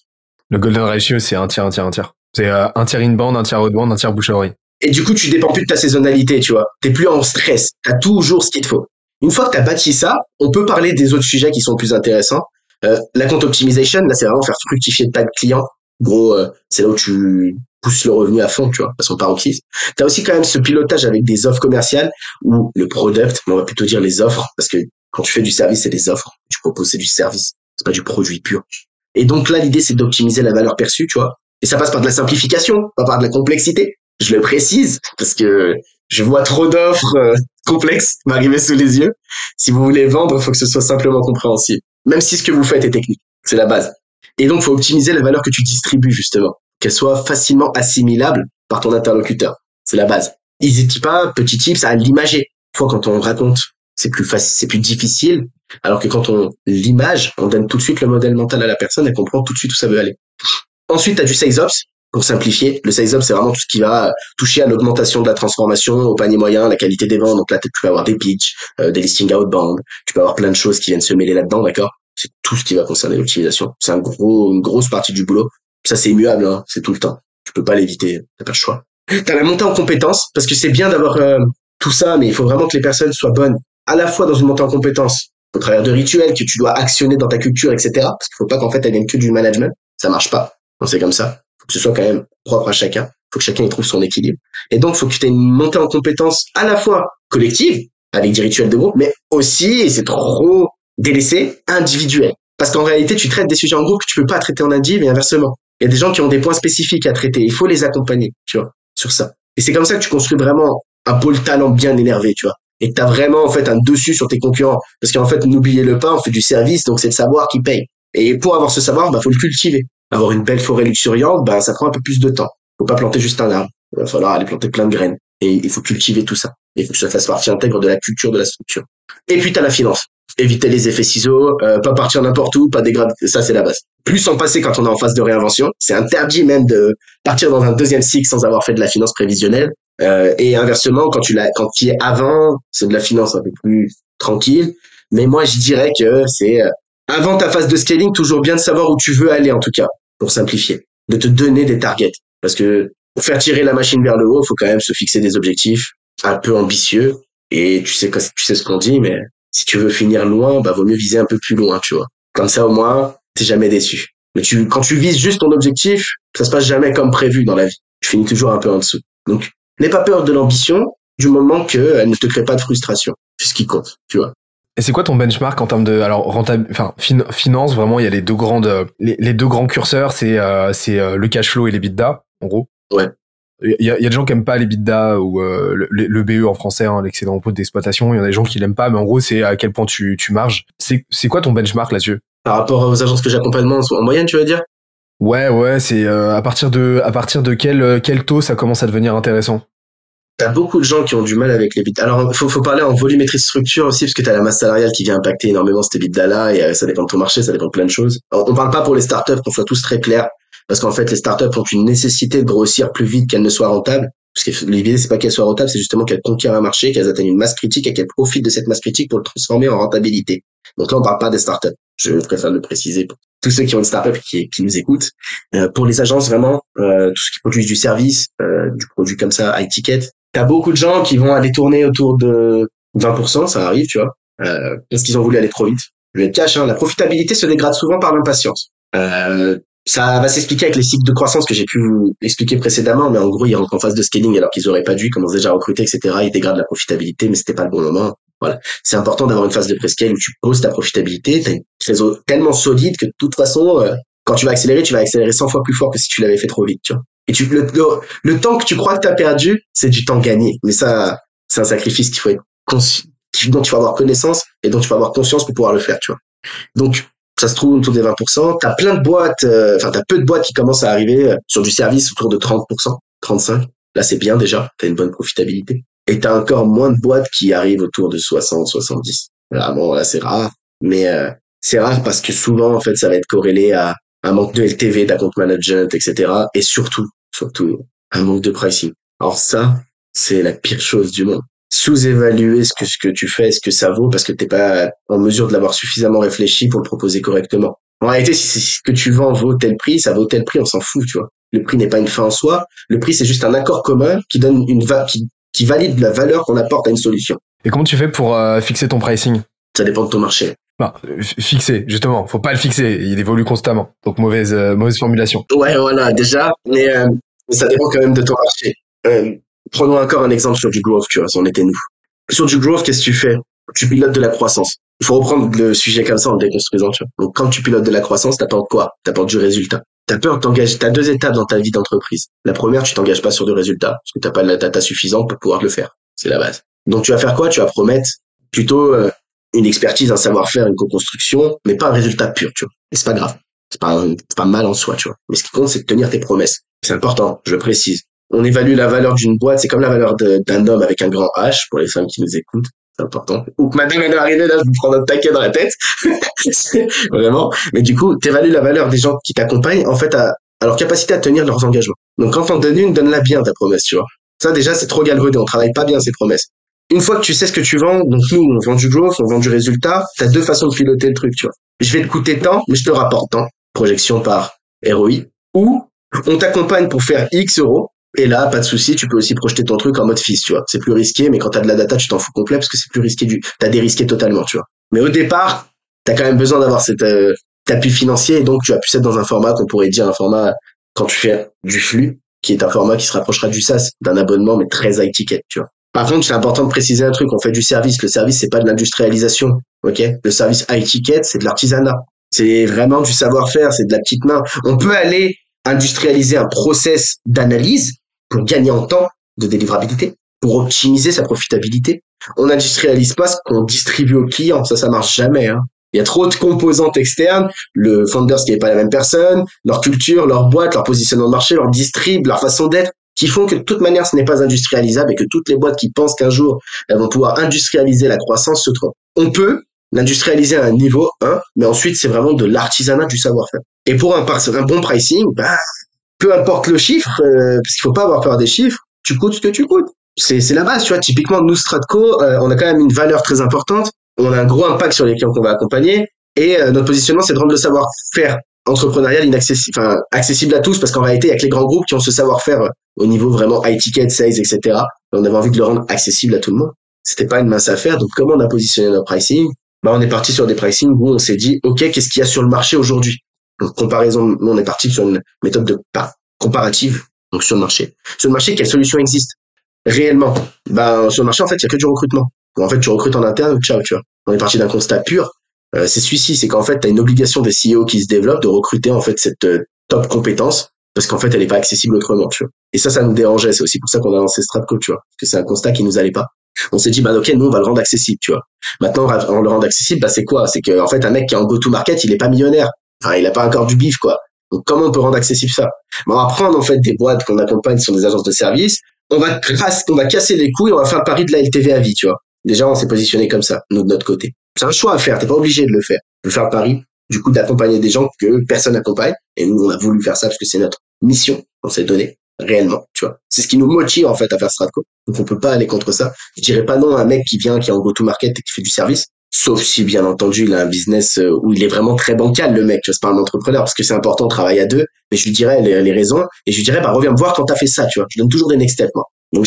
Le golden ratio, c'est un tiers, un tiers, un tiers. C'est euh, un tiers inbound, un tiers outbound, un tiers bouche à oreille. Et du coup, tu dépends plus de ta saisonnalité, tu vois. T'es plus en stress. T'as toujours ce qu'il te faut. Une fois que t'as bâti ça, on peut parler des autres sujets qui sont plus intéressants. Euh, la compte optimisation, là, c'est vraiment faire fructifier le tas de clients. Gros, euh, c'est là où tu pousses le revenu à fond, tu vois, à son paroxysme. Tu as aussi quand même ce pilotage avec des offres commerciales ou le product, mais on va plutôt dire les offres, parce que Quand tu fais du service, c'est des offres. Tu proposes, c'est du service. C'est pas du produit pur. Et donc là, l'idée, c'est d'optimiser la valeur perçue, tu vois. Et ça passe par de la simplification, pas par de la complexité. Je le précise parce que je vois trop d'offres euh, complexes m'arriver sous les yeux. Si vous voulez vendre, il faut que ce soit simplement compréhensible. Même si ce que vous faites est technique. C'est la base. Et donc, faut optimiser la valeur que tu distribues, justement. Qu'elle soit facilement assimilable par ton interlocuteur. C'est la base. N'hésite pas, petit tips, à l'imager. Fois quand on raconte, c'est plus facile, c'est plus difficile. Alors que quand on l'image, on donne tout de suite le modèle mental à la personne, elle comprend tout de suite où ça veut aller. Ensuite, tu as du sales ops. Pour simplifier, le sales ops, c'est vraiment tout ce qui va toucher à l'augmentation de la transformation, au panier moyen, la qualité des ventes. Donc là, tu peux avoir des pitchs, euh, des listings outbound. Tu peux avoir plein de choses qui viennent se mêler là-dedans, d'accord? C'est tout ce qui va concerner l'utilisation. C'est un gros, une grosse partie du boulot. Ça, c'est immuable, hein, c'est tout le temps. Tu peux pas l'éviter, t'as pas le choix. T'as la montée en compétences, parce que c'est bien d'avoir euh, tout ça, mais il faut vraiment que les personnes soient bonnes, à la fois dans une montée en compétences, au travers de rituels que tu dois actionner dans ta culture, etc. Parce qu'il faut pas qu'en fait elles viennent que du management, ça marche pas. C'est comme ça. Faut que ce soit quand même propre à chacun. Faut que chacun y trouve son équilibre. Et donc, faut que tu aies une montée en compétences à la fois collective, avec des rituels de groupe, mais aussi, et c'est trop délaissé, individuel. Parce qu'en réalité, tu traites des sujets en groupe que tu peux pas traiter en individu et inversement. Il y a des gens qui ont des points spécifiques à traiter. Il faut les accompagner, tu vois, sur ça. Et c'est comme ça que tu construis vraiment un pôle talent bien énervé, tu vois. Et que tu as vraiment, en fait, un dessus sur tes concurrents. Parce qu'en fait, n'oubliez-le pas, on fait du service, donc c'est le savoir qui paye. Et pour avoir ce savoir, bah, faut le cultiver. Avoir une belle forêt luxuriante, bah, ça prend un peu plus de temps. Faut pas planter juste un arbre. Il va falloir aller planter plein de graines. Et il faut cultiver tout ça. Et il faut que ça fasse partie intègre de la culture de la structure. Et puis, tu as la finance éviter les effets ciseaux, euh, pas partir n'importe où, pas dégrader, ça c'est la base. Plus en passer quand on est en phase de réinvention, c'est interdit même de partir dans un deuxième cycle sans avoir fait de la finance prévisionnelle. Euh, et inversement, quand tu l'as, quand tu es avant, c'est de la finance un peu plus tranquille. Mais moi, je dirais que c'est euh, avant ta phase de scaling, toujours bien de savoir où tu veux aller en tout cas, pour simplifier, de te donner des targets, parce que pour faire tirer la machine vers le haut, faut quand même se fixer des objectifs un peu ambitieux. Et tu sais, tu sais ce qu'on dit, mais si tu veux finir loin, bah vaut mieux viser un peu plus loin, tu vois. Comme ça au moins, t'es jamais déçu. Mais tu, quand tu vises juste ton objectif, ça se passe jamais comme prévu dans la vie. Tu finis toujours un peu en dessous. Donc, n'aie pas peur de l'ambition du moment qu'elle ne te crée pas de frustration. C'est ce qui compte, tu vois. Et c'est quoi ton benchmark en termes de alors rentable enfin finance vraiment il y a les deux grandes les, deux grands curseurs c'est euh, c'est euh, le cash flow et les bidas en gros. Ouais. Il y a, y a, des gens qui aiment pas les l'EBITDA ou euh, le, le, BE en français, hein, l'excédent brut d'exploitation. Il y en a des gens qui l'aiment pas, mais en gros, c'est à quel point tu, tu marges. C'est, c'est quoi ton benchmark là-dessus? Par rapport aux agences que j'accompagne en moyenne, tu veux dire? Ouais, ouais, c'est euh, à partir de à partir de quel euh, quel taux ça commence à devenir intéressant? T'as beaucoup de gens qui ont du mal avec les bits. Alors, faut, faut parler en volumétrie structure aussi, parce que t'as la masse salariale qui vient impacter énormément ces bits-là, et ça dépend de ton marché, ça dépend de plein de choses. on parle pas pour les startups, qu'on soit tous très clairs, parce qu'en fait, les startups ont une nécessité de grossir plus vite qu'elles ne soient rentables. Parce que l'idée, c'est pas qu'elles soient rentables, c'est justement qu'elles conquièrent un marché, qu'elles atteignent une masse critique et qu'elles profitent de cette masse critique pour le transformer en rentabilité. Donc là, on parle pas des startups. Je préfère le préciser pour tous ceux qui ont une startup qui, qui nous écoutent. Euh, pour les agences, vraiment, euh, tout ce qui produit du service, euh, du produit comme ça, high ticket, t'as beaucoup de gens qui vont aller tourner autour de 20%, ça arrive, tu vois, euh, parce qu'ils ont voulu aller trop vite. Je vais être cash, hein, la profitabilité se dégrade souvent par l'impatience. Euh, ça va s'expliquer avec les cycles de croissance que j'ai pu vous expliquer précédemment, mais en gros, ils rentrent en phase de scaling alors qu'ils auraient pas dû, ils commencent déjà à recruter, etc. Ils dégradent la profitabilité, mais c'était pas le bon moment. Voilà. C'est important d'avoir une phase de prescale où tu poses ta profitabilité, t'as une réseau tellement solide que de toute façon, euh, quand tu vas accélérer, tu vas accélérer 100 fois plus fort que si tu l'avais fait trop vite, tu vois. Et tu, le, temps que tu crois que tu as perdu, c'est du temps gagné. Mais ça, c'est un sacrifice qu'il faut être dont tu vas avoir connaissance et dont tu vas avoir conscience pour pouvoir le faire, tu vois. Donc, ça se trouve autour des 20%. T'as plein de boîtes, euh, enfin t'as peu de boîtes qui commencent à arriver euh, sur du service autour de 30%, 35. Là c'est bien déjà, t'as une bonne profitabilité. Et t'as encore moins de boîtes qui arrivent autour de 60, 70. Là bon là c'est rare, mais euh, c'est rare parce que souvent en fait ça va être corrélé à un manque de LTV, d'account management, etc. Et surtout, surtout un manque de pricing. Alors ça, c'est la pire chose du monde sous-évaluer ce que ce que tu fais, ce que ça vaut, parce que t'es pas en mesure de l'avoir suffisamment réfléchi pour le proposer correctement. En réalité, si ce que tu vends vaut tel prix, ça vaut tel prix, on s'en fout, tu vois. Le prix n'est pas une fin en soi. Le prix, c'est juste un accord commun qui donne une va qui, qui valide la valeur qu'on apporte à une solution. Et comment tu fais pour euh, fixer ton pricing? Ça dépend de ton marché. Bah, fixer, justement. Faut pas le fixer. Il évolue constamment. Donc mauvaise euh, mauvaise formulation. Ouais, voilà, déjà. Mais, euh, mais ça dépend quand même de ton marché. Prenons encore un exemple sur du growth, tu vois, c'en était nous. Sur du growth, qu'est-ce que tu fais? Tu pilotes de la croissance. Il faut reprendre le sujet comme ça en le déconstruisant, tu vois. Donc, quand tu pilotes de la croissance, t'apportes quoi? T'apportes du résultat. T'as peur de t'engager, t'as deux étapes dans ta vie d'entreprise. La première, tu t'engages pas sur du résultat, parce que t'as pas la data suffisante pour pouvoir le faire. C'est la base. Donc, tu vas faire quoi? Tu vas promettre plutôt euh, une expertise, un savoir-faire, une co-construction, mais pas un résultat pur, tu vois. Et c'est pas grave. C'est pas, pas mal en soi, tu vois. Mais ce qui compte, c'est de tenir tes promesses. C'est important, je précise. On évalue la valeur d'une boîte, c'est comme la valeur d'un homme avec un grand H, pour les femmes qui nous écoutent. Important. Ou que madame est arrivée, là, je vous prends un taquet dans la tête. Vraiment. Mais du coup, t'évalues la valeur des gens qui t'accompagnent, en fait, à, leur capacité à tenir leurs engagements. Donc, quand on donne une, donne-la bien, ta promesse, tu vois. Ça, déjà, c'est trop galvaudé. On travaille pas bien ces promesses. Une fois que tu sais ce que tu vends, donc nous, on vend du growth, on vend du résultat, t'as deux façons de piloter le truc, tu vois. Je vais te coûter tant, mais je te rapporte tant. Projection par ROI. Ou, on t'accompagne pour faire X euros, et là, pas de souci, tu peux aussi projeter ton truc en mode fils, tu vois. C'est plus risqué, mais quand t'as de la data, tu t'en fous complet parce que c'est plus risqué du, t'as dérisqué totalement, tu vois. Mais au départ, t'as quand même besoin d'avoir cet euh, appui financier et donc tu as pu être dans un format qu'on pourrait dire un format quand tu fais du flux, qui est un format qui se rapprochera du SaaS, d'un abonnement, mais très high ticket, tu vois. Par contre, c'est important de préciser un truc, on fait du service. Le service, c'est pas de l'industrialisation, ok? Le service high ticket, c'est de l'artisanat. C'est vraiment du savoir-faire, c'est de la petite main. On peut aller industrialiser un process d'analyse pour gagner en temps de délivrabilité, pour optimiser sa profitabilité. On n'industrialise pas ce qu'on distribue aux clients, ça, ça marche jamais. Hein. Il y a trop de composantes externes, le founder, ce qui n'est pas la même personne, leur culture, leur boîte, leur positionnement de marché, leur distrib, leur façon d'être, qui font que de toute manière, ce n'est pas industrialisable et que toutes les boîtes qui pensent qu'un jour, elles vont pouvoir industrialiser la croissance se trompent. On peut l'industrialiser à un niveau 1, mais ensuite, c'est vraiment de l'artisanat du savoir-faire. Et pour un, un bon pricing, bah, peu importe le chiffre, euh, parce qu'il faut pas avoir peur des chiffres, tu coûtes ce que tu coûtes. C'est, c'est la base, tu vois. Typiquement, nous, Stratco, euh, on a quand même une valeur très importante. On a un gros impact sur les clients qu'on va accompagner. Et euh, notre positionnement, c'est de rendre le savoir-faire entrepreneurial inaccessible, enfin, accessible à tous, parce qu'en réalité, il y a que les grands groupes qui ont ce savoir-faire au niveau vraiment high ticket, sales, etc. on avait envie de le rendre accessible à tout le monde. C'était pas une mince affaire. Donc, comment on a positionné notre pricing? Bah, on est parti sur des pricing où on s'est dit, OK, qu'est-ce qu'il y a sur le marché aujourd'hui? Donc, comparaison, nous, on est parti sur une méthode de pas comparative, donc sur le marché. Sur le marché, quelle solution existe? Réellement Ben, sur le marché, en fait, il y a que du recrutement. en fait, tu recrutes en interne, ciao, tu vois. On est parti d'un constat pur. Euh, c'est celui-ci, c'est qu'en fait, tu as une obligation des CEO qui se développent de recruter en fait cette euh, top compétence parce qu'en fait, elle n'est pas accessible autrement, tu vois. Et ça, ça nous dérangeait. C'est aussi pour ça qu'on a lancé Stratco, tu vois. Parce que c'est un constat qui nous allait pas. On s'est dit, bah, ok, nous, on va le rendre accessible, tu vois. Maintenant, on le rend accessible, bah, c'est quoi? C'est que, en fait, un mec qui est en go-to-market, il est pas millionnaire. Il a pas encore du bif, quoi. Donc, comment on peut rendre accessible ça? On va prendre, en fait, des boîtes qu'on accompagne sur des agences de services. On va, on va casser les couilles, on va faire le pari de la LTV à vie, tu vois. Déjà, on s'est positionné comme ça, nous, de notre côté. C'est un choix à faire, t'es pas obligé de le faire. De faire le pari, du coup, d'accompagner des gens que personne n'accompagne. Et nous, on a voulu faire ça parce que c'est notre mission, on s'est donné, réellement, tu vois. C'est ce qui nous motive, en fait, à faire Stratco. Donc, on peut pas aller contre ça. Je dirais pas non à un mec qui vient, qui est en go-to-market et qui fait du service. Sauf si, bien entendu, il a un business euh, où il est vraiment très bancal, le mec. Tu vois, c'est pas un entrepreneur parce que c'est important de travailler à deux. Mais je lui dirais les, raisons et je lui dirais, bah, reviens me voir quand t'as fait ça, tu vois. Je donne toujours des next steps, moi. Donc,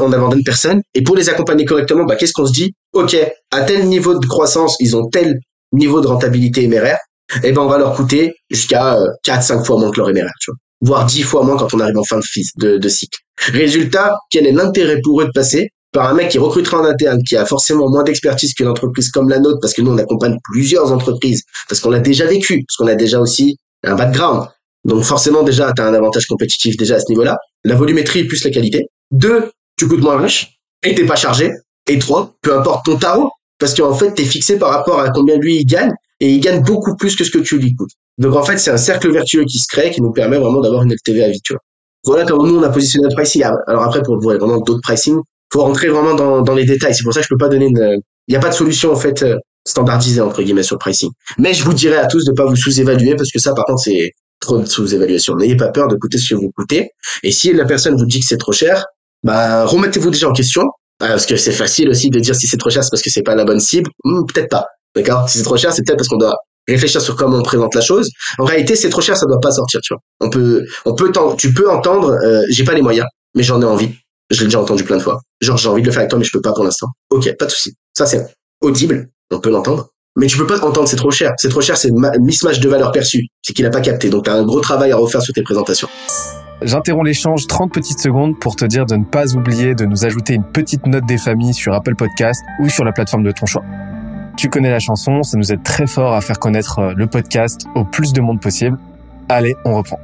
on abandonne personne. Et pour les accompagner correctement, bah, qu'est-ce qu'on se dit? OK, à tel niveau de croissance, ils ont tel niveau de rentabilité MRR. Eh ben, on va leur coûter jusqu'à 4, euh, 5 fois moins que leur MRR, tu vois. Voire 10 fois moins quand on arrive en fin de, de, de cycle. Résultat, quel est l'intérêt pour eux de passer par un mec qui recrutera en interne, qui a forcément moins d'expertise qu'une entreprise comme la nôtre, parce que nous, on accompagne plusieurs entreprises, parce qu'on l'a déjà vécu, parce qu'on a déjà aussi un background. Donc forcément, déjà, tu as un avantage compétitif déjà à ce niveau-là. La volumétrie plus la qualité. Deux, tu coûtes moins riche et t'es pas chargé. Et trois, peu importe ton tarot, parce qu'en fait, tu es fixé par rapport à combien lui il gagne, et il gagne beaucoup plus que ce que tu lui coûtes. Donc en fait, c'est un cercle vertueux qui se crée, qui nous permet vraiment d'avoir une LTV à vie, tu vois. Voilà comment nous, on a positionné notre pricing. Alors après, pour voir vraiment d'autres pricing, faut rentrer vraiment dans, dans les détails. C'est pour ça que je peux pas donner une, il n'y a pas de solution, en fait, euh, standardisée, entre guillemets, sur le pricing. Mais je vous dirais à tous de pas vous sous-évaluer parce que ça, par contre, c'est trop de sous-évaluation. N'ayez pas peur de coûter ce que vous coûtez. Et si la personne vous dit que c'est trop cher, bah, remettez-vous déjà en question. Euh, parce que c'est facile aussi de dire si c'est trop cher, c'est parce que c'est pas la bonne cible. Hmm, peut-être pas. D'accord? Si c'est trop cher, c'est peut-être parce qu'on doit réfléchir sur comment on présente la chose. En réalité, c'est trop cher, ça doit pas sortir, tu vois. On peut, on peut, tu peux entendre, euh, j'ai pas les moyens, mais j'en ai envie. Je l'ai déjà entendu plein de fois. Genre, j'ai envie de le faire avec toi, mais je peux pas pour l'instant. Ok, pas de souci. Ça, c'est audible. On peut l'entendre. Mais tu peux pas entendre, c'est trop cher. C'est trop cher, c'est mismatch de valeur perçue. C'est qu'il a pas capté. Donc, tu as un gros travail à refaire sur tes présentations. J'interromps l'échange 30 petites secondes pour te dire de ne pas oublier de nous ajouter une petite note des familles sur Apple Podcast ou sur la plateforme de ton choix. Tu connais la chanson, ça nous aide très fort à faire connaître euh, le podcast au plus de monde possible. Allez, on reprend.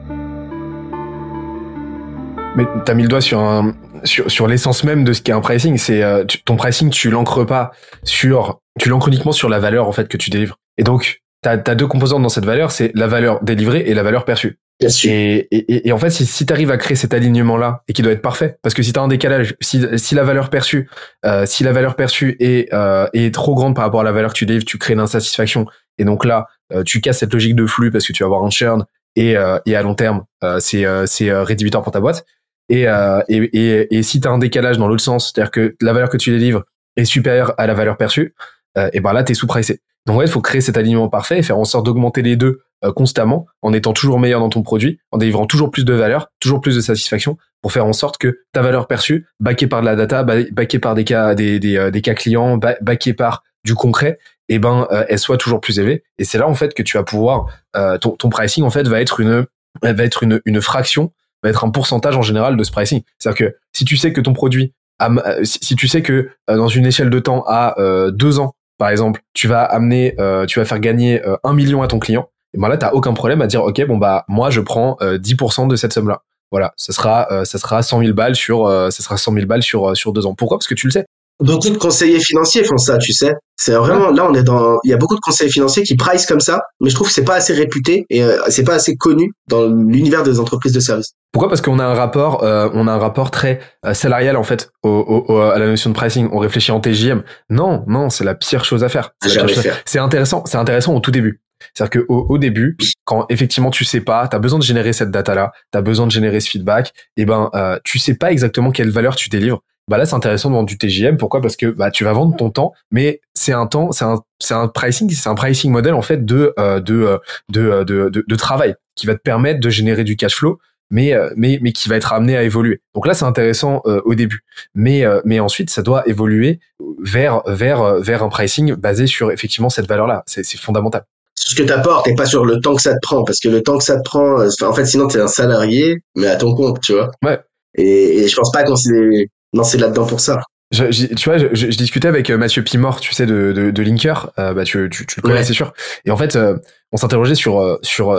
Mais t'as mis le doigt sur un, sur, sur l'essence même de ce qu'est un pricing. C'est euh, ton pricing, tu l'ancres pas sur, tu l'ancres uniquement sur la valeur en fait que tu délivres. Et donc, t'as as deux composantes dans cette valeur, c'est la valeur délivrée et la valeur perçue. Bien sûr. Et, et, et en fait, si, si tu arrives à créer cet alignement-là et qui doit être parfait, parce que si tu as un décalage, si, si la valeur perçue, euh, si la valeur perçue est, euh, est trop grande par rapport à la valeur que tu délivres, tu crées une insatisfaction. Et donc là, euh, tu casses cette logique de flux parce que tu vas avoir un churn et, euh, et à long terme, euh, c'est c'est rédhibitoire pour ta boîte. Et, et, et, et si tu as un décalage dans l'autre sens, c'est-à-dire que la valeur que tu délivres est supérieure à la valeur perçue, et ben là, tu es sous-pricé. Donc ouais, il faut créer cet alignement parfait et faire en sorte d'augmenter les deux euh, constamment, en étant toujours meilleur dans ton produit, en délivrant toujours plus de valeur, toujours plus de satisfaction, pour faire en sorte que ta valeur perçue, backée par de la data, backée par des cas, des, des, euh, des cas clients, backée par du concret, eh ben, euh, elle soit toujours plus élevée. Et c'est là en fait que tu vas pouvoir, ton, ton pricing en fait va être une, va être une, une fraction, va être un pourcentage en général de ce pricing. C'est-à-dire que si tu sais que ton produit, si tu sais que dans une échelle de temps à deux ans, par exemple, tu vas amener, tu vas faire gagner un million à ton client, et ben là, t'as aucun problème à dire, ok, bon bah moi je prends 10% euh, de cette somme-là. Voilà, ça sera, euh, ça sera 100 000 balles sur, euh, ça sera 100 000 balles sur sur deux ans. Pourquoi? Parce que tu le sais. Beaucoup de conseillers financiers font ça, tu sais. C'est vraiment là, on est dans. Il y a beaucoup de conseillers financiers qui price comme ça, mais je trouve que c'est pas assez réputé et c'est pas assez connu dans l'univers des entreprises de services. Pourquoi? Parce qu'on a un rapport, on a un rapport très salarial en fait au, au, à la notion de pricing. On réfléchit en TJM. Non, non, c'est la pire chose à faire. C'est intéressant, c'est intéressant au tout début. C'est-à-dire qu'au au début, quand effectivement tu sais pas, tu as besoin de générer cette data-là, tu as besoin de générer ce feedback, et ben euh, tu sais pas exactement quelle valeur tu délivres. Bah là, c'est intéressant de vendre du TJM. Pourquoi? Parce que bah tu vas vendre ton temps, mais c'est un temps, c'est un c'est un pricing, c'est un pricing model en fait de euh, de, euh, de, de, de de travail qui va te permettre de générer du cash flow mais euh, mais mais qui va être amené à évoluer. Donc là c'est intéressant au début, mais mais ensuite ça doit évoluer vers vers vers un pricing basé sur effectivement cette valeur là. C'est c'est fondamental ce que tu apportes et pas sur le temps que ça te prend. Parce que le temps que ça te prend, euh, en fait, sinon, tu es un salarié, mais à ton compte, tu vois. Ouais. Et, et je pense pas qu'on s'est lancé là-dedans pour ça. Je, tu vois, je, je, discutais avec euh, Mathieu Pimor, tu sais, de, de, de Linker, euh, bah tu, tu, tu le connais, c'est sûr. Et en fait, on s'interrogeait sur sur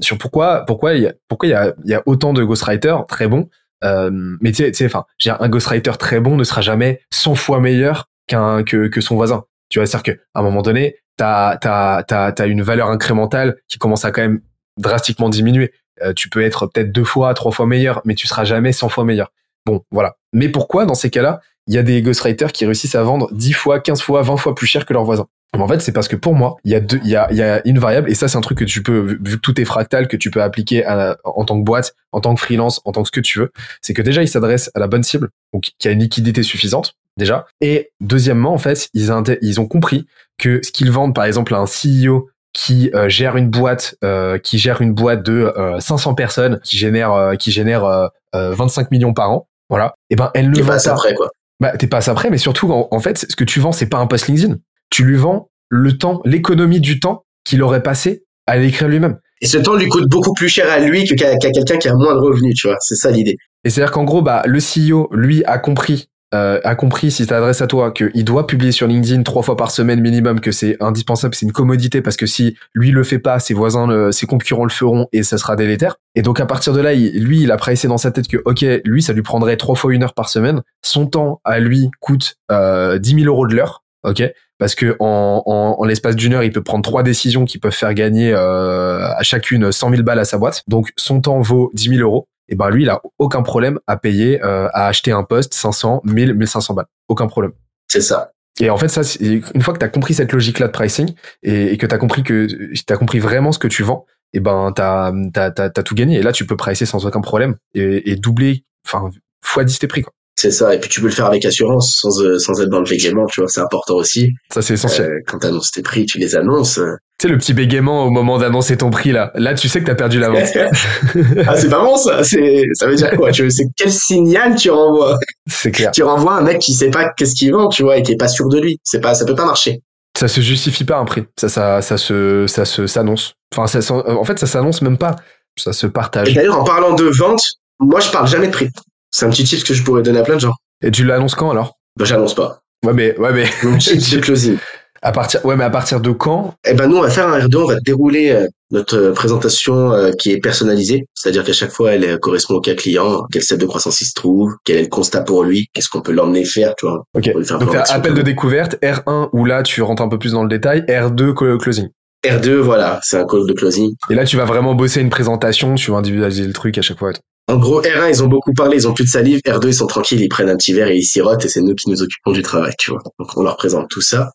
sur pourquoi pourquoi il y a pourquoi il y a, il y a autant de ghostwriters très bons. mais tu sais, enfin, un ghostwriter très bon ne sera jamais 100 fois meilleur qu'un que que son voisin. Tu vois, c'est-à-dire qu'à un moment donné, t'as as, t'as, t'as une valeur incrémentale qui commence à quand même drastiquement diminuer. Euh, tu peux être peut-être deux fois, trois fois meilleur, mais tu seras jamais 100 fois meilleur. Bon, voilà. Mais pourquoi, dans ces cas-là, il y a des ghostwriters qui réussissent à vendre 10 fois, 15 fois, 20 fois plus cher que leurs voisins? En fait, c'est parce que pour moi, il y a deux, il y a, il y a une variable, et ça, c'est un truc que tu peux, vu que tout est fractal, que tu peux appliquer en tant que boîte, en tant que freelance, en tant que ce que tu veux. C'est que déjà, ils s'adressent à la bonne cible, donc qui a une liquidité suffisante déjà. Et deuxièmement, en fait, ils, ils ont compris que ce qu'ils vendent, par exemple, à un CEO qui euh, gère une boîte, euh, qui gère une boîte de 500 euh, personnes, qui génère, qui génère 25 millions par an, voilà. Et eh ben, elle ne vend pas. après, quoi. Bah, t'es pas après, mais surtout, en, en, fait, ce que tu vends, c'est pas un post LinkedIn. Tu lui vends le temps, l'économie du temps qu'il aurait passé à l'écrire lui-même. Et ce temps lui coûte beaucoup plus cher à lui qu'à quelqu'un qui a moins de revenus, tu vois. C'est ça l'idée. Et c'est-à-dire qu'en gros, bah, le CEO, lui, a compris euh, a compris, si t'adresses à toi, qu'il doit publier sur LinkedIn trois fois par semaine minimum, que c'est indispensable, c'est une commodité, parce que si lui le fait pas, ses voisins, ses concurrents le feront et ça sera délétère. Et donc à partir de là, lui, il a pressé dans sa tête que, ok, lui, ça lui prendrait trois fois une heure par semaine. Son temps à lui coûte euh, 10 000 euros de l'heure, ok? Parce que en, en, l'espace d'une heure, il peut prendre trois décisions qui peuvent faire gagner euh, à chacune 100 000 balles à sa boîte. Donc son temps vaut 10 000 euros et ben lui, il a aucun problème à payer, euh, à acheter un poste 500, 1000, 1500 balles. Aucun problème. C'est ça. Et en fait, ça, une fois que tu as compris cette logique-là de pricing et, que tu as compris que tu as compris vraiment ce que tu vends, et ben tu as, as, tout gagné. Et là, tu peux pricer sans aucun problème et, et doubler, enfin, fois 10 tes prix. Quoi. C'est ça. Et puis tu peux le faire avec assurance, sans, euh, sans être dans le bégaiement, tu vois, c'est important aussi. Ça, c'est essentiel. Euh, quand tu annonces tes prix, tu les annonces. Tu sais, le petit bégaiement au moment d'annoncer ton prix, là. Là, tu sais que t'as perdu la vente. ah, c'est pas bon, ça. C'est, ça veut dire quoi? Tu sais, quel signal tu renvoies? C'est clair. Tu renvoies un mec qui sait pas qu'est-ce qu'il vend, tu vois, et qui est pas sûr de lui. C'est pas, ça peut pas marcher. Ça se justifie pas un prix. Ça, ça, ça se, ça se, s'annonce. Enfin, ça, en fait, ça s'annonce même pas. Ça se partage. Et d'ailleurs, en parlant de vente, moi, je parle jamais de prix. C'est un petit tip que je pourrais donner à plein de gens. Et tu l'annonces quand alors? Bah j'annonce pas. Ouais mais ouais mais de closing. À partir, ouais, mais à partir de quand? Eh ben nous, on va faire un R2, on va dérouler euh, notre euh, présentation euh, qui est personnalisée, c'est-à-dire qu'à chaque fois, elle correspond au cas client, quel step de croissance il se trouve, quel est le constat pour lui, qu'est-ce qu'on peut l'emmener faire, tu vois. Ok. Donc appel de découverte, R1 où là tu rentres un peu plus dans le détail, R2 co- closing. R2, voilà, c'est un call de closing. Et là tu vas vraiment bosser une présentation, tu vas individualiser le truc à chaque fois. En gros, R1, ils ont beaucoup parlé, ils ont plus de salive. R2, ils sont tranquilles, ils prennent un petit verre et ils sirotent et c'est nous qui nous occupons du travail, tu vois. Donc, on leur présente tout ça.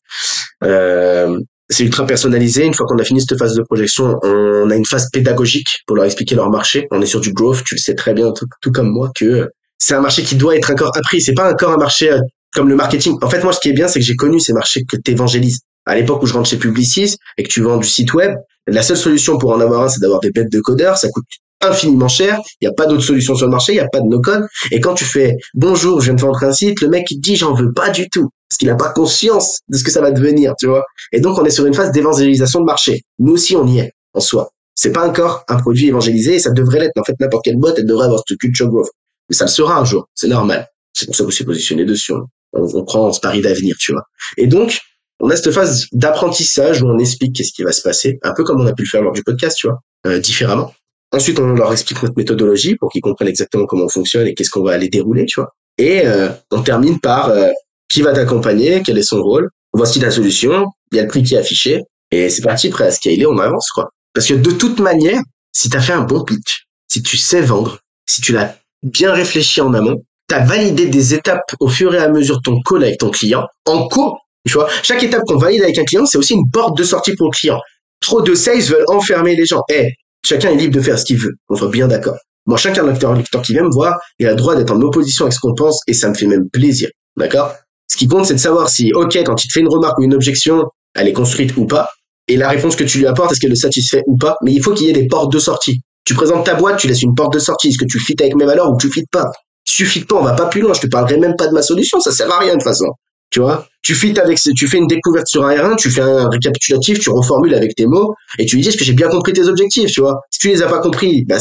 Euh, c'est ultra personnalisé. Une fois qu'on a fini cette phase de projection, on a une phase pédagogique pour leur expliquer leur marché. On est sur du growth. Tu le sais très bien, tout, tout comme moi, que c'est un marché qui doit être encore appris. C'est pas encore un marché euh, comme le marketing. En fait, moi, ce qui est bien, c'est que j'ai connu ces marchés que t'évangélises. À l'époque où je rentre chez Publicis et que tu vends du site web, la seule solution pour en avoir un, c'est d'avoir des bêtes de codeurs. Ça coûte infiniment cher. Il n'y a pas d'autre solution sur le marché. Il n'y a pas de no-code. Et quand tu fais bonjour, je viens de vendre un site, le mec il dit j'en veux pas du tout parce qu'il n'a pas conscience de ce que ça va devenir, tu vois. Et donc on est sur une phase d'évangélisation de marché. Nous aussi on y est en soi. C'est pas encore un produit évangélisé et ça devrait l'être. En fait, n'importe quelle boîte elle devrait avoir ce culture growth. Mais ça le sera un jour. C'est normal. C'est pour ça que vous s'est positionné dessus. On, on prend ce pari d'avenir, tu vois. Et donc on a cette phase d'apprentissage où on explique qu'est-ce qui va se passer, un peu comme on a pu le faire lors du podcast, tu vois, euh, différemment. Ensuite, on leur explique notre méthodologie pour qu'ils comprennent exactement comment on fonctionne et qu'est-ce qu'on va aller dérouler, tu vois. Et euh, on termine par euh, qui va t'accompagner, quel est son rôle, voici ta solution, il y a le prix qui est affiché, et c'est parti, prêt à scaler, on avance, quoi. Parce que de toute manière, si tu as fait un bon pitch, si tu sais vendre, si tu l'as bien réfléchi en amont, tu as validé des étapes au fur et à mesure de ton call avec ton client en cours. Tu vois, chaque étape qu'on valide avec un client, c'est aussi une porte de sortie pour le client. Trop de sales veulent enfermer les gens. Eh, chacun est libre de faire ce qu'il veut. On soit bien d'accord. Moi, chacun lecteur, lecteur qui vient me voir, il a le droit d'être en opposition avec ce qu'on pense et ça me fait même plaisir. D'accord? Ce qui compte, c'est de savoir si, ok, quand il te fait une remarque ou une objection, elle est construite ou pas, et la réponse que tu lui apportes, est-ce qu'elle le satisfait ou pas? Mais il faut qu'il y ait des portes de sortie. Tu présentes ta boîte, tu laisses une porte de sortie. Est-ce que tu fites avec mes valeurs ou tu fites pas? Suffit pas, on va pas plus loin. Je te parlerai même pas de ma solution, ça sert à rien de toute façon. Tu vois, tu fites avec, tu fais une découverte sur un R1, tu fais un récapitulatif, tu reformules avec tes mots et tu lui dis est-ce que j'ai bien compris tes objectifs, tu vois? Si tu les as pas compris, bah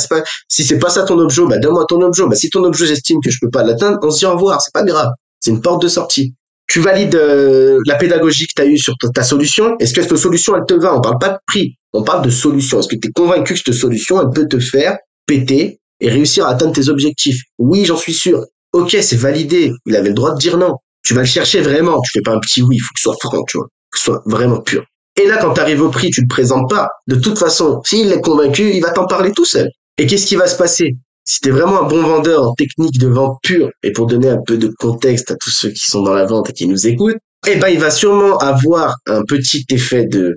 si c'est pas ça ton objet, bah donne-moi ton objet. Bah si ton objet j'estime que je peux pas l'atteindre, on se dit au revoir, c'est pas grave. C'est une porte de sortie. Tu valides euh, la pédagogie que tu as eue sur ta, ta solution. Est-ce que cette solution elle te va? On parle pas de prix, on parle de solution. Est-ce que tu es convaincu que cette solution elle peut te faire péter et réussir à atteindre tes objectifs? Oui, j'en suis sûr. Ok, c'est validé. Il avait le droit de dire non tu vas le chercher vraiment. Tu fais pas un petit oui, il faut que ce soit franc, tu vois, que ce soit vraiment pur. Et là, quand tu arrives au prix, tu le présentes pas. De toute façon, s'il est convaincu, il va t'en parler tout seul. Et qu'est-ce qui va se passer? Si tu es vraiment un bon vendeur en technique de vente pure, et pour donner un peu de contexte à tous ceux qui sont dans la vente et qui nous écoutent, eh ben, il va sûrement avoir un petit effet de,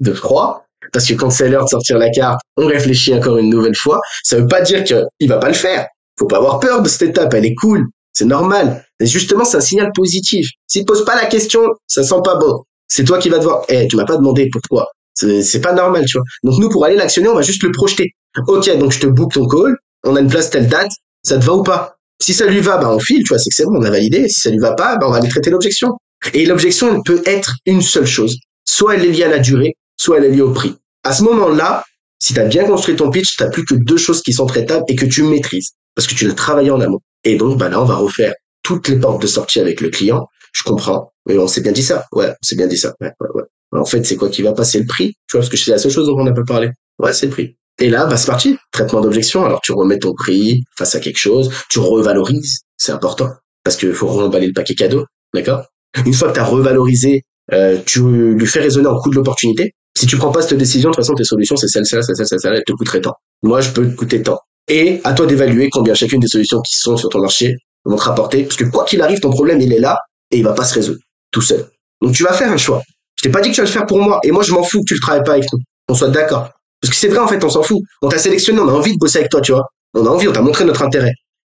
de froid. Parce que quand c'est l'heure de sortir la carte, on réfléchit encore une nouvelle fois. Ça veut pas dire qu'il va pas le faire. Faut pas avoir peur de cette étape. Elle est cool. C'est normal. Et justement, c'est un signal positif. S'il te pose pas la question, ça sent pas bon. C'est toi qui vas devoir, eh, tu m'as pas demandé pourquoi. C'est pas normal, tu vois. Donc nous, pour aller l'actionner, on va juste le projeter. Ok, donc je te book ton call. On a une place telle date. Ça te va ou pas? Si ça lui va, bah, on file, tu vois, c'est que c'est bon, on a validé. Si ça lui va pas, bah, on va aller traiter l'objection. Et l'objection, elle peut être une seule chose. Soit elle est liée à la durée, soit elle est liée au prix. À ce moment-là, si tu as bien construit ton pitch, tu plus que deux choses qui sont traitables et que tu maîtrises. Parce que tu l'as travaillé en amont. Et donc, bah là, on va refaire toutes les portes de sortie avec le client. Je comprends. Mais on s'est bien dit ça. Ouais, on s'est bien dit ça. Ouais, ouais, ouais. En fait, c'est quoi qui va passer le prix? Tu vois, parce que c'est la seule chose dont on n'a pas parlé. Ouais, c'est le prix. Et là, bah, c'est parti. Traitement d'objection. Alors, tu remets ton prix face à quelque chose. Tu revalorises. C'est important. Parce qu'il faut remballer le paquet cadeau. D'accord? Une fois que tu as revalorisé, euh, tu lui fais raisonner en coût de l'opportunité. Si tu prends pas cette décision, de toute façon, tes solutions, c'est celle-ci, celle-ci, celle-ci, elle te coûterait tant. Moi, je peux te coûter tant. Et à toi d'évaluer combien chacune des solutions qui sont sur ton marché vont te rapporter. Parce que quoi qu'il arrive, ton problème, il est là et il va pas se résoudre tout seul. Donc tu vas faire un choix. Je t'ai pas dit que tu vas le faire pour moi. Et moi, je m'en fous que tu le travailles pas avec nous. On soit d'accord. Parce que c'est vrai, en fait, on s'en fout. On t'a sélectionné, on a envie de bosser avec toi, tu vois. On a envie, on t'a montré notre intérêt.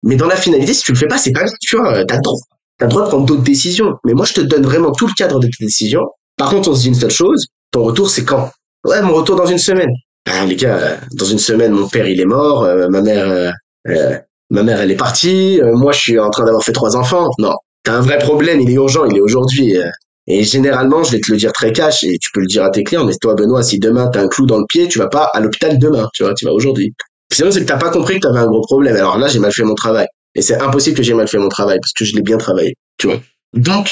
Mais dans la finalité, si tu le fais pas, c'est pas tu vois. T'as le droit. T'as le droit de prendre d'autres décisions. Mais moi, je te donne vraiment tout le cadre de tes décisions. Par contre, on se dit une seule chose. Ton retour, c'est quand? Ouais, mon retour dans une semaine. Ah, les gars, dans une semaine, mon père, il est mort. euh, ma mère, euh, euh, ma mère, elle est partie. euh, moi, je suis en train d'avoir fait trois enfants. Non, t'as un vrai problème. Il est urgent. Il est aujourd'hui. euh, et généralement, je vais te le dire très cash et tu peux le dire à tes clients. Mais toi, Benoît, si demain t'as un clou dans le pied, tu vas pas à l'hôpital demain. Tu vois, tu vas aujourd'hui. Sinon, c'est que t'as pas compris que t'avais un gros problème. Alors là, j'ai mal fait mon travail. Et c'est impossible que j'ai mal fait mon travail parce que je l'ai bien travaillé. Tu vois. Donc,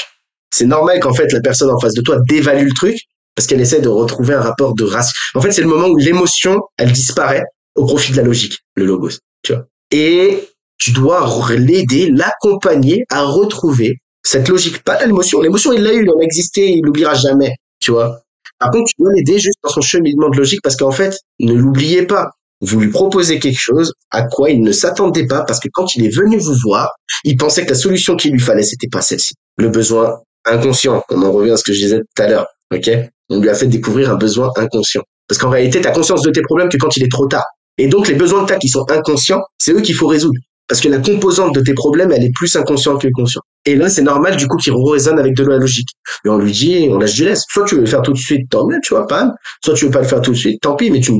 c'est normal qu'en fait la personne en face de toi dévalue le truc parce qu'elle essaie de retrouver un rapport de race. En fait, c'est le moment où l'émotion, elle disparaît au profit de la logique, le logos, tu vois. Et tu dois l'aider, l'accompagner à retrouver cette logique, pas l'émotion. L'émotion, il l'a eu, il en a existé, il l'oubliera jamais, tu vois. Par contre, tu dois l'aider juste dans son cheminement de logique parce qu'en fait, ne l'oubliez pas. Vous lui proposez quelque chose à quoi il ne s'attendait pas parce que quand il est venu vous voir, il pensait que la solution qu'il lui fallait, c'était pas celle-ci. Le besoin inconscient. On en revient à ce que je disais tout à l'heure. OK? On lui a fait découvrir un besoin inconscient. Parce qu'en réalité, tu as conscience de tes problèmes que quand il est trop tard. Et donc, les besoins de ta qui sont inconscients, c'est eux qu'il faut résoudre. Parce que la composante de tes problèmes, elle est plus inconsciente que consciente. Et là, c'est normal, du coup, qu'il résonne avec de la logique. Et on lui dit, on lâche du laisse. Soit tu veux le faire tout de suite, tant mieux, tu vois, pas. Soit tu veux pas le faire tout de suite, tant pis, mais tu,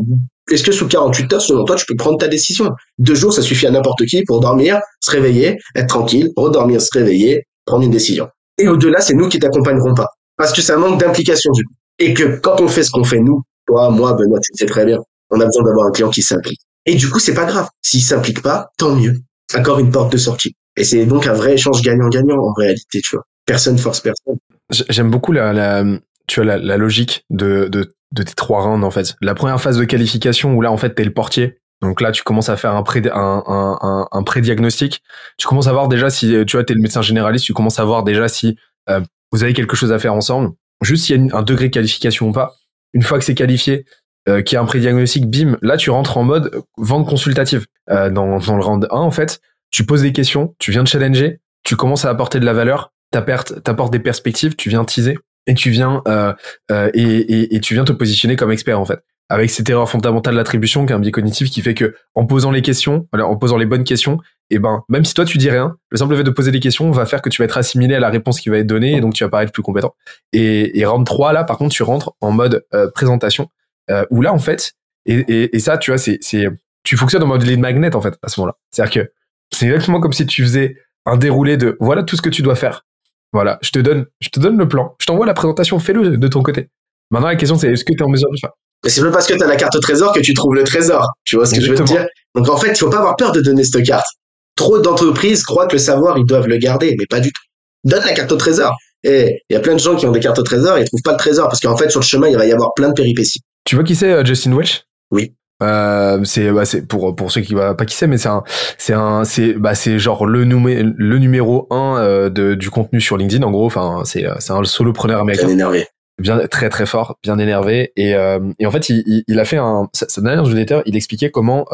est-ce que sous 48 heures, selon toi, tu peux prendre ta décision? Deux jours, ça suffit à n'importe qui pour dormir, se réveiller, être tranquille, redormir, se réveiller, prendre une décision. Et au-delà, c'est nous qui t'accompagnerons pas. Parce que un manque d'implication, du coup. Et que quand on fait ce qu'on fait nous, toi, moi, Benoît, tu le sais très bien, on a besoin d'avoir un client qui s'implique. Et du coup, c'est pas grave. S'il s'implique pas, tant mieux encore une porte de sortie. Et c'est donc un vrai échange gagnant-gagnant en réalité, tu vois. Personne force personne. J'aime beaucoup la, tu vois, la, logique de, de, tes trois rounds, en fait. La première phase de qualification où là, en fait, t'es le portier. Donc là, tu commences à faire un pré, un, un, pré-diagnostic. Tu commences à voir déjà si, tu vois, t'es le médecin généraliste, tu commences à voir déjà si euh, vous avez quelque chose à faire ensemble. Juste s'il y a un degré de qualification ou pas. Une fois que c'est qualifié, euh, qui a un pré-diagnostic, bim, là tu rentres en mode vente consultative. Euh, dans, dans le round 1, en fait, tu poses des questions, tu viens de challenger, tu commences à apporter de la valeur, t'apportes des perspectives, tu viens teaser et tu viens euh, euh, et, et, et, tu viens te positionner comme expert en fait. Avec cette erreur fondamentale d'attribution, qui est un biais cognitif qui fait que en posant les questions, en posant les bonnes questions, et eh ben même si toi tu dis rien, le simple fait de poser des questions va faire que tu vas être assimilé à la réponse qui va être donnée et donc tu vas paraître plus compétent. Et, et round 3 là, par contre, tu rentres en mode euh, présentation euh, où là en fait, et, et, et ça tu vois, c'est tu fonctionnes en mode lead magnet en fait à ce moment-là. C'est-à-dire que c'est exactement comme si tu faisais un déroulé de voilà tout ce que tu dois faire. Voilà, je te donne, je te donne le plan, je t'envoie la présentation, fais-le de ton côté. Maintenant la question c'est est-ce que tu es en mesure de le faire? Mais c'est pas parce que tu as la carte au trésor que tu trouves le trésor. Tu vois ce que je veux te dire? Donc en fait, il faut pas avoir peur de donner cette carte. Trop d'entreprises croient que le savoir ils doivent le garder, mais pas du tout. Donne la carte au trésor. Et il y a plein de gens qui ont des cartes au trésor et ils trouvent pas le trésor parce qu'en fait sur le chemin il va y avoir plein de péripéties. Tu vois qui c'est euh, Justin Welch? Oui. Euh, c'est bah, c'est pour pour ceux qui voient pas qui c'est mais c'est un c'est un c'est bah c'est genre le numé, le numéro un euh, de du contenu sur LinkedIn en gros. Enfin c'est euh, c'est un solopreneur américain. Bien énervé. Bien très très fort bien énervé. Et euh, et en fait il, il, a fait un sa, dernière newsletter il expliquait comment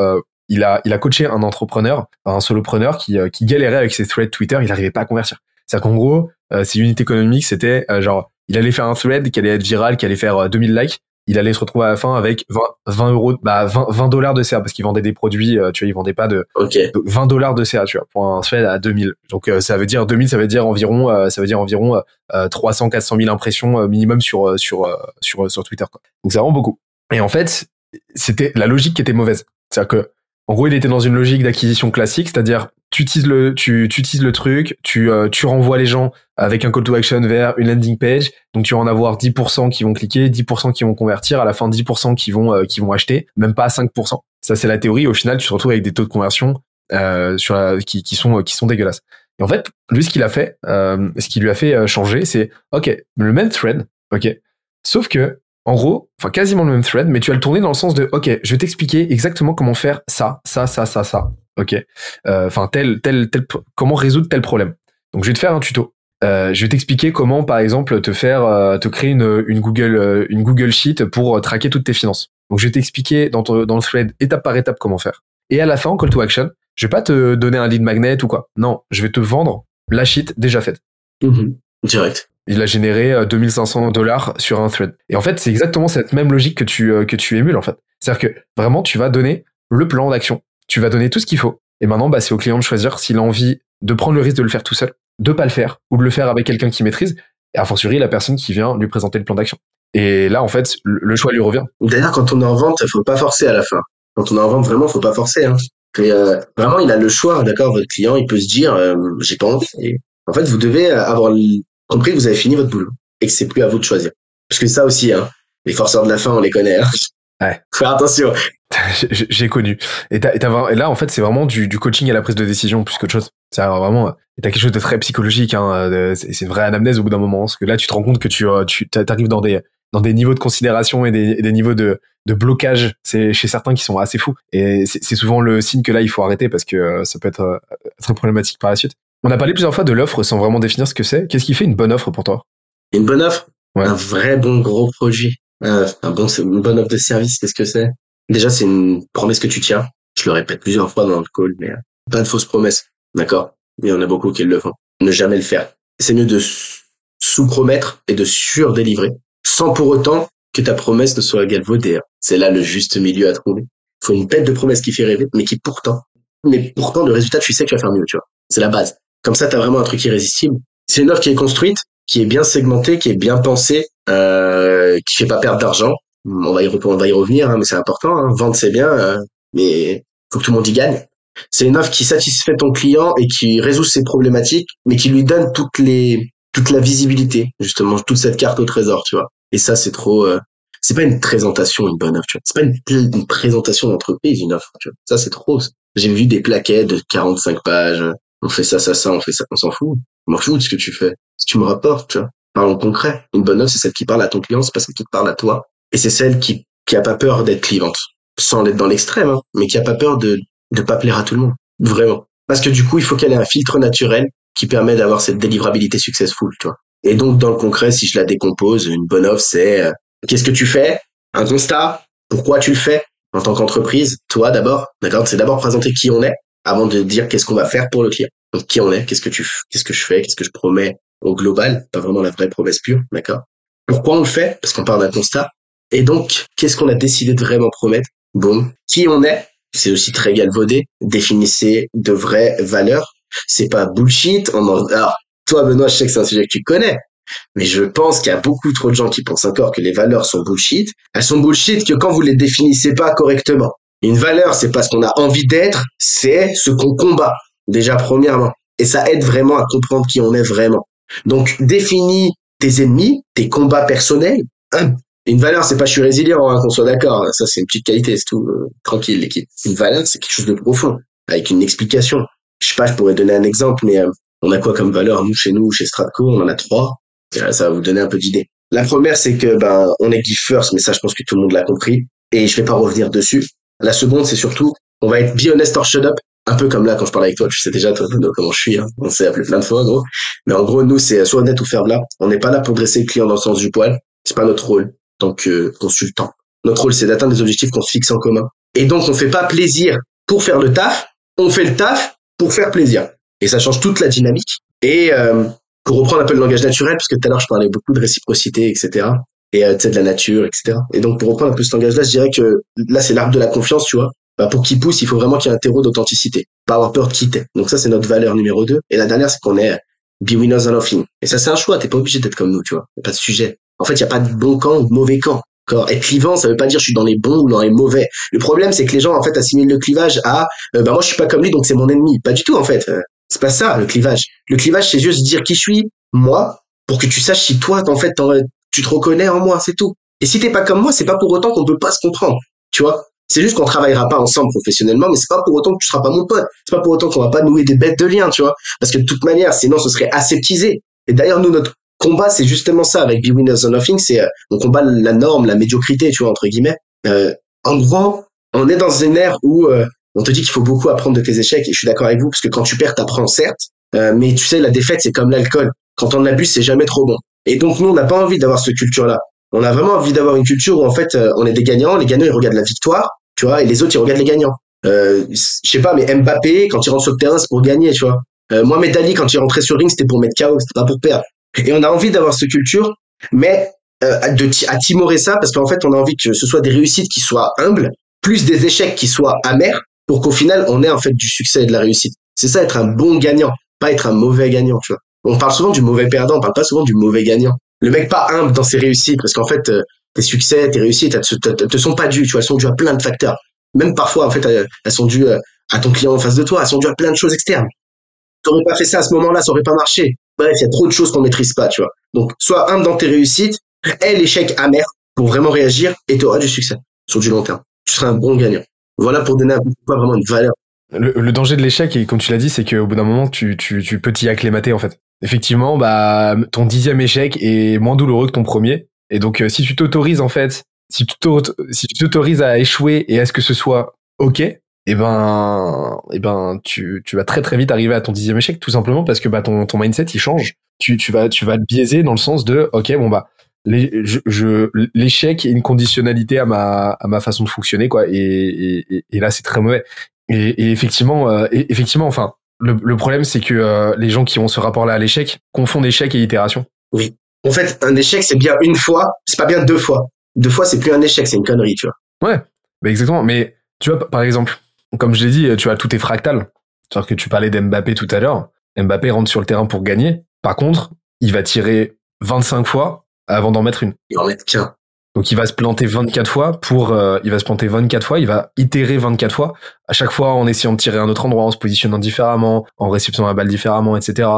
il a il a coaché un entrepreneur un solopreneur qui qui galérait avec ses threads Twitter il arrivait pas à convertir. C'est à qu'en gros ses unités économiques c'était genre il allait faire un thread qui allait être viral qui allait faire 2000 likes il allait se retrouver à la fin avec 20, 20 euros, bah 20, 20 dollars de CA parce qu'il vendait des produits, euh, tu vois, il vendait pas de okay. 20 dollars de CA, tu vois, pour un thread à 2000. Donc euh, ça veut dire 2000, ça veut dire environ, euh, ça veut dire environ 300, 400 000 impressions minimum sur sur sur sur Twitter. Quoi. Donc c'est vraiment beaucoup. Et en fait, c'était la logique qui était mauvaise. C'est-à-dire que en gros, il était dans une logique d'acquisition classique, c'est-à-dire tu utilises le, tu, utilises le truc, tu, euh, tu renvoies les gens avec un call to action vers une landing page. Donc tu vas en avoir 10% qui vont cliquer, 10% qui vont convertir, à la fin 10% qui vont, euh, qui vont acheter, même pas 5%. Ça c'est la théorie. Au final, tu te retrouves avec des taux de conversion euh, sur la, qui, qui sont, qui sont dégueulasses. En fait, lui, ce qu'il a fait, euh, ce qui lui a fait changer, c'est ok, le même thread, ok, sauf que en gros, enfin quasiment le même thread, mais tu vas le tourner dans le sens de, ok, je vais t'expliquer exactement comment faire ça, ça, ça, ça, ça, ok, euh, enfin tel, tel, tel, comment résoudre tel problème. Donc je vais te faire un tuto. Euh, je vais t'expliquer comment, par exemple, te faire, euh, te créer une, Google, une Google Sheet pour traquer toutes tes finances. Donc je vais t'expliquer dans, le thread étape par étape comment faire. Et à la fin, en call to action, je vais pas te donner un lead magnet ou quoi. Non, je vais te vendre la sheet déjà faite. Mmh Direct il a généré 2500 dollars sur un thread. Et en fait, c'est exactement cette même logique que tu, que tu émules, en fait. C'est-à-dire que vraiment, tu vas donner le plan d'action tu vas donner tout ce qu'il faut. Et maintenant, bah, c'est au client de choisir s'il a envie de prendre le risque de le faire tout seul, de pas le faire, ou de le faire avec quelqu'un qui maîtrise, et a fortiori la personne qui vient lui présenter le plan d'action. Et là, en fait, le choix lui revient. D'ailleurs, quand on est en vente, faut pas forcer à la fin. Quand on est en vente, vraiment, faut pas forcer. Hein. Et, euh, vraiment, il a le choix, d'accord. Votre client, il peut se dire, euh, j'ai pas. Et en fait, vous devez avoir compris que vous avez fini votre boulot et que c'est plus à vous de choisir. Parce que ça aussi, hein, les forceurs de la fin, on les connaît. Hein. Ouais. Faire attention. J'ai connu. Et, et, là, en fait, c'est vraiment du, du, coaching à la prise de décision plus qu'autre chose. C'est vraiment, t'as quelque chose de très psychologique. Hein, c'est vrai anamnèse au bout d'un moment, parce que là, tu te rends compte que tu, euh, tu arrives dans des dans des niveaux de considération et des, des niveaux de, de blocage. C'est chez certains qui sont assez fous. Et c'est souvent le signe que là, il faut arrêter parce que euh, ça peut être euh, très problématique par la suite. On a parlé plusieurs fois de l'offre sans vraiment définir ce que c'est. Qu'est-ce qui fait une bonne offre pour toi? Une bonne offre? Un vrai bon gros produit. un bon, une bonne offre de service. Qu'est-ce que c'est? Déjà, c'est une promesse que tu tiens. Je le répète plusieurs fois dans le call, mais pas de fausses promesses. D'accord? Il y en a beaucoup qui le font. Ne jamais le faire. C'est mieux de sous-promettre et de sur-délivrer, sans pour autant que ta promesse ne soit galvaudée. C'est là le juste milieu à trouver. Il faut une bête de promesse qui fait rêver, mais qui pourtant, mais pourtant, le résultat, tu sais que tu vas faire mieux, tu vois. C'est la base. Comme ça, tu as vraiment un truc irrésistible. C'est une offre qui est construite, qui est bien segmentée, qui est bien pensée, euh, qui fait pas perdre d'argent, on va y, on va y revenir, hein, mais c'est important. Hein. Vendre, c'est bien, euh, mais faut que tout le monde y gagne. C'est une offre qui satisfait ton client et qui résout ses problématiques, mais qui lui donne toutes les, toute la visibilité, justement, toute cette carte au trésor, tu vois. Et ça, c'est trop. Euh, c'est pas une présentation, une bonne offre, tu vois. C'est pas une, présentation d'entreprise, une offre, tu vois. Ça, c'est trop. J'ai vu des plaquettes de 45 pages. On fait ça, ça, ça, on fait ça, on s'en fout. On m'en fout de ce que tu fais. Si tu me rapportes, tu vois. Parlons concret. Une bonne offre, c'est celle qui parle à ton client, c'est pas celle qui te parle à toi. Et c'est celle qui, qui a pas peur d'être clivante. Sans l'être dans l'extrême, hein, mais qui a pas peur de, de pas plaire à tout le monde. Vraiment. Parce que du coup, il faut qu'elle ait un filtre naturel qui permet d'avoir cette délivrabilité successful, tu vois. Et donc, dans le concret, si je la décompose, une bonne offre, c'est euh, qu'est-ce que tu fais? Un constat? Pourquoi tu le fais? En tant qu'entreprise, toi d'abord, d'accord? C'est d'abord présenter qui on est avant de dire qu'est-ce qu'on va faire pour le client. Donc, qui on est Qu'est-ce que tu, qu'est-ce que je fais Qu'est-ce que je promets au global Pas vraiment la vraie promesse pure, d'accord? Pourquoi on le fait? Parce qu'on part d'un constat. Et donc, qu'est-ce qu'on a décidé de vraiment promettre? Bon, qui on est? C'est aussi très galvaudé. Définissez de vraies valeurs. C'est pas bullshit. On en... Alors, toi, Benoît, je sais que c'est un sujet que tu connais. Mais je pense qu'il y a beaucoup trop de gens qui pensent encore que les valeurs sont bullshit. Elles sont bullshit que quand vous les définissez pas correctement. Une valeur, c'est pas ce qu'on a envie d'être, c'est ce qu'on combat. Déjà, premièrement. Et ça aide vraiment à comprendre qui on est vraiment. Donc, définis tes ennemis, tes combats personnels, une valeur, c'est pas je suis résilient, hein, qu'on soit d'accord. Ça, c'est une petite qualité, c'est tout. Euh, tranquille, l'équipe. Une valeur, c'est quelque chose de profond, avec une explication. Je sais pas, je pourrais donner un exemple, mais euh, on a quoi comme valeur nous chez nous, chez Stratco? On en a trois. Ça va vous donner un peu d'idée. La première, c'est que ben on est give first, mais ça, je pense que tout le monde l'a compris, et je vais pas revenir dessus. La seconde, c'est surtout, on va être be honest or shut up, un peu comme là quand je parle avec toi. Tu sais déjà toi, comment je suis. Hein. On s'est appelé plein de fois, gros. Mais en gros, nous, c'est soit honnête ou faire là. On n'est pas là pour dresser le client dans le sens du poil. C'est pas notre rôle tant que consultant. Notre rôle, c'est d'atteindre des objectifs qu'on se fixe en commun. Et donc, on fait pas plaisir pour faire le taf, on fait le taf pour faire plaisir. Et ça change toute la dynamique. Et euh, pour reprendre un peu le langage naturel, parce que tout à l'heure, je parlais beaucoup de réciprocité, etc. Et euh, tu sais, de la nature, etc. Et donc, pour reprendre un peu ce langage-là, je dirais que là, c'est l'arbre de la confiance, tu vois. Bah, pour qu'il pousse, il faut vraiment qu'il y ait un terreau d'authenticité. Pas avoir peur de quitter. Donc ça, c'est notre valeur numéro deux. Et la dernière, c'est qu'on est be winners and nothing. Et ça, c'est un choix. T'es pas obligé d'être comme nous, tu vois. Y a pas de sujet. En fait, il n'y a pas de bon camp ou de mauvais camp. D'accord Être clivant, ça veut pas dire je suis dans les bons ou dans les mauvais. Le problème, c'est que les gens en fait assimilent le clivage à euh, bah moi je suis pas comme lui donc c'est mon ennemi. Pas du tout en fait. Euh, c'est pas ça le clivage. Le clivage, c'est juste dire qui je suis, moi, pour que tu saches si toi en fait tu te reconnais en moi, c'est tout. Et si t'es pas comme moi, c'est pas pour autant qu'on peut pas se comprendre. Tu vois C'est juste qu'on travaillera pas ensemble professionnellement, mais c'est pas pour autant que tu seras pas mon pote. C'est pas pour autant qu'on va pas nouer des bêtes de liens, tu vois Parce que de toute manière, sinon ce serait aseptisé. Et d'ailleurs, nous, notre combat, c'est justement ça avec Be Winners or Nothing, c'est euh, on combat la norme, la médiocrité, tu vois entre guillemets. Euh, en gros, on est dans une ère où euh, on te dit qu'il faut beaucoup apprendre de tes échecs, et je suis d'accord avec vous parce que quand tu perds, t'apprends certes, euh, mais tu sais la défaite c'est comme l'alcool. Quand on abuse, c'est jamais trop bon. Et donc nous, on n'a pas envie d'avoir cette culture-là. On a vraiment envie d'avoir une culture où en fait on est des gagnants. Les gagnants ils regardent la victoire, tu vois, et les autres ils regardent les gagnants. Euh, je sais pas, mais Mbappé quand il rentre sur le terrain c'est pour gagner, tu vois. Euh, Mohamed Ali quand il rentrait sur ring c'était pour mettre KO, c'était pas pour perdre. Et on a envie d'avoir cette culture, mais euh, de à timorer ça parce qu'en fait, on a envie que ce soit des réussites qui soient humbles, plus des échecs qui soient amers, pour qu'au final, on ait en fait du succès et de la réussite. C'est ça, être un bon gagnant, pas être un mauvais gagnant, tu vois. On parle souvent du mauvais perdant, on parle pas souvent du mauvais gagnant. Le mec pas humble dans ses réussites, parce qu'en fait, euh, tes succès, tes réussites, elles te, sont pas dues, tu vois, elles sont dues à plein de facteurs. Même parfois, en fait, elles sont dues euh, à ton client en face de toi, elles sont dues à plein de choses externes. T'aurais pas fait ça à ce moment-là, ça aurait pas marché. Bref, il y a trop de choses qu'on maîtrise pas, tu vois. Donc, sois humble dans tes réussites, aie l'échec amer pour vraiment réagir et tu auras du succès sur du long terme. tu seras un bon gagnant. Voilà pour donner peu pas vraiment une valeur. Le, danger de l'échec, et comme tu l'as dit, c'est qu'au bout d'un moment, tu, tu, tu peux t'y acclimater en fait. Effectivement, bah ton dixième échec est moins douloureux que ton premier. Et donc, euh, si tu t'autorises en fait, si tu t'autorises à échouer et à ce que ce soit ok, et eh ben, et eh ben, tu, tu vas très très vite arriver à ton dixième échec, tout simplement parce que bah ton, ton mindset il change. Tu, tu vas tu vas te biaiser dans le sens de ok bon bah je, l'échec est une conditionnalité à ma à ma façon de fonctionner quoi et, et, et là c'est très mauvais et, et effectivement euh, effectivement enfin le, le problème c'est que euh, les gens qui ont ce rapport là à l'échec confondent échec et itération. Oui. En fait un échec c'est bien une fois c'est pas bien deux fois. Deux fois c'est plus un échec c'est une connerie tu vois. Ouais. Mais exactement. Mais tu vois par exemple comme je l'ai dit tu vois tout est fractal. C'est à dire que tu parlais d'Mbappé tout à l'heure. Mbappé rentre sur le terrain pour gagner. Par contre il va tirer 25 fois avant d'en mettre une. Il en met qu'un. Donc il va se planter 24 fois pour euh, il va se planter 24 fois, il va itérer 24 fois, à chaque fois en essayant de tirer un autre endroit, en se positionnant différemment, en réceptionnant la balle différemment, etc.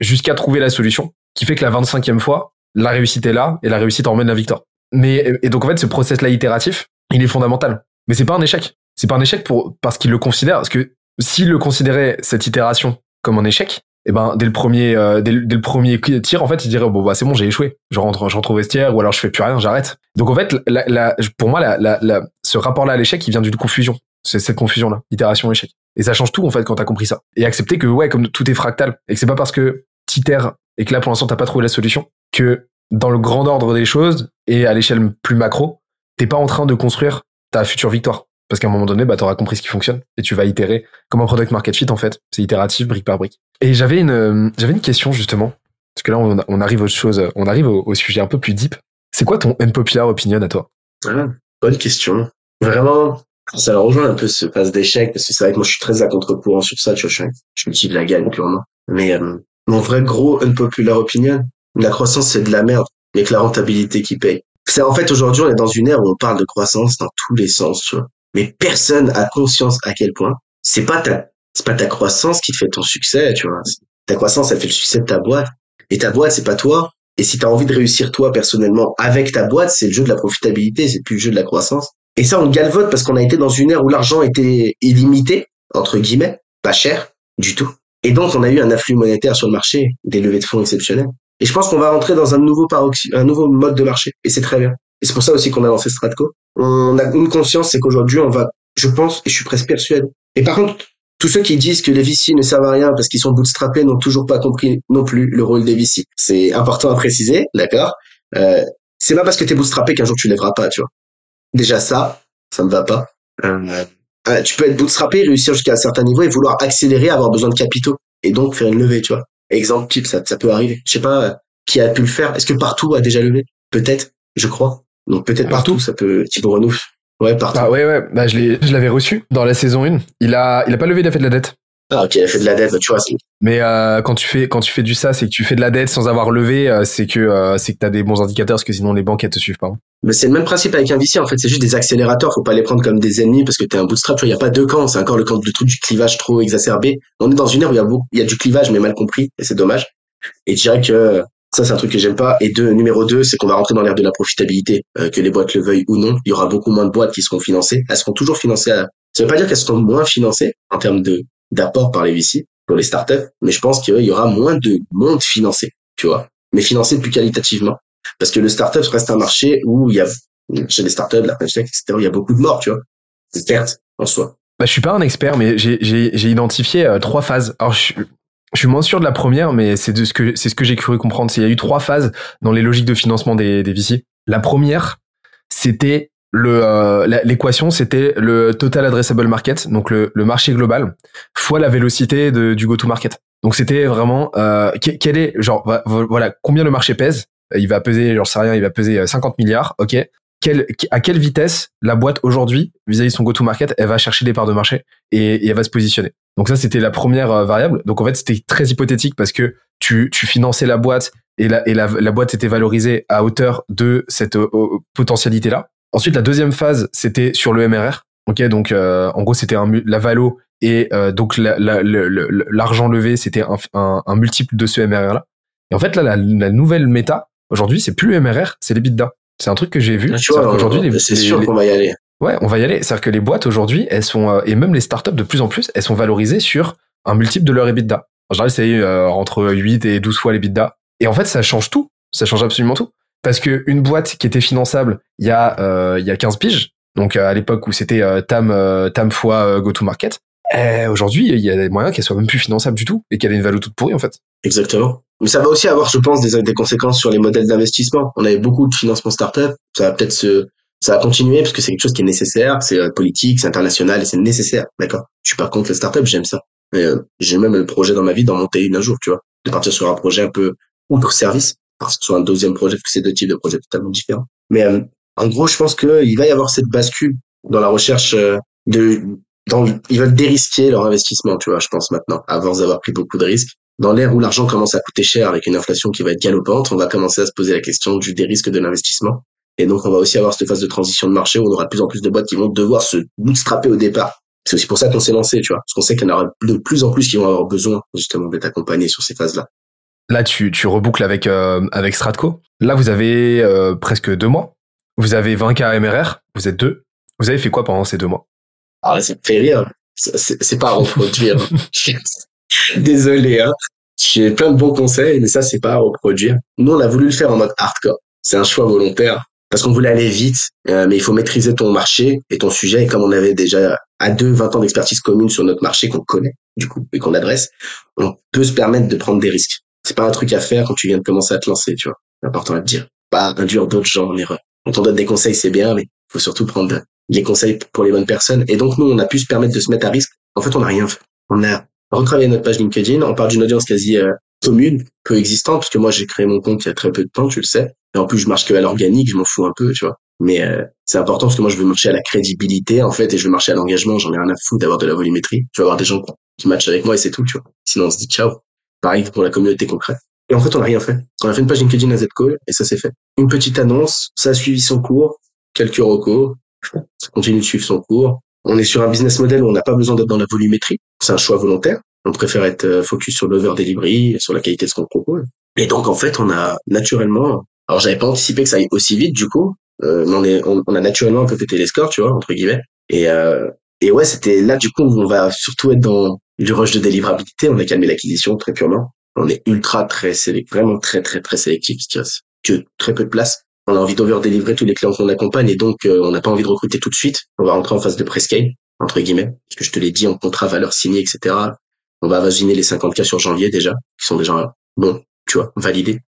jusqu'à trouver la solution qui fait que la 25e fois, la réussite est là et la réussite emmène la victoire. Mais et donc en fait ce process là itératif, il est fondamental. Mais c'est pas un échec. C'est pas un échec pour parce qu'il le considère parce que s'il le considérait cette itération comme un échec, et eh ben dès le premier euh, dès, le premier tir en fait il dirait bon bah c'est bon j'ai échoué. Je rentre je rentre au vestiaire ou alors je fais plus rien j'arrête. Donc en fait la, la, pour moi la, ce rapport là à l'échec il vient d'une confusion. C'est cette confusion là itération échec. Et ça change tout en fait quand t'as compris ça. Et accepter que ouais comme tout est fractal et que c'est pas parce que t'itères et que là pour l'instant t'as pas trouvé la solution que dans le grand ordre des choses et à l'échelle plus macro t'es pas en train de construire ta future victoire parce qu'à un moment donné, bah, tu auras compris ce qui fonctionne et tu vas itérer comme un product market fit en fait. C'est itératif, brique par brique. Et j'avais une, euh, j'avais une question justement, parce que là on, arrive aux choses, on arrive au, sujet un peu plus deep. C'est quoi ton unpopular opinion à toi? Ah, Bonne question. Vraiment, ça rejoint un peu ce passe d'échec parce que c'est vrai que moi je suis très à contre-courant sur ça. Tu vois, je, me la gagne purement. Mais euh, mon vrai gros unpopular opinion, la croissance c'est de la merde. Il que la rentabilité qui paye. C'est en fait aujourd'hui on est dans une ère où on parle de croissance dans tous les sens, tu vois mais personne a conscience à quel point c'est pas ta c'est pas ta croissance qui te fait ton succès, tu vois. Ta croissance, elle fait le succès de ta boîte. Et ta boîte, c'est pas toi. Et si tu as envie de réussir toi personnellement avec ta boîte, c'est le jeu de la profitabilité, c'est plus le jeu de la croissance. Et ça, on galvote parce qu'on a été dans une ère où l'argent était illimité, entre guillemets, pas cher du tout. Et donc, on a eu un afflux monétaire sur le marché, des levées de fonds exceptionnelles. Et je pense qu'on va rentrer dans un nouveau un nouveau mode de marché. Et c'est très bien. Et c'est pour ça aussi qu'on a lancé Stratco. On a une conscience, c'est qu'aujourd'hui, on va, je pense, et je suis presque persuadé. Et par contre, tous ceux qui disent que les VC ne servent à rien parce qu'ils sont bootstrappés n'ont toujours pas compris non plus le rôle des VC. C'est important à préciser, d'accord? Euh, C'est pas parce que t'es bootstrappé qu'un jour tu lèveras pas, tu vois. Déjà ça, ça me va pas. Euh, tu peux être bootstrappé, réussir jusqu'à un certain niveau et vouloir accélérer, avoir besoin de capitaux et donc faire une levée, tu vois. Exemple type, ça, ça peut arriver. Je sais pas euh, qui a pu le faire? Est-ce que partout a déjà levé? Peut-être, je crois. Donc peut-être partout, ça peut Thibaut Renouf. Ouais, partout. Ah ouais, ouais. Bah, je l'ai, je l'avais reçu dans la saison 1. Il a, il a pas levé, il a fait de la dette. Ah ok, il a fait de la dette, tu vois. Mais euh, quand tu fais, quand tu fais du ça, c'est que tu fais de la dette sans avoir levé, euh, c'est que euh, c'est que t'as des bons indicateurs, parce que sinon les banques elles te suivent pas. Hein. Mais c'est le même principe avec un VC en fait, c'est juste des accélérateurs, faut pas les prendre comme des ennemis parce que t'es un bootstrap, il y a pas deux camps, c'est encore le camp du truc du clivage trop exacerbé. On est dans une ère où il y a il y a du clivage mais mal compris et c'est dommage. Et je dirais que ça, c'est un truc que j'aime pas. Et deux, numéro deux, c'est qu'on va rentrer dans l'ère de la profitabilité, euh, que les boîtes le veuillent ou non. Il y aura beaucoup moins de boîtes qui seront financées. Elles seront toujours financées. À... Ça veut pas dire qu'elles seront moins financées en termes de d'apport par les VC pour les startups, mais je pense qu'il y aura moins de monde financé, tu vois, mais financé plus qualitativement. Parce que le startup reste un marché où il y a, chez les startups, la etc., il y a beaucoup de morts, tu vois, de pertes en soi. Bah, je suis pas un expert, mais j'ai identifié euh, trois phases. Alors, je, je suis moins sûr de la première, mais c'est de ce que c'est ce que j'ai cru comprendre. Il y a eu trois phases dans les logiques de financement des, des VC. La première, c'était le euh, l'équation, c'était le total addressable market, donc le, le marché global, fois la vélocité de, du go-to-market. Donc c'était vraiment euh, quel est genre voilà combien le marché pèse? Il va peser, j'en sais rien, il va peser 50 euh, milliards, ok à quelle vitesse la boîte aujourd'hui, vis-à-vis de son go-to-market, elle va chercher des parts de marché et, elle va se positionner. Donc ça, c'était la première euh, variable. Donc en fait, c'était très hypothétique parce que tu, tu finançais la boîte et, la, et la, la boîte était valorisée à hauteur de cette euh, potentialité-là. Ensuite, la deuxième phase, c'était sur le MRR. Ok, donc euh, en gros, c'était la valo et donc l'argent levé, c'était un, un, multiple de ce MRR-là. Et en fait, là, la, la nouvelle méta, aujourd'hui, c'est plus le MRR, c'est les l'EBITDA. C'est un truc que j'ai vu. Ah, aujourd'hui, c'est sûr qu'on va y aller. Ouais, on va y aller. C'est-à-dire que les boîtes aujourd'hui, elles sont, euh, et même les startups de plus en plus, elles sont valorisées sur un multiple de leur EBITDA. En général, c'est euh, entre 8 et 12 fois l'EBITDA. Et en fait, ça change tout. Ça change absolument tout. Parce que une boîte qui était finançable il y a, euh, il y a 15 piges, donc à l'époque où c'était Tam, Tam fois go-to-market, eh, aujourd'hui, il y a des moyens qu'elle soit même plus finançable du tout et qu'elle ait une valeur toute pourrie, en fait. Exactement. Mais ça va aussi avoir, je pense, des, conséquences sur les modèles d'investissement. On avait beaucoup de financement startup. Ça va peut-être se, ça va continuer parce que c'est quelque chose qui est nécessaire. C'est euh, politique, c'est international et c'est nécessaire. D'accord. Je suis pas contre les startups, j'aime ça. Mais euh, j'ai même le projet dans ma vie d'en monter une un jour, tu vois, de partir sur un projet un peu outre service, parce que sur un deuxième projet, parce que c'est deux types de projets totalement différents. Mais euh, en gros, je pense qu'il va y avoir cette bascule dans la recherche de dans, ils veulent dérisquer leur investissement, tu vois, je pense maintenant, avant d'avoir pris beaucoup de risques. Dans l'ère où l'argent commence à coûter cher avec une inflation qui va être galopante, on va commencer à se poser la question du dérisque de l'investissement. Et donc, on va aussi avoir cette phase de transition de marché où on aura de plus en plus de boîtes qui vont devoir se bootstrapper au départ. C'est aussi pour ça qu'on s'est lancé, tu vois. Parce qu'on sait qu'il y en aura de plus en plus qui vont avoir besoin, justement, d'être accompagnés sur ces phases-là. Là, tu, tu reboucles avec, euh, avec Stratco. Là, vous avez euh, presque deux mois. Vous avez 20 k MRR. Vous êtes deux. Vous avez fait quoi pendant ces deux mois? Ah, ça me fait rire. C'est pas à reproduire. Désolé, hein. J'ai plein de bons conseils, mais ça, c'est pas à reproduire. Nous, on a voulu le faire en mode hardcore. C'est un choix volontaire parce qu'on voulait aller vite, euh, mais il faut maîtriser ton marché et ton sujet. Et comme on avait déjà à deux, 20 ans d'expertise commune sur notre marché qu'on connaît, du coup, et qu'on adresse, on peut se permettre de prendre des risques. C'est pas un truc à faire quand tu viens de commencer à te lancer, tu vois. C'est important à te dire. Pas induire d'autres gens en erreur. Quand on donne des conseils, c'est bien, mais faut surtout prendre les conseils pour les bonnes personnes. Et donc, nous, on a pu se permettre de se mettre à risque. En fait, on n'a rien fait. On a retravaillé notre page LinkedIn. On part d'une audience quasi euh, commune, peu existante, parce que moi, j'ai créé mon compte il y a très peu de temps, tu le sais. Et en plus, je marche que à l'organique, je m'en fous un peu, tu vois. Mais euh, c'est important parce que moi, je veux marcher à la crédibilité, en fait, et je veux marcher à l'engagement. J'en ai rien à foutre d'avoir de la volumétrie. Je veux avoir des gens qui matchent avec moi et c'est tout, tu vois. Sinon, on se dit ciao. Pareil pour la communauté concrète. Et en fait, on n'a rien fait. On a fait une page LinkedIn à Z-Call et ça s'est fait. Une petite annonce, ça a suivi son cours, quelques recos, ça continue de suivre son cours. On est sur un business model où on n'a pas besoin d'être dans la volumétrie. C'est un choix volontaire. On préfère être euh, focus sur l'over delivery, sur la qualité de ce qu'on propose. Et donc, en fait, on a naturellement, alors j'avais pas anticipé que ça aille aussi vite, du coup, euh, on, est, on, a naturellement un peu pété les scores, tu vois, entre guillemets. Et, euh, et ouais, c'était là, du coup, où on va surtout être dans du rush de délivrabilité. On a calmé l'acquisition très purement. On est ultra très sélectif, vraiment très, très, très sélectif, parce qu'il reste que très peu de place on a envie d'over-délivrer tous les clients qu'on accompagne et donc euh, on n'a pas envie de recruter tout de suite. On va rentrer en phase de prescale, entre guillemets, parce que je te l'ai dit, en contrat valeur signée, etc. On va vaginer les 50 cas sur janvier déjà, qui sont déjà bons, tu vois, validés.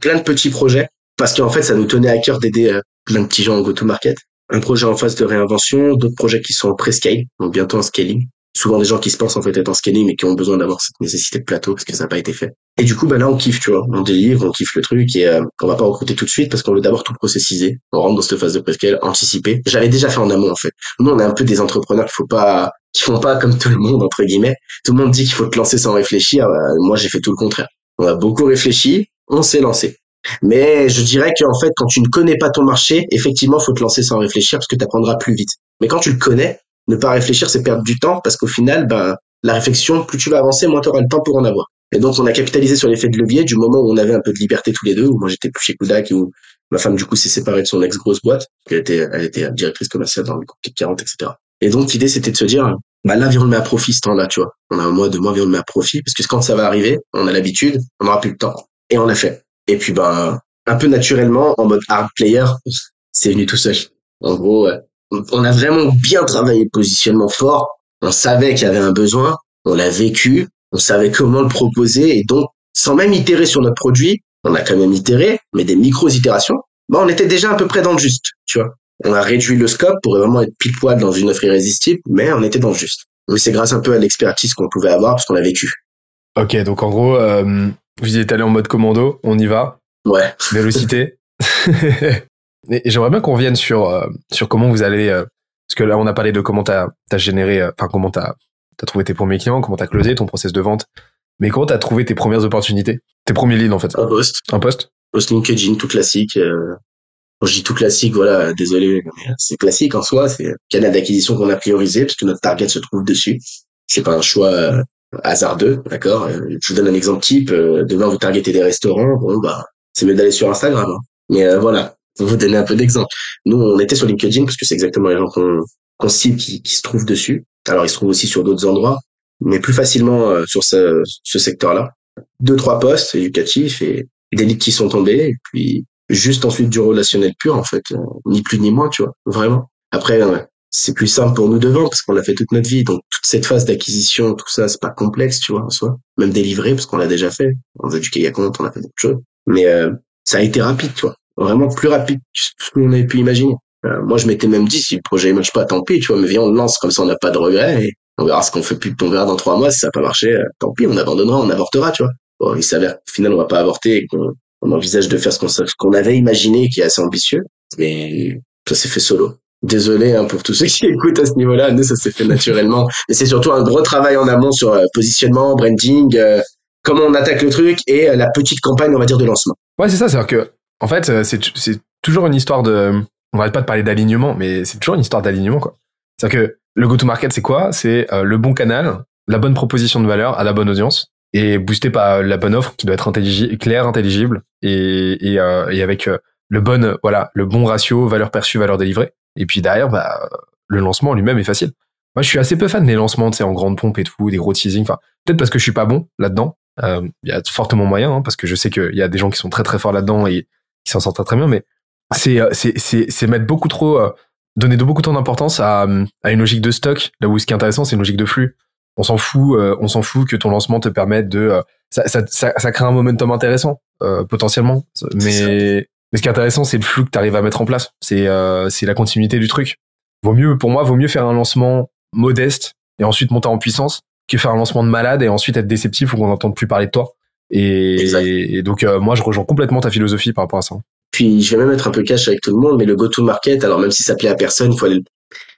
Plein de petits projets, parce qu'en fait, ça nous tenait à cœur d'aider euh, plein de petits gens en go-to-market. Un projet en phase de réinvention, d'autres projets qui sont en prescale, donc bientôt en scaling souvent des gens qui se pensent en fait être en scaling mais qui ont besoin d'avoir cette nécessité de plateau parce que ça n'a pas été fait. Et du coup, bah là, on kiffe, tu vois, on délivre, on kiffe le truc et euh, on va pas recruter tout de suite parce qu'on veut d'abord tout processiser. On rentre dans cette phase de prescale, anticiper. J'avais déjà fait en amont en fait. Nous, on est un peu des entrepreneurs qu'il faut pas, qui font pas comme tout le monde entre guillemets. Tout le monde dit qu'il faut te lancer sans réfléchir. Bah, moi, j'ai fait tout le contraire. On a beaucoup réfléchi, on s'est lancé. Mais je dirais qu'en fait, quand tu ne connais pas ton marché, effectivement, faut te lancer sans réfléchir parce que tu apprendras plus vite. Mais quand tu le connais, ne pas réfléchir, c'est perdre du temps parce qu'au final, ben, la réflexion, plus tu vas avancer, moins tu auras le temps pour en avoir. Et donc, on a capitalisé sur l'effet de levier du moment où on avait un peu de liberté tous les deux, où moi j'étais plus chez Kodak, où ma femme, du coup, s'est séparée de son ex-grosse boîte. Elle était, elle était directrice commerciale dans le groupe 40, etc. Et donc, l'idée, c'était de se dire, bah là, viens, on le met à profit ce temps-là, tu vois. On a un mois, deux mois, viens, on le met à profit, parce que quand ça va arriver, on a l'habitude, on n'aura plus le temps. Et on l'a fait. Et puis, ben, un peu naturellement, en mode hard player, c'est venu tout seul. En gros, on a vraiment bien travaillé le positionnement fort. On savait qu'il y avait un besoin, on l'a vécu, on savait comment le proposer et donc sans même itérer sur notre produit, on a quand même itéré, mais des micro-itérations, bah on était déjà à peu près dans le juste, tu vois. On a réduit le scope pour vraiment être pile poil dans une offre irrésistible, mais on était dans le juste. Mais c'est grâce un peu à l'expertise qu'on pouvait avoir parce qu'on l'a vécu. Ok, donc en gros, euh, vous êtes allé en mode commando, on y va. Ouais. Vélocité. Et j'aimerais bien qu'on revienne sur euh, sur comment vous allez euh, parce que là on a parlé de comment t'as as généré euh, enfin comment t'as as trouvé tes premiers clients, comment t'as closé ton process de vente, mais comment t'as trouvé tes premières opportunités, tes premiers leads en fait. Un poste. Un poste. Post LinkedIn tout classique. Euh... je dis tout classique, voilà, désolé, c'est classique en soi, c'est canal d'acquisition qu'on a priorisé parce que notre target se trouve dessus. C'est pas un choix hasardeux, d'accord? Je vous donne un exemple type. demain vous targetez des restaurants, bon bah c'est mieux d'aller sur Instagram. Hein. Mais voilà, pour vous donner un peu d'exemple. Nous, on était sur LinkedIn parce que c'est exactement les gens qu'on qu'on cible qui, qui se trouvent dessus. Alors, ils se trouvent aussi sur d'autres endroits, mais plus facilement euh, sur ce, ce secteur-là. Deux, trois postes éducatifs et des leads qui sont tombés, et puis juste ensuite du relationnel pur, en fait, euh, ni plus ni moins, tu vois, vraiment. Après, c'est plus simple pour nous devant parce qu'on l'a fait toute notre vie, donc toute cette phase d'acquisition, tout ça, c'est pas complexe, tu vois, en soi. Même délivrer parce qu'on l'a déjà fait. On a éduqué il y on a fait d'autres choses. Mais euh, ça a été rapide, tu vois, vraiment plus rapide que ce qu'on avait pu imaginer. Euh, moi, je m'étais même dit, si le projet marche pas, tant pis, tu vois, mais viens, on le lance, comme ça, on n'a pas de regrets, et on verra ce qu'on fait plus, on verra dans trois mois, si ça n'a pas marché, euh, tant pis, on abandonnera, on avortera, tu vois. Bon, il s'avère qu'au final, on va pas avorter, qu'on on envisage de faire ce qu'on avait imaginé, qui est assez ambitieux, mais ça s'est fait solo. Désolé hein, pour tous ceux qui écoutent à ce niveau-là, nous, ça s'est fait naturellement. Mais c'est surtout un gros travail en amont sur euh, positionnement, branding, comment on attaque le truc, et la petite campagne, on va dire, de lancement. Ouais, c'est ça, c'est-à-dire que, en fait, c'est toujours une histoire de on n'arrête pas de parler d'alignement, mais c'est toujours une histoire d'alignement, quoi. C'est-à-dire que le go-to-market, c'est quoi? C'est euh, le bon canal, la bonne proposition de valeur à la bonne audience et boosté par la bonne offre qui doit être claire, intelligible et, et, euh, et avec euh, le bon, voilà, le bon ratio valeur perçue, valeur délivrée. Et puis derrière, bah, le lancement lui-même est facile. Moi, je suis assez peu fan des lancements, tu sais, en grande pompe et tout, des gros teasing. Enfin, peut-être parce que je suis pas bon là-dedans. Il y a fortement moyen, hein, parce que je sais qu'il y a des gens qui sont très très forts là-dedans et s'en sortent très, bien. Mais euh, c'est c'est c'est mettre beaucoup trop euh, donner de beaucoup trop d'importance à, à une logique de stock. Là où ce qui est intéressant c'est une logique de flux. On s'en fout euh, on s'en fout que ton lancement te permette de ça, ça, ça, crée un momentum intéressant potentiellement. Mais mais ce qui est intéressant c'est le flux que tu arrives à mettre en place. C'est c'est la continuité du truc. Vaut mieux pour moi vaut mieux faire un lancement modeste et ensuite monter en puissance que faire un lancement de malade et ensuite être déceptif ou qu'on n'entende plus parler de toi et, et donc moi je rejoins complètement ta philosophie par rapport à ça. Puis je vais même être un peu cash avec tout le monde, mais le go-to-market, alors même si ça plaît à personne, il faut aller...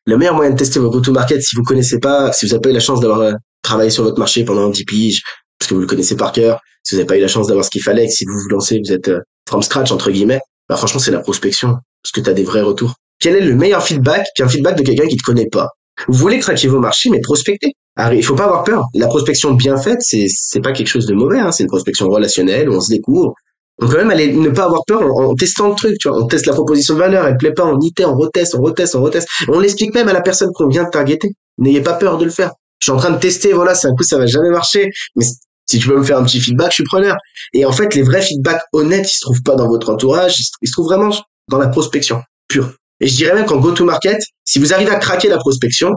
Le meilleur moyen de tester vos go-to-market, si vous connaissez pas, si vous n'avez pas eu la chance d'avoir euh, travaillé sur votre marché pendant 10 piges, parce que vous le connaissez par cœur, si vous n'avez pas eu la chance d'avoir ce qu'il fallait, que si vous vous lancez, vous êtes euh, from scratch, entre guillemets, bah franchement, c'est la prospection, parce que tu as des vrais retours. Quel est le meilleur feedback qu'un feedback de quelqu'un qui te connaît pas? Vous voulez craquer vos marchés, mais prospectez. Il faut pas avoir peur. La prospection bien faite, c'est c'est pas quelque chose de mauvais. Hein. C'est une prospection relationnelle où on se découvre, on peut même aller ne pas avoir peur en, testant le truc, tu vois. On teste la proposition de valeur, elle plaît pas, on itère, on reteste, on reteste, on reteste. On l'explique même à la personne qu'on vient de targeter. N'ayez pas peur de le faire. Je suis en train de tester, voilà, c'est un coup, ça va jamais marcher. Mais si tu peux me faire un petit feedback, je suis preneur. Et en fait, les vrais feedbacks honnêtes, ils se trouvent pas dans votre entourage, ils se trouvent vraiment dans la prospection pure. Et je dirais même qu'en go-to-market, si vous arrivez à craquer la prospection,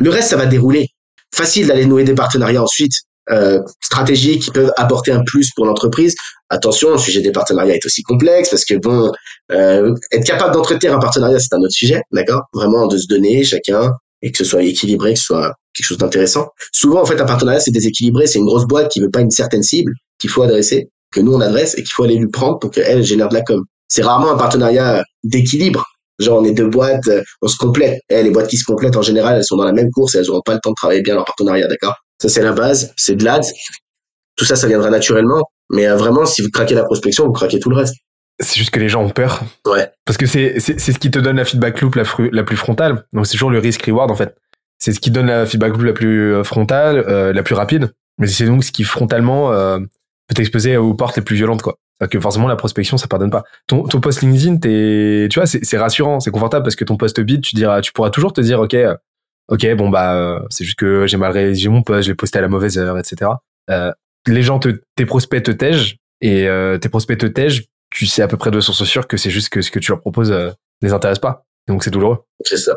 le reste, ça va dérouler. Facile d'aller nouer des partenariats ensuite euh, stratégiques qui peuvent apporter un plus pour l'entreprise. Attention, le sujet des partenariats est aussi complexe parce que bon, euh, être capable d'entretenir un partenariat, c'est un autre sujet, d'accord? Vraiment de se donner chacun et que ce soit équilibré, que ce soit quelque chose d'intéressant. Souvent, en fait, un partenariat, c'est déséquilibré. C'est une grosse boîte qui veut pas une certaine cible qu'il faut adresser, que nous on adresse et qu'il faut aller lui prendre pour qu'elle génère de la com. C'est rarement un partenariat d'équilibre. Genre, on est deux boîtes, on se complète. Et les boîtes qui se complètent, en général, elles sont dans la même course et elles n'auront pas le temps de travailler bien leur partenariat, d'accord? Ça, c'est la base. C'est de l'ADS. Tout ça, ça viendra naturellement. Mais euh, vraiment, si vous craquez la prospection, vous craquez tout le reste. C'est juste que les gens ont peur. Ouais. Parce que c'est, c'est, ce qui te donne la feedback loop la, la plus frontale. Donc, c'est toujours le risk-reward, en fait. C'est ce qui donne la feedback loop la plus euh, frontale, euh, la plus rapide. Mais c'est donc ce qui, frontalement, euh, peut t'exposer aux portes les plus violentes, quoi. Que forcément, la prospection, ça pardonne pas. Ton, ton post LinkedIn, t'es, tu vois, c'est, rassurant, c'est confortable parce que ton post bid, tu diras, tu pourras toujours te dire, OK, ok, bon bah euh, c'est juste que j'ai mal réalisé mon poste, je l'ai posté à la mauvaise heure, etc. Euh, les gens, te, tes prospects te tègent et euh, tes prospects te tègent, tu sais à peu près de source sûre que c'est juste que ce que tu leur proposes euh, les intéresse pas. Donc c'est douloureux. C'est ça.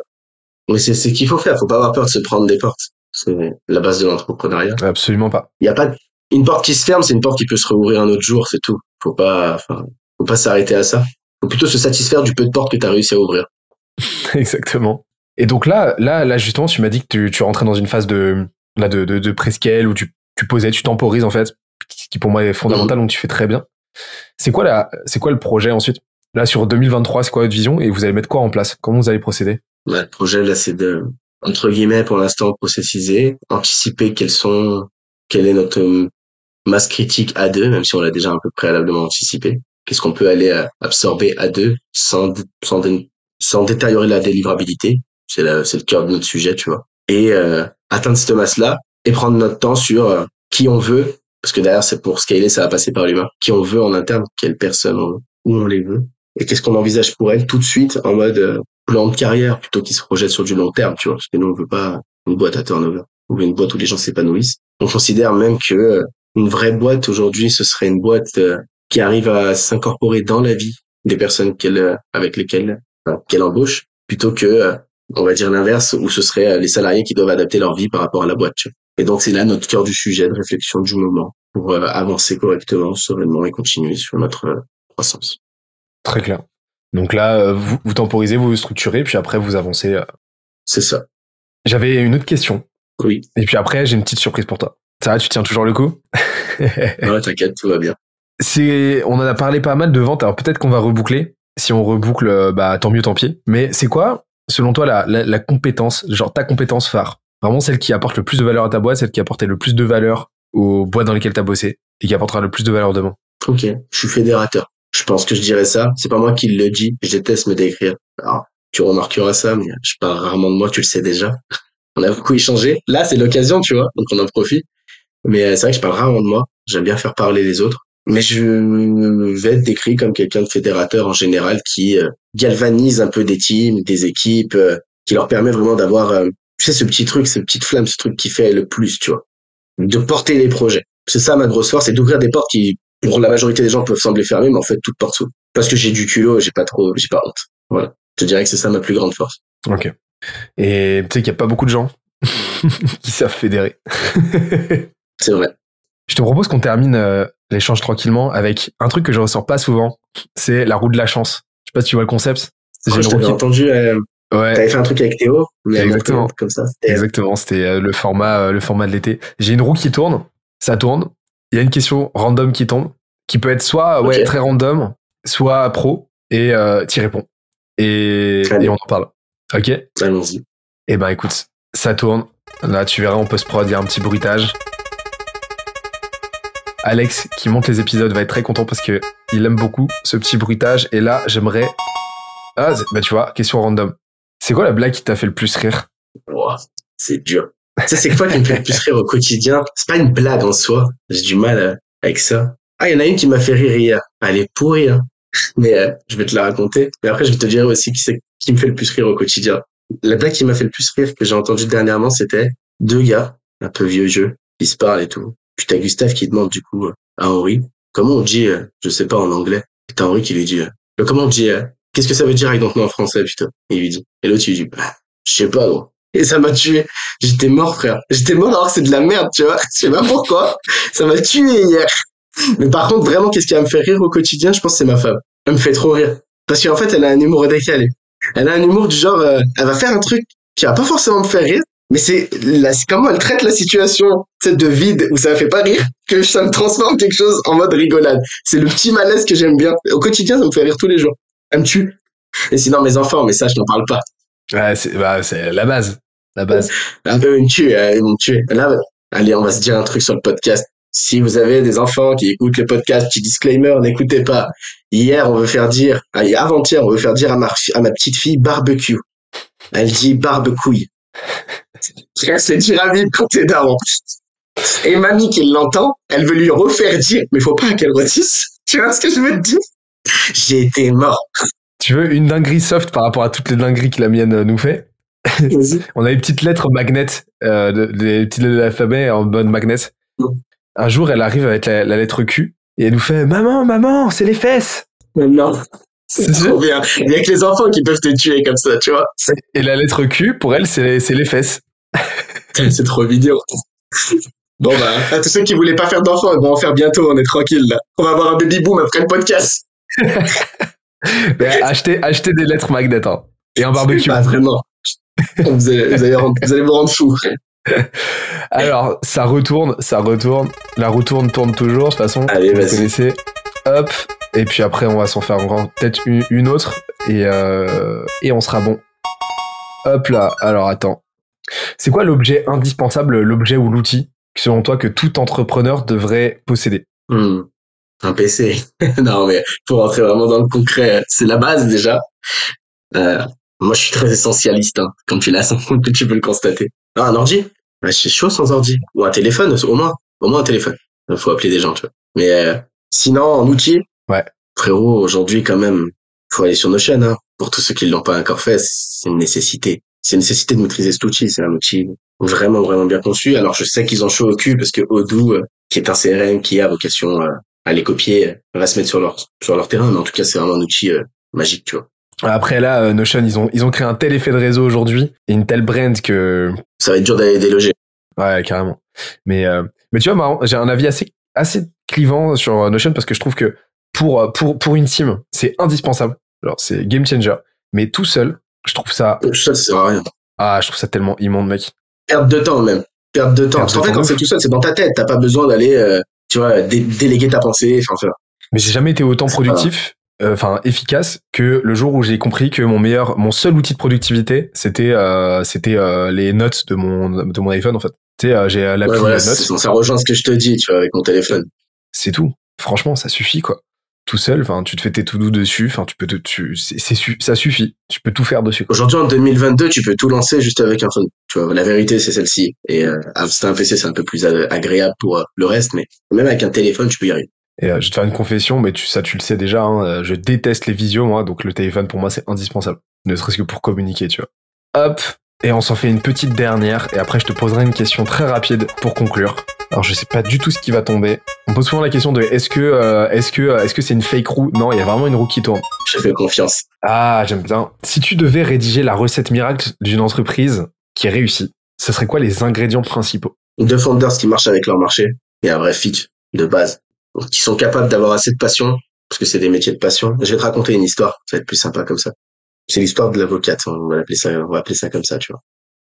Mais c'est ce qu'il faut faire. Faut pas avoir peur de se prendre des portes. C'est la base de l'entrepreneuriat. Absolument pas. Il y a pas une porte qui se ferme, c'est une porte qui peut se rouvrir un autre jour, c'est tout. Faut pas, enfin, faut pas s'arrêter à ça. Faut plutôt se satisfaire du peu de portes que tu as réussi à ouvrir. Exactement. Et donc là, là, là justement, tu m'as dit que tu, tu rentrais dans une phase de, là, de, de, de prescale où tu, tu posais, tu temporises en fait, ce qui pour moi est fondamental, donc tu fais très bien. C'est quoi la, c'est quoi le projet ensuite? Là, sur 2023, c'est quoi votre vision? Et vous allez mettre quoi en place? Comment vous allez procéder? Le projet là, c'est de, entre guillemets, pour l'instant, processiser, anticiper quels sont, quelle est notre euh, masse critique à deux, même si on l'a déjà un peu préalablement anticipé. Qu'est-ce qu'on peut aller euh, absorber à deux sans, sans, détériorer la délivrabilité? C'est le cœur de notre sujet, tu vois. Et euh, atteindre cette masse-là et prendre notre temps sur qui on veut, parce que derrière, c'est pour scaler, ça va passer par l'humain. Qui on veut en interne, quelle personne on où on les veut. et qu'est-ce qu'on envisage pour elle tout de suite en mode plan de carrière plutôt qu'il se projette sur du long terme, tu vois. Parce que nous, on veut pas une boîte à turnover. Veut une boîte où les gens s'épanouissent. On considère même que euh, une vraie boîte aujourd'hui, ce serait une boîte euh, qui arrive à s'incorporer dans la vie des personnes qu'elle, avec lesquelles, qu'elle embauche, plutôt que, on va dire l'inverse, où ce serait les salariés qui doivent adapter leur vie par rapport à la boîte. Et donc, c'est là notre cœur du sujet de réflexion du moment pour avancer correctement, sereinement et continuer sur notre croissance. Très clair. Donc là, euh, vous, vous temporisez, vous vous structurez, puis après vous avancez. euh. C'est ça. J'avais une autre question. Oui. Et puis après, j'ai une petite surprise pour toi. Ça va, tu tiens toujours le coup Ouais, t'inquiète, tout va bien. C'est, on en a parlé pas mal de ventes. Alors peut-être qu'on va reboucler. Si on reboucle, euh, bah tant mieux, tant pis. Mais c'est quoi, selon toi, la, la, la compétence, genre ta compétence phare, vraiment celle qui apporte le plus de valeur à ta boîte, celle qui apportait le plus de valeur aux boîtes dans lesquelles t'as bossé et qui apportera le plus de valeur demain? Ok, je suis fédérateur. Je pense que je dirais ça. C'est pas moi qui le dis. Je déteste me décrire. Alors, tu remarqueras ça, mais je parle rarement de moi, tu le sais déjà. On a beaucoup échangé. Là, c'est l'occasion, tu vois, donc on en profite. Mais euh, c'est vrai que je parle rarement de moi. J'aime bien faire parler les autres. Mais je vais être décrit comme quelqu'un de fédérateur en général qui euh, galvanise un peu des teams, des équipes, euh, qui leur permet vraiment d'avoir, tu sais, ce petit truc, cette petite flamme, ce truc qui fait le plus, tu vois. De porter les projets. C'est ça ma grosse force, c'est d'ouvrir des portes qui, pour la majorité des gens, peuvent sembler fermées, mais en fait, toutes portes s'ouvrent. Parce que j'ai du culot, j'ai pas trop, j'ai pas honte. Voilà. Je dirais que c'est ça ma plus grande force. Ok. Et tu sais qu'il y a pas beaucoup de gens qui savent fédérer. C'est vrai. Je te propose qu'on termine euh, l'échange tranquillement avec un truc que je ressors pas souvent, c'est la roue de la chance. Je sais pas si tu vois le concept. J'ai qui- entendu, euh, Ouais, t'avais fait un truc avec Théo, mais Exactement. comme ça. Exactement. C'était euh, le format, euh, le format de l'été. J'ai une roue qui tourne, ça tourne. Il y a une question random qui tombe, qui peut être soit ouais très random, soit pro, et euh, t'y réponds. Et, et on en parle. Ok. Allons-y. Eh ben écoute, ça tourne. Là, tu verras en post-prod, il y a un petit bruitage. Alex, qui monte les épisodes, va être très content parce que il aime beaucoup ce petit bruitage. Et là, j'aimerais. Ah, bah tu vois, question random. C'est quoi la blague qui t'a fait le plus rire? Ouah, c'est dur. Ça, c'est quoi qui me fait le plus rire au quotidien? C'est pas une blague en soi. J'ai du mal euh, avec ça. Ah, il y en a une qui m'a fait rire hier. Elle est pourrie, hein. Mais euh, je vais te la raconter. Mais après, je vais te dire aussi qui c'est qui me fait le plus rire au quotidien. La blague qui m'a fait le plus rire que j'ai entendue dernièrement, c'était deux gars, un peu vieux jeu, qui se parlent et tout. Puis t'as Gustave qui demande du coup à Henri, comment on dit, euh, je sais pas en anglais? Et t'as Henri qui lui dit, euh, comment on dit, euh, qu'est-ce que ça veut dire avec donc en français, putain? Et il lui dit. Et l'autre, il lui dit, bah, je sais pas, gros. Et ça m'a tué. J'étais mort, frère. J'étais mort alors que c'est de la merde, tu vois. Je sais pas pourquoi. Ça m'a tué hier. Mais par contre, vraiment, qu'est-ce qui va me faire rire au quotidien, je pense que c'est ma femme. Elle me fait trop rire. Parce qu'en fait, elle a un humour décalé. Elle a un humour du genre, euh, elle va faire un truc qui va pas forcément me faire rire, mais c'est comment elle traite la situation, cette de vide où ça me fait pas rire, que ça me transforme quelque chose en mode rigolade. C'est le petit malaise que j'aime bien. Au quotidien, ça me fait rire tous les jours. Elle me tue. Et sinon, mes enfants, mais ça, je n'en parle pas. Ouais, c'est bah, c'est la base. La base. Peu une tue, euh, une tue. Là, allez, on va se dire un truc sur le podcast. Si vous avez des enfants qui écoutent le podcast, petit disclaimer, n'écoutez pas. Hier, on veut faire dire, ah, avant-hier, on veut faire dire à ma, à ma petite fille barbecue. Elle dit barbecouille. C'est dur à vivre quand t'es daron. Et mamie qui l'entend, elle veut lui refaire dire, mais faut pas qu'elle redise. Tu vois ce que je veux te dire? J'ai été mort. Tu veux une dinguerie soft par rapport à toutes les dingueries que la mienne euh, nous fait? On a des petites lettres magnets, euh, de- des petites lettres de l'alphabet en mode magnet. Un jour, elle arrive avec la, la lettre Q et elle nous fait Maman, maman, c'est les fesses Non. C'est trop bien. Il y a que les enfants qui peuvent te tuer comme ça, tu vois. Et la lettre Q, pour elle, c'est les fesses. C'est trop vidéo. Bon bah, à tous ceux qui voulaient pas faire d'enfants, ils vont en faire bientôt, on est tranquille là. On va avoir un baby boom après le podcast. Achetez, achetez des lettres magnets hein. et un barbecue. Pas vraiment. Vous allez, vous allez, vous allez vous rendre fou. Alors, ça retourne, ça retourne. La roue tourne, tourne toujours, de toute façon. Allez, vous connaissez. Hop. Et puis après, on va s'en faire encore peut-être une, une autre. Et, euh, et on sera bon. Hop là. Alors, attends. C'est quoi l'objet indispensable, l'objet ou l'outil, selon toi, que tout entrepreneur devrait posséder? Hmm. Un PC. non mais pour rentrer vraiment dans le concret, c'est la base déjà. Euh, moi je suis très essentialiste, hein, comme tu l'as, comme tu peux le constater. Ah, un ordi? Ouais, C'est chaud sans ordi. Ou un téléphone, au moins. Au moins un téléphone. Il faut appeler des gens, tu vois. Mais euh, sinon, en outil, Ouais. frérot, aujourd'hui quand même, faut aller sur Notion. Hein. Pour tous ceux qui l'ont pas encore fait, c'est une nécessité. C'est une nécessité de maîtriser cet outil. C'est un outil vraiment, vraiment bien conçu. Alors, je sais qu'ils ont chaud au cul parce que Odoo, euh, qui est un CRM qui a vocation euh, à les copier, euh, va se mettre sur leur, sur leur terrain. Mais en tout cas, c'est vraiment un outil magique, tu vois. Après là, Notion, ils ont ils ont créé un tel effet de réseau aujourd'hui et une telle brand que ça va être dur d'aller déloger. Ouais, carrément. Mais mais tu vois, marrant, j'ai un avis assez assez clivant sur Notion parce que je trouve que pour pour pour une team, c'est indispensable. Alors c'est game changer, mais tout seul, je trouve ça. Tout seul, ça sert à rien. Ah, je trouve ça tellement immonde, mec. Perte de temps même. Perte de temps. Parce qu'en fait, quand c'est tout seul, c'est dans ta tête. T'as pas besoin d'aller, euh, tu vois, déléguer ta pensée. Enfin, Mais j'ai jamais été autant productif, euh, enfin efficace, que le jour où j'ai compris que mon meilleur, mon seul outil de productivité, c'était euh, c'était les notes de mon de mon iPhone en fait. Tu sais, j'ai l'appli ouais, voilà, notes. Ça rejoint ce que je te dis, tu vois, avec mon téléphone. C'est tout. Franchement, ça suffit quoi tout seul. Enfin, tu te fais tes to-do dessus. Enfin, tu peux te, tu, c'est, ça suffit. Tu peux tout faire dessus. Aujourd'hui, en 2022, tu peux tout lancer juste avec un phone. Tu vois, la vérité, c'est celle-ci. Et euh, c'est un PC, c'est un peu plus agréable pour euh, le reste, mais même avec un téléphone, tu peux y arriver. Et euh, je vais te faire une confession, mais tu, ça, tu le sais déjà. Hein, je déteste les visios, moi. Donc le téléphone, pour moi, c'est indispensable. Ne serait-ce que pour communiquer, tu vois. Hop. Et on s'en fait une petite dernière. Et après, je te poserai une question très rapide pour conclure. Alors je sais pas du tout ce qui va tomber. On pose souvent la question de est-ce que euh, est-ce que euh, est-ce que c'est une fake roue? Non, il y a vraiment une roue qui tourne. Je fais confiance. Ah, j'aime bien. Si tu devais rédiger la recette miracle d'une entreprise qui est réussie, ce serait quoi les ingrédients principaux? Deux founders qui marchent avec leur marché et un vrai fit de base, qui sont capables d'avoir assez de passion parce que c'est des métiers de passion. Je vais te raconter une histoire, ça va être plus sympa comme ça. C'est l'histoire de l'avocate, on va appeler ça on va appeler ça comme ça, tu vois.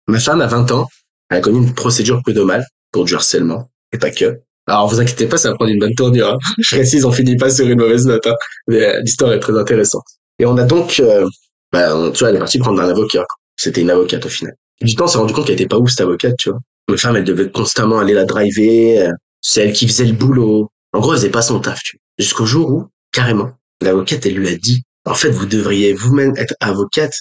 Ma femme a 20 ans, elle a connu une procédure prud'homale pour du harcèlement et pas que. Alors vous inquiétez pas, ça va prendre une bonne tournure. Hein. Je précise, on finit pas sur une mauvaise note. Hein. Mais euh, l'histoire est très intéressante. Et on a donc, euh, bah, tu vois, elle est partie prendre un avocat. C'était une avocate au final. Du temps, on s'est rendu compte qu'elle était pas ouf cette avocate, tu vois. Ma femme, elle devait constamment aller la driver. Euh, c'est elle qui faisait le boulot. En gros, elle faisait pas son taf, tu vois. Jusqu'au jour où, carrément, l'avocate, elle lui a dit, en fait, vous devriez vous-même être avocate.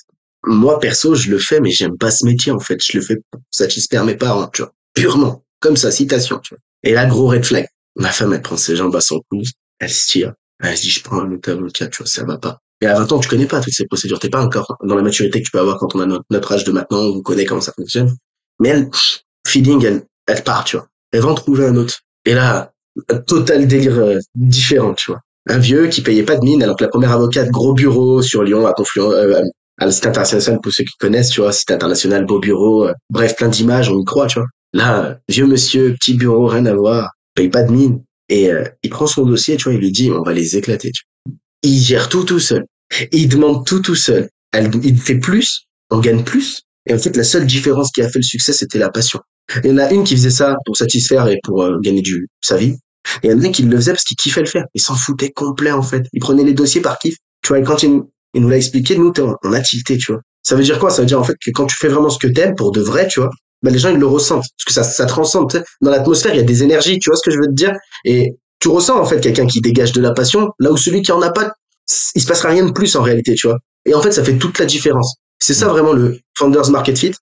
Moi, perso, je le fais, mais j'aime pas ce métier, en fait. Je le fais pour satisfaire mes parents, tu vois. Purement. Comme ça, citation, tu vois. Et là, gros red flag. Ma femme, elle prend ses jambes à son cou, elle se tire. Elle se dit, je prends un autre avocat, tu vois, ça va pas. Et à 20 ans, tu connais pas toutes ces procédures. T'es pas encore dans la maturité que tu peux avoir quand on a notre, âge de maintenant, on connaît comment ça fonctionne. Mais elle, feeling, elle, elle part, tu vois. Elle va en trouver un autre. Et là, un total délire euh, différent, tu vois. Un vieux qui payait pas de mine, alors que la première avocate, gros bureau sur Lyon, à Confluent, euh, à internationale, pour ceux qui connaissent, tu vois, Cité internationale, beau bureau, euh, bref, plein d'images, on y croit, tu vois. Là, vieux monsieur, petit bureau, rien à voir, paye pas de mine. Et euh, il prend son dossier, tu vois, il lui dit, on va les éclater. Tu vois. Il gère tout tout seul. Il demande tout tout seul. Il fait plus, on gagne plus. Et en fait, la seule différence qui a fait le succès, c'était la passion. Il y en a une qui faisait ça pour satisfaire et pour euh, gagner du sa vie. Et il y en a qui le faisait parce qu'il kiffait le faire. Il s'en foutait complet, en fait. Il prenait les dossiers par kiff. Tu vois, et quand il, il nous l'a expliqué, nous, on a tilté, tu vois. Ça veut dire quoi? Ça veut dire en fait que quand tu fais vraiment ce que t'aimes pour de vrai, tu vois, ben les gens ils le ressentent parce que ça ça transcende dans l'atmosphère il y a des énergies tu vois ce que je veux te dire? Et tu ressens en fait quelqu'un qui dégage de la passion là où celui qui en a pas il se passera rien de plus en réalité tu vois et en fait ça fait toute la différence c'est ça vraiment le founders market fit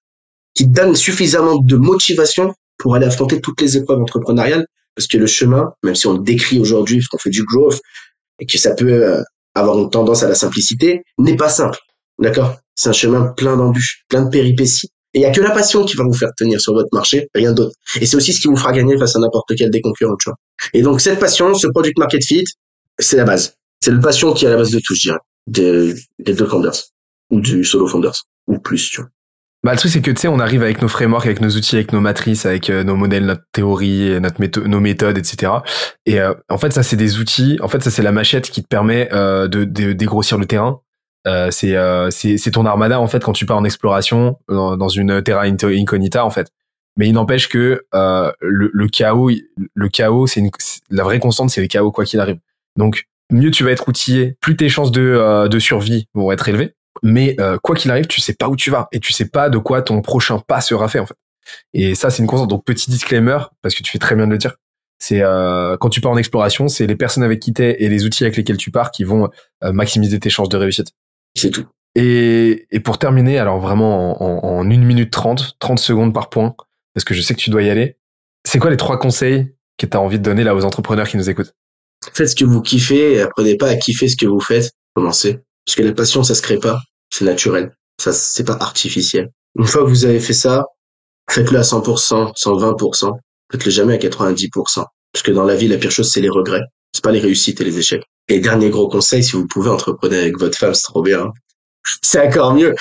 qui donne suffisamment de motivation pour aller affronter toutes les épreuves entrepreneuriales parce que le chemin même si on le décrit aujourd'hui parce qu'on fait du growth et que ça peut euh, avoir une tendance à la simplicité n'est pas simple d'accord? C'est un chemin plein d'embûches plein de péripéties et il y a que la passion qui va vous faire tenir sur votre marché, rien d'autre. Et c'est aussi ce qui vous fera gagner face à n'importe quel des concurrents, tu vois. Et donc cette passion, ce product market fit, c'est la base. C'est la passion qui est à la base de tout, je dirais, des, deux founders ou du solo founders ou plus, tu vois. Bah, le truc, c'est que, tu sais, on arrive avec nos frameworks, avec nos outils, avec nos matrices, avec euh, nos modèles, notre théorie, notre méthode, nos méthodes, etc. Et euh, en fait, ça, c'est des outils. En fait, ça, c'est la machette qui te permet euh, de, de dégrossir le terrain, euh, euh, c'est c'est ton armada en fait quand tu pars en exploration dans, une terra incognita en fait. Mais il n'empêche que le, le, chaos, le chaos, c'est la vraie constante, c'est le chaos quoi qu'il arrive. Donc mieux tu vas être outillé, plus tes chances de de survie vont être élevées. Mais quoi qu'il arrive, tu sais pas où tu vas et tu sais pas de quoi ton prochain pas sera fait en fait. Et ça c'est une constante. Donc petit disclaimer parce que tu fais très bien de le dire. C'est quand tu pars en exploration, c'est les personnes avec qui t'es et les outils avec lesquels tu pars qui vont maximiser tes chances de réussite. C'est tout. Et, et, pour terminer, alors vraiment en, en, 1 minute 30, 30 secondes par point, parce que je sais que tu dois y aller, c'est quoi les trois conseils que tu as envie de donner là aux entrepreneurs qui nous écoutent? Faites ce que vous kiffez et apprenez pas à kiffer ce que vous faites. Commencez. Parce que la passion, ça se crée pas. C'est naturel. Ça, c'est pas artificiel. Une fois que vous avez fait ça, faites-le à 100%, 120%. Faites-le jamais à 90%. Parce que dans la vie, la pire chose, c'est les regrets. C'est pas les réussites et les échecs. Et dernier gros conseil, si vous pouvez entreprendre avec votre femme, c'est trop bien. C'est encore mieux.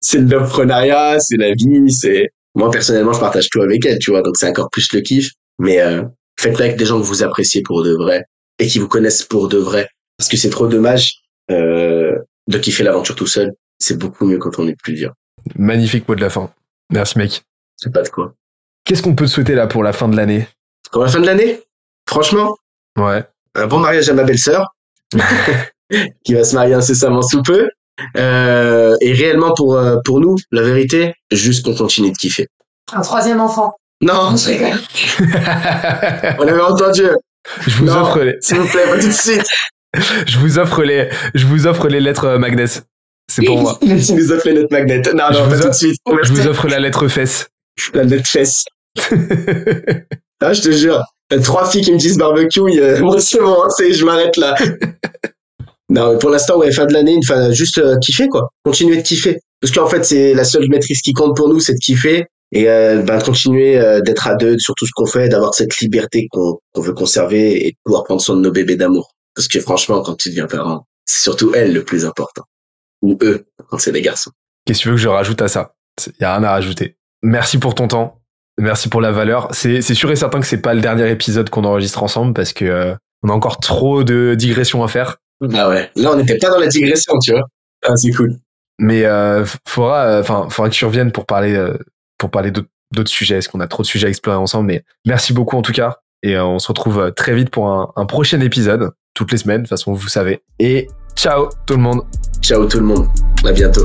C'est l'entrepreneuriat, c'est la vie, c'est... Moi, personnellement, je partage tout avec elle, tu vois, donc c'est encore plus le kiff. Mais euh, faites-le avec des gens que vous appréciez pour de vrai et qui vous connaissent pour de vrai. Parce que c'est trop dommage euh, de kiffer l'aventure tout seul. C'est beaucoup mieux quand on est plusieurs. Magnifique mot de la fin. Merci, mec. C'est pas de quoi. Qu'est-ce qu'on peut te souhaiter là pour la fin de l'année? Pour la fin de l'année? Franchement, Ouais. un bon mariage à ma belle-sœur, qui va se marier incessamment sous peu. Euh, et réellement pour euh, pour nous, la vérité, juste qu'on continue de kiffer. Un troisième enfant. Non, je rigole. On avait entendu. je vous Non. offre les, S'il vous plaît, pas tout de suite. je vous offre les, je vous offre les lettres euh, Magnès. C'est pour moi. Tu nous offres les notes magnètes. Non, Je non, pas offre- tout de suite. Je vous offre la lettre fesse. La note fesse. Ah, je te jure. T'as Trois filles qui me disent barbecue, a- moi c'est bon, hein, c'est, je m'arrête là. non, mais pour l'instant, ouais, fin de l'année, une fin, juste euh, kiffer, quoi. Continuer de kiffer. Parce qu'en fait, c'est la seule maîtrise qui compte pour nous, c'est de kiffer. Et euh, ben, continuer euh, d'être à deux sur tout ce qu'on fait, d'avoir cette liberté qu'on qu'on veut conserver et de pouvoir prendre soin de nos bébés d'amour. Parce que franchement, quand tu deviens parent, c'est surtout elle le plus important. Ou eux, quand c'est des garçons. Qu'est-ce que tu veux que je rajoute à ça? Il y a rien à rajouter. Merci pour ton temps. Merci pour la valeur. C'est sûr et certain que c'est pas le dernier épisode qu'on enregistre ensemble parce que euh, on a encore trop de digressions à faire. Ah ouais. Là, on n'était pas dans la digression, tu vois. Ah, c'est cool. Mais euh, faudra, euh, enfin, faudra que tu reviennes pour parler, euh, pour parler d'autres d'autres sujets. Est-ce qu'on a trop de sujets à explorer ensemble Mais merci beaucoup en tout cas. Et euh, on se retrouve euh, très vite pour un, prochain épisode, toutes les semaines, de toute façon vous savez. Et ciao tout le monde. Ciao tout le monde. À bientôt.